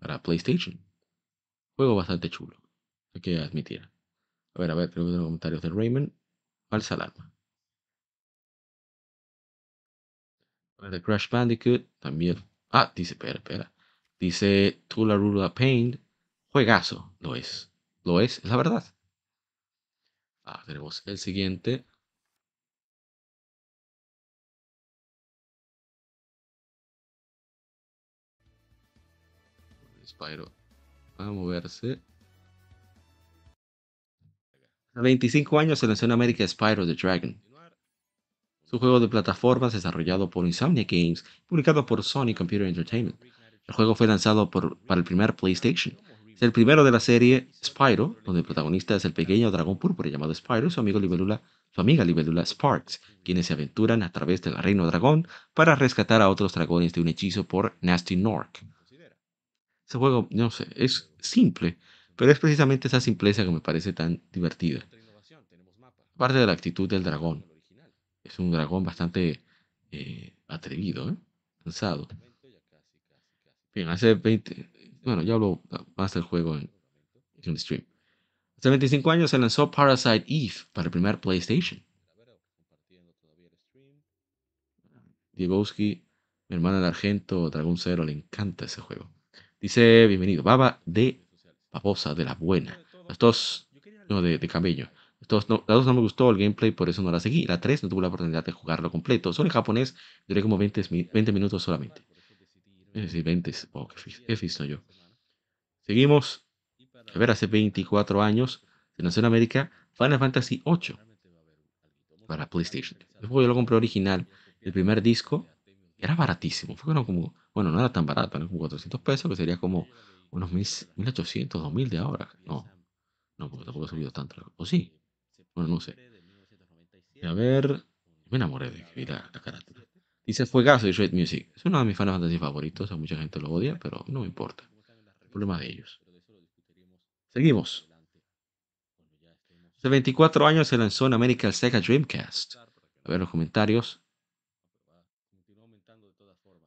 para PlayStation. Juego bastante chulo, hay que admitir. A ver, a ver, tenemos comentarios de Rayman. Falsa alarma. de Crash Bandicoot también. Ah, dice, espera, espera. Dice Tula Rula Paint. Juegazo. Lo es. Lo es, es la verdad. Ah, tenemos el siguiente. Spyro va a moverse. A 25 años se lanzó en América Spyro the Dragon. Es un juego de plataformas desarrollado por Insomnia Games, publicado por Sony Computer Entertainment. El juego fue lanzado para el primer PlayStation. Es el primero de la serie Spyro, donde el protagonista es el pequeño dragón púrpura llamado Spyro su amigo Libelula, su amiga Libelula Sparks, quienes se aventuran a través del reino dragón para rescatar a otros dragones de un hechizo por Nasty Nork. Ese juego, no sé, es simple, pero es precisamente esa simpleza que me parece tan divertida. Parte de la actitud del dragón es un dragón bastante eh, atrevido, ¿eh? Cansado. Bien, hace 20. Bueno, ya hablo más del juego en, el stream. Hace 25 años se lanzó Parasite Eve para el primer PlayStation. Diegowski, mi hermana de Argento, Dragón Cero, le encanta ese juego. Dice, bienvenido, baba de babosa, de la buena. Los dos, no, de, de camello no, la 2 no me gustó el gameplay, por eso no la seguí. La 3 no tuve la oportunidad de jugarlo completo. Solo en japonés duré como 20, 20 minutos solamente. Es decir, 20. Oh, qué, visto yo. Seguimos. A ver, hace 24 años se lanzó en América Final Fantasy VIII para PlayStation. Juego yo lo compré original. El primer disco era baratísimo. Fue como, bueno, no era tan barato, era como 400 pesos, que sería como unos 1800, 2000 de ahora. No, no, porque tampoco ha subido tanto. ¿O sí? Bueno, no sé. A ver. Me enamoré de que vi la, carátula. Dice Fuegazo y Red Music. Es uno de mis Final Fantasy favoritos. A mucha gente lo odia, pero no me importa. El problema de ellos. Seguimos. Hace 24 años se lanzó en América el Sega Dreamcast. A ver los comentarios.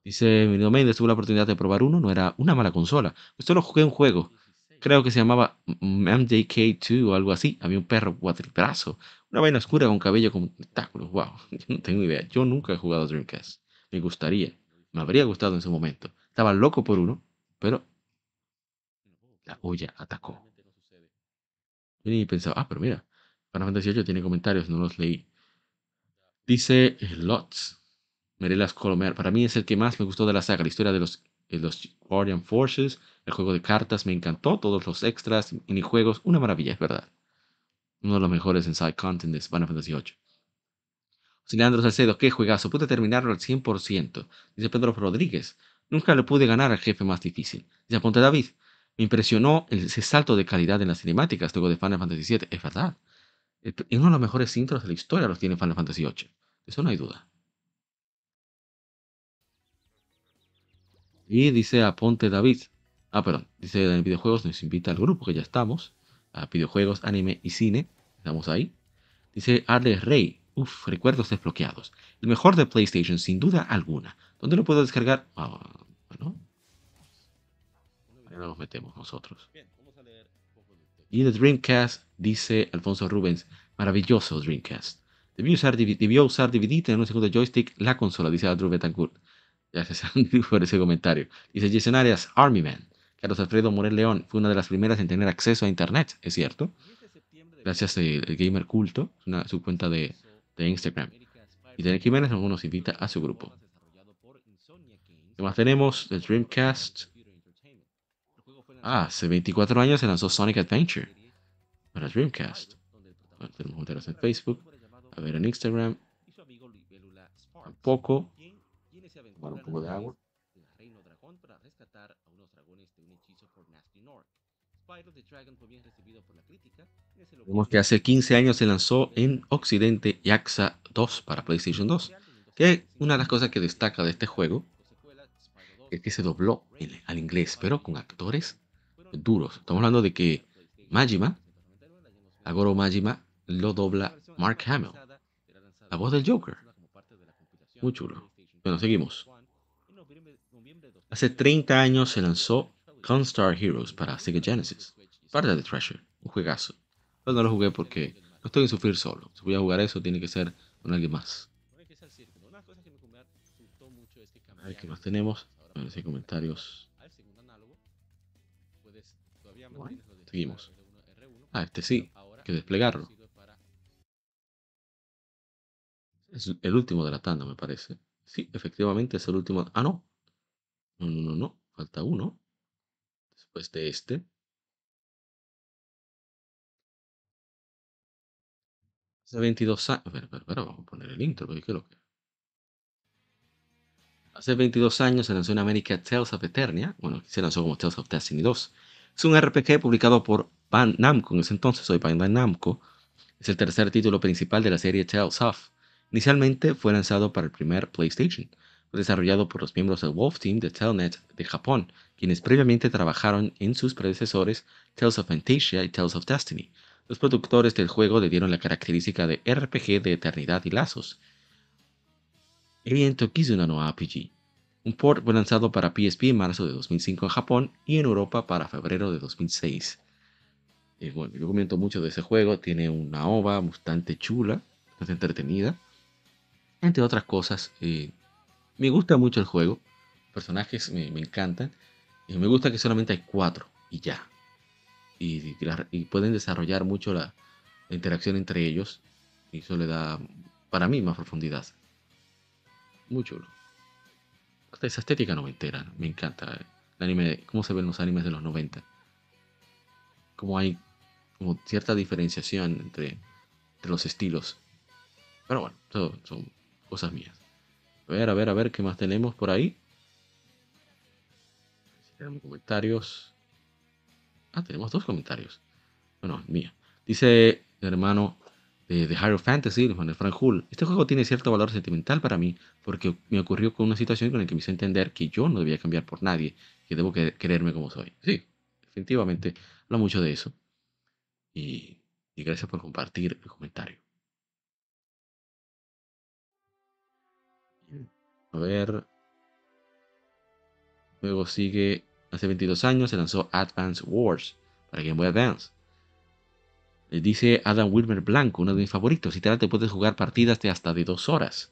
Dice, mi domain tuve la oportunidad de probar uno, no era una mala consola. Solo jugué un juego. Creo que se llamaba MJK2 o algo así. Había un perro cuatribrazo, una vaina oscura con cabello con tentáculos. Wow, yo no tengo idea. Yo nunca he jugado Dreamcast. Me gustaría. Me habría gustado en su momento. Estaba loco por uno, pero la olla atacó. Y pensaba, ah, pero mira, Final Fantasy VIII tiene comentarios, no los leí. Dice Lots. Merelas Colomer. Para mí es el que más me gustó de la saga. La historia de los, los Guardian Forces, el juego de cartas me encantó. Todos los extras, minijuegos, una maravilla, es verdad. Uno de los mejores en side content de Final Fantasy VIII. Leandro Salcedo, qué juegazo. Pude terminarlo al 100%. Dice Pedro Rodríguez. Nunca le pude ganar al jefe más difícil. Dice Aponte David. Me impresionó ese salto de calidad en las cinemáticas luego de Final Fantasy VII. Es verdad. Uno de los mejores intros de la historia los tiene Final Fantasy VIII. Eso no hay duda. Y dice Aponte David. Ah, perdón. Dice en videojuegos nos invita al grupo que ya estamos. A videojuegos, anime y cine. Estamos ahí. Dice Arle Rey. Uf, recuerdos desbloqueados. El mejor de PlayStation, sin duda alguna. ¿Dónde lo puedo descargar? Ah, bueno. Ahí nos metemos nosotros. Y de Dreamcast, dice Alfonso Rubens. Maravilloso Dreamcast. Debió usar, debió usar DVD tener un segundo joystick la consola, dice Andrew Betancourt. Gracias por ese comentario. Dice Jason Arias, Army Man. Carlos Alfredo Morel León fue una de las primeras en tener acceso a Internet, es cierto. Gracias al Gamer Culto, una, su cuenta de, de Instagram. Y Derek Jiménez nos invita a su grupo. ¿Qué más tenemos? El Dreamcast. Ah, hace 24 años se lanzó Sonic Adventure para Dreamcast. Bueno, tenemos en Facebook. A ver en Instagram. Tampoco un poco de agua. Vemos que hace 15 años se lanzó en Occidente Yaxa 2 para PlayStation 2. Que una de las cosas que destaca de este juego es que se dobló al inglés, pero con actores duros. Estamos hablando de que Majima, Agoro Majima, lo dobla Mark Hamill, la voz del Joker. Muy chulo. Bueno, seguimos. Hace 30 años se lanzó Constar Heroes para Sega Genesis. Parte de Treasure, un juegazo. Pero no lo jugué porque no estoy en sufrir solo. Si voy a jugar eso, tiene que ser con alguien más. A ver qué más tenemos. A ver si hay comentarios. seguimos. Ah, este sí, hay que desplegarlo. Es el último de la tanda, me parece. Sí, efectivamente es el último. Ah, no. No, no, no, no. Falta uno. Después de este. Hace 22 años. Espera, espera, vamos a poner el intro, porque qué que. Hace 22 años se lanzó en América Tales of Eternia. Bueno, se lanzó como Tales of Destiny 2. Es un RPG publicado por Ban Namco. En ese entonces soy Bandai Namco. Es el tercer título principal de la serie Tales of. Inicialmente fue lanzado para el primer PlayStation. Fue desarrollado por los miembros del Wolf Team de Telnet de Japón, quienes previamente trabajaron en sus predecesores Tales of Fantasia y Tales of Destiny. Los productores del juego le dieron la característica de RPG de eternidad y lazos. Evento Kizuna no RPG. Un port fue lanzado para PSP en marzo de 2005 en Japón y en Europa para febrero de 2006. Eh, bueno, yo comento mucho de ese juego, tiene una ova bastante chula, bastante entretenida entre otras cosas. Eh, me gusta mucho el juego, personajes me, encantan, y me gusta que solamente hay cuatro y ya. Y, pueden desarrollar mucho la, interacción entre ellos, y eso le da, para mí, más profundidad. Muy chulo. esa estética no me me encanta. Eh, el anime, cómo se ven los animes de los 90. Cómo hay como cierta diferenciación entre, entre los estilos. Pero bueno, son cosas mías. A ver, a ver, a ver qué más tenemos por ahí. Tenemos comentarios. Ah, tenemos dos comentarios. Bueno, mía. Dice el hermano de, de Hero Fantasy, Juan Frank Hull. Este juego tiene cierto valor sentimental para mí porque me ocurrió con una situación con la que me hizo entender que yo no debía cambiar por nadie, que debo quererme como soy. Sí, definitivamente habla mucho de eso. Y gracias por compartir el comentario. A ver. Luego sigue, hace 22 años se lanzó Advance Wars para Game Boy Advance. Le dice Adam Wilmer Blanco, uno de mis favoritos. Y te puedes jugar partidas de hasta de dos horas.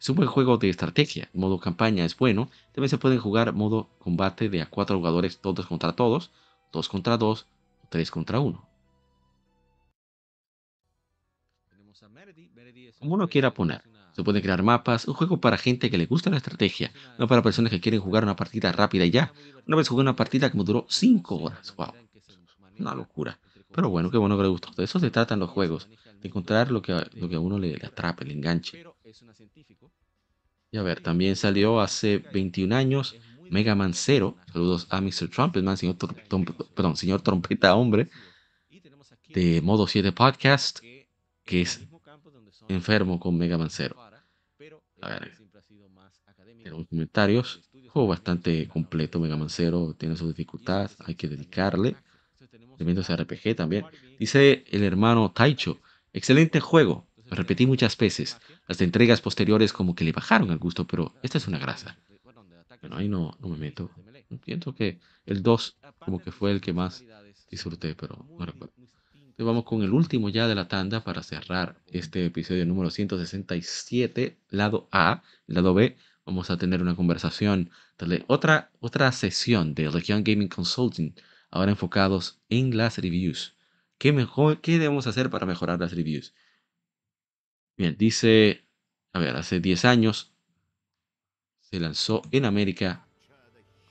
Es un buen juego de estrategia. modo campaña es bueno. También se pueden jugar modo combate de a cuatro jugadores, todos contra todos, dos contra dos, tres contra uno. Como uno quiera poner. Se pueden crear mapas, un juego para gente que le gusta la estrategia, no para personas que quieren jugar una partida rápida y ya. Una vez jugué una partida que me duró 5 horas. Wow. Una locura. Pero bueno, qué bueno que le gustó. De eso se tratan los juegos. De encontrar lo que, lo que a uno le, atrape, le enganche. Y a ver, también salió hace 21 años Mega Man Zero. Saludos a Mr. Trumpetman, señor, perdón, señor Trompeta Hombre. De Modo 7 Podcast. Que es enfermo con Mega Man Zero. A ver, en comentarios. Juego bastante completo, Mega Man Zero. Tiene su dificultad, hay que dedicarle. Tremendo RPG también. Dice el hermano Taicho. Excelente juego. Lo repetí muchas veces. Las entregas posteriores como que le bajaron al gusto, pero esta es una grasa. Bueno, ahí no, no me meto. Pienso que el 2 como que fue el que más disfruté, pero no recuerdo vamos con el último ya de la tanda para cerrar este episodio número 167, lado A. Lado B, vamos a tener una conversación, otra, otra sesión de Legion Gaming Consulting, ahora enfocados en las reviews. ¿Qué, mejor, ¿Qué debemos hacer para mejorar las reviews? Bien, dice, a ver, hace 10 años se lanzó en América,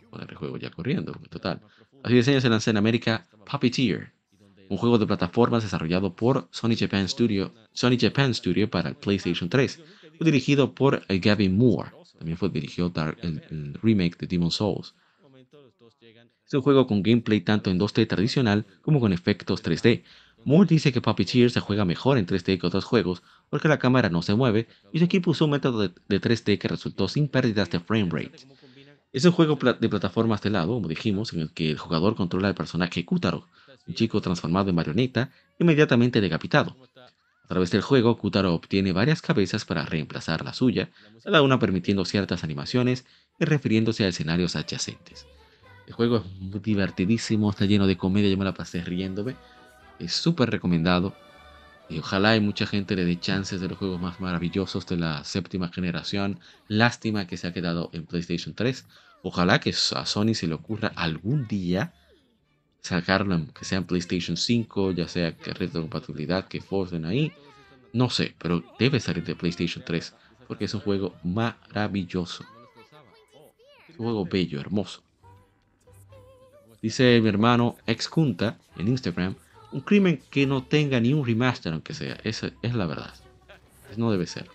poner el juego ya corriendo, total. Hace 10 años se lanzó en América Puppeteer, un juego de plataformas desarrollado por Sony Japan Studio, Sony Japan Studio para el PlayStation 3. Fue dirigido por Gavin Moore. También fue dirigido el, el remake de Demon Souls. Es un juego con gameplay tanto en 2D tradicional como con efectos 3D. Moore dice que Puppeteer se juega mejor en 3D que otros juegos porque la cámara no se mueve y su equipo usó un método de, 3D que resultó sin pérdidas de frame rate. Es un juego de plataformas de lado, como dijimos, en el que el jugador controla al personaje Kutaro, un chico transformado en marioneta, inmediatamente decapitado. A través del juego, Kutaro obtiene varias cabezas para reemplazar la suya, cada una permitiendo ciertas animaciones y refiriéndose a escenarios adyacentes. El juego es divertidísimo, está lleno de comedia, yo me la pasé riéndome. Es súper recomendado. Y ojalá hay mucha gente le dé chances de los juegos más maravillosos de la séptima generación. Lástima que se ha quedado en PlayStation 3. Ojalá que a Sony se le ocurra algún día sacarlo que sea en PlayStation 5, ya sea que compatibilidad que forcen ahí. No sé, pero debe salir de PlayStation 3 porque es un juego maravilloso. Un juego bello, hermoso. Dice mi hermano ex junta en Instagram, un crimen que no tenga ni un remaster aunque sea, esa es la verdad. No debe ser.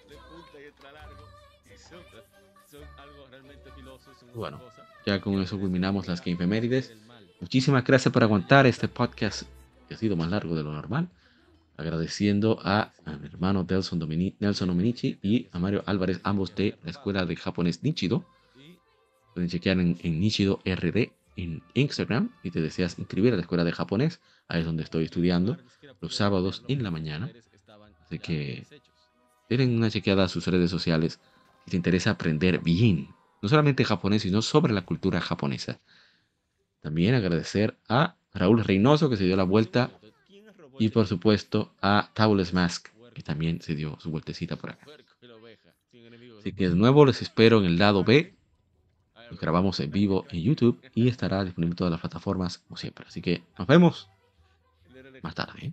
Bueno, ya con eso culminamos las Game Femérides. Muchísimas gracias por aguantar este podcast que ha sido más largo de lo normal. Agradeciendo a, mi hermano Nelson, Dominici y a Mario Álvarez, ambos de la Escuela de Japonés Nichido. Pueden chequear en, Nichido RD en Instagram y te deseas inscribir a la Escuela de Japonés. Ahí es donde estoy estudiando los sábados en la mañana. Así que den una chequeada a sus redes sociales si te interesa aprender bien. No solamente japonés, sino sobre la cultura japonesa. También agradecer a Raúl Reynoso que se dio la vuelta y por supuesto a Taules Mask que también se dio su vueltecita por acá. Así que de nuevo les espero en el lado B. Lo grabamos en vivo en YouTube y estará disponible en todas las plataformas como siempre. Así que nos vemos más tarde. ¿eh?